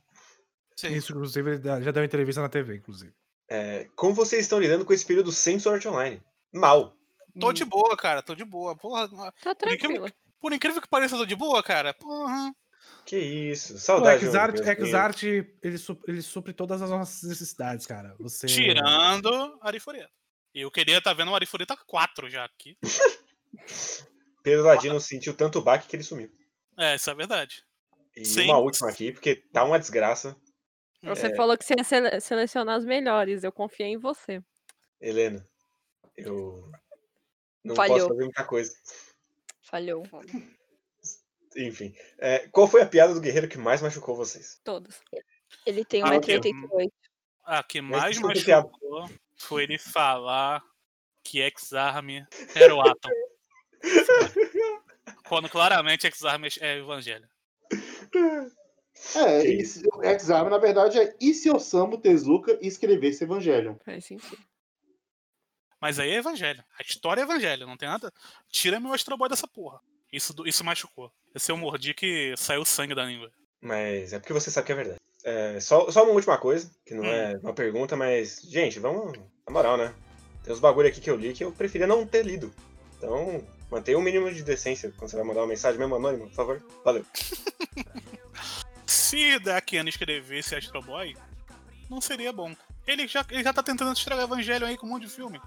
Sim. Isso, inclusive, já deu entrevista na TV, inclusive. É, como vocês estão lidando com esse período sem Sword Art Online? Mal. Tô de boa, cara. Tô de boa. Porra, Tá Por incrível, tranquilo. por incrível que pareça, eu tô de boa, cara. Porra. Que isso. O Saudade. Xart, meus meninos. Xart ele, su- ele supre todas as nossas necessidades, cara. Você... Tirando Arifureta. Eu queria estar vendo o Arifureta 4 já aqui. Pedro Ladino sentiu tanto baque que ele sumiu. É, isso é verdade. E Sim. uma última aqui, porque tá uma desgraça. Você É. falou que você ia sele- selecionar as melhores. Eu confiei em você. Helena, eu não Falhou. posso fazer muita coisa. Falhou. Enfim, é, qual foi a piada do guerreiro que mais machucou vocês? Todos. Ele tem Ah, ok. 1,88m. A que mais machucou foi ele falar que X-Arm era o Atom. Quando claramente X-Arm é evangelho. É, e se- o exame, na verdade, é e se Osamu Tezuka escrevesse Evangelion? Faz sentido. Mas aí é evangelho. A história é evangelho, não tem nada. Tira meu Astro Boy dessa porra. Isso, do- isso machucou. Esse eu mordi que saiu sangue da língua. Mas é porque você sabe que é verdade. É, só, só uma última coisa, que não Hum. é uma pergunta, mas, gente, vamos. Na moral, né? Tem uns bagulho aqui que eu li que eu preferia não ter lido. Então, mantenha o mínimo de decência quando você vai mandar uma mensagem mesmo anônima, por favor. Valeu. Se Dakiana escrevesse Astro Boy, não seria bom. Ele já, ele já tá tentando estragar Evangelho aí com um monte de filme.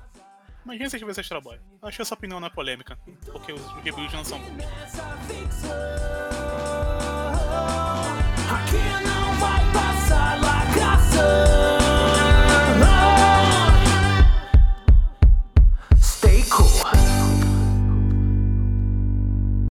Imagina se escrevesse Astro Boy. Eu achei essa opinião na é polêmica, porque os reviews não são bons. Aqui não vai passar.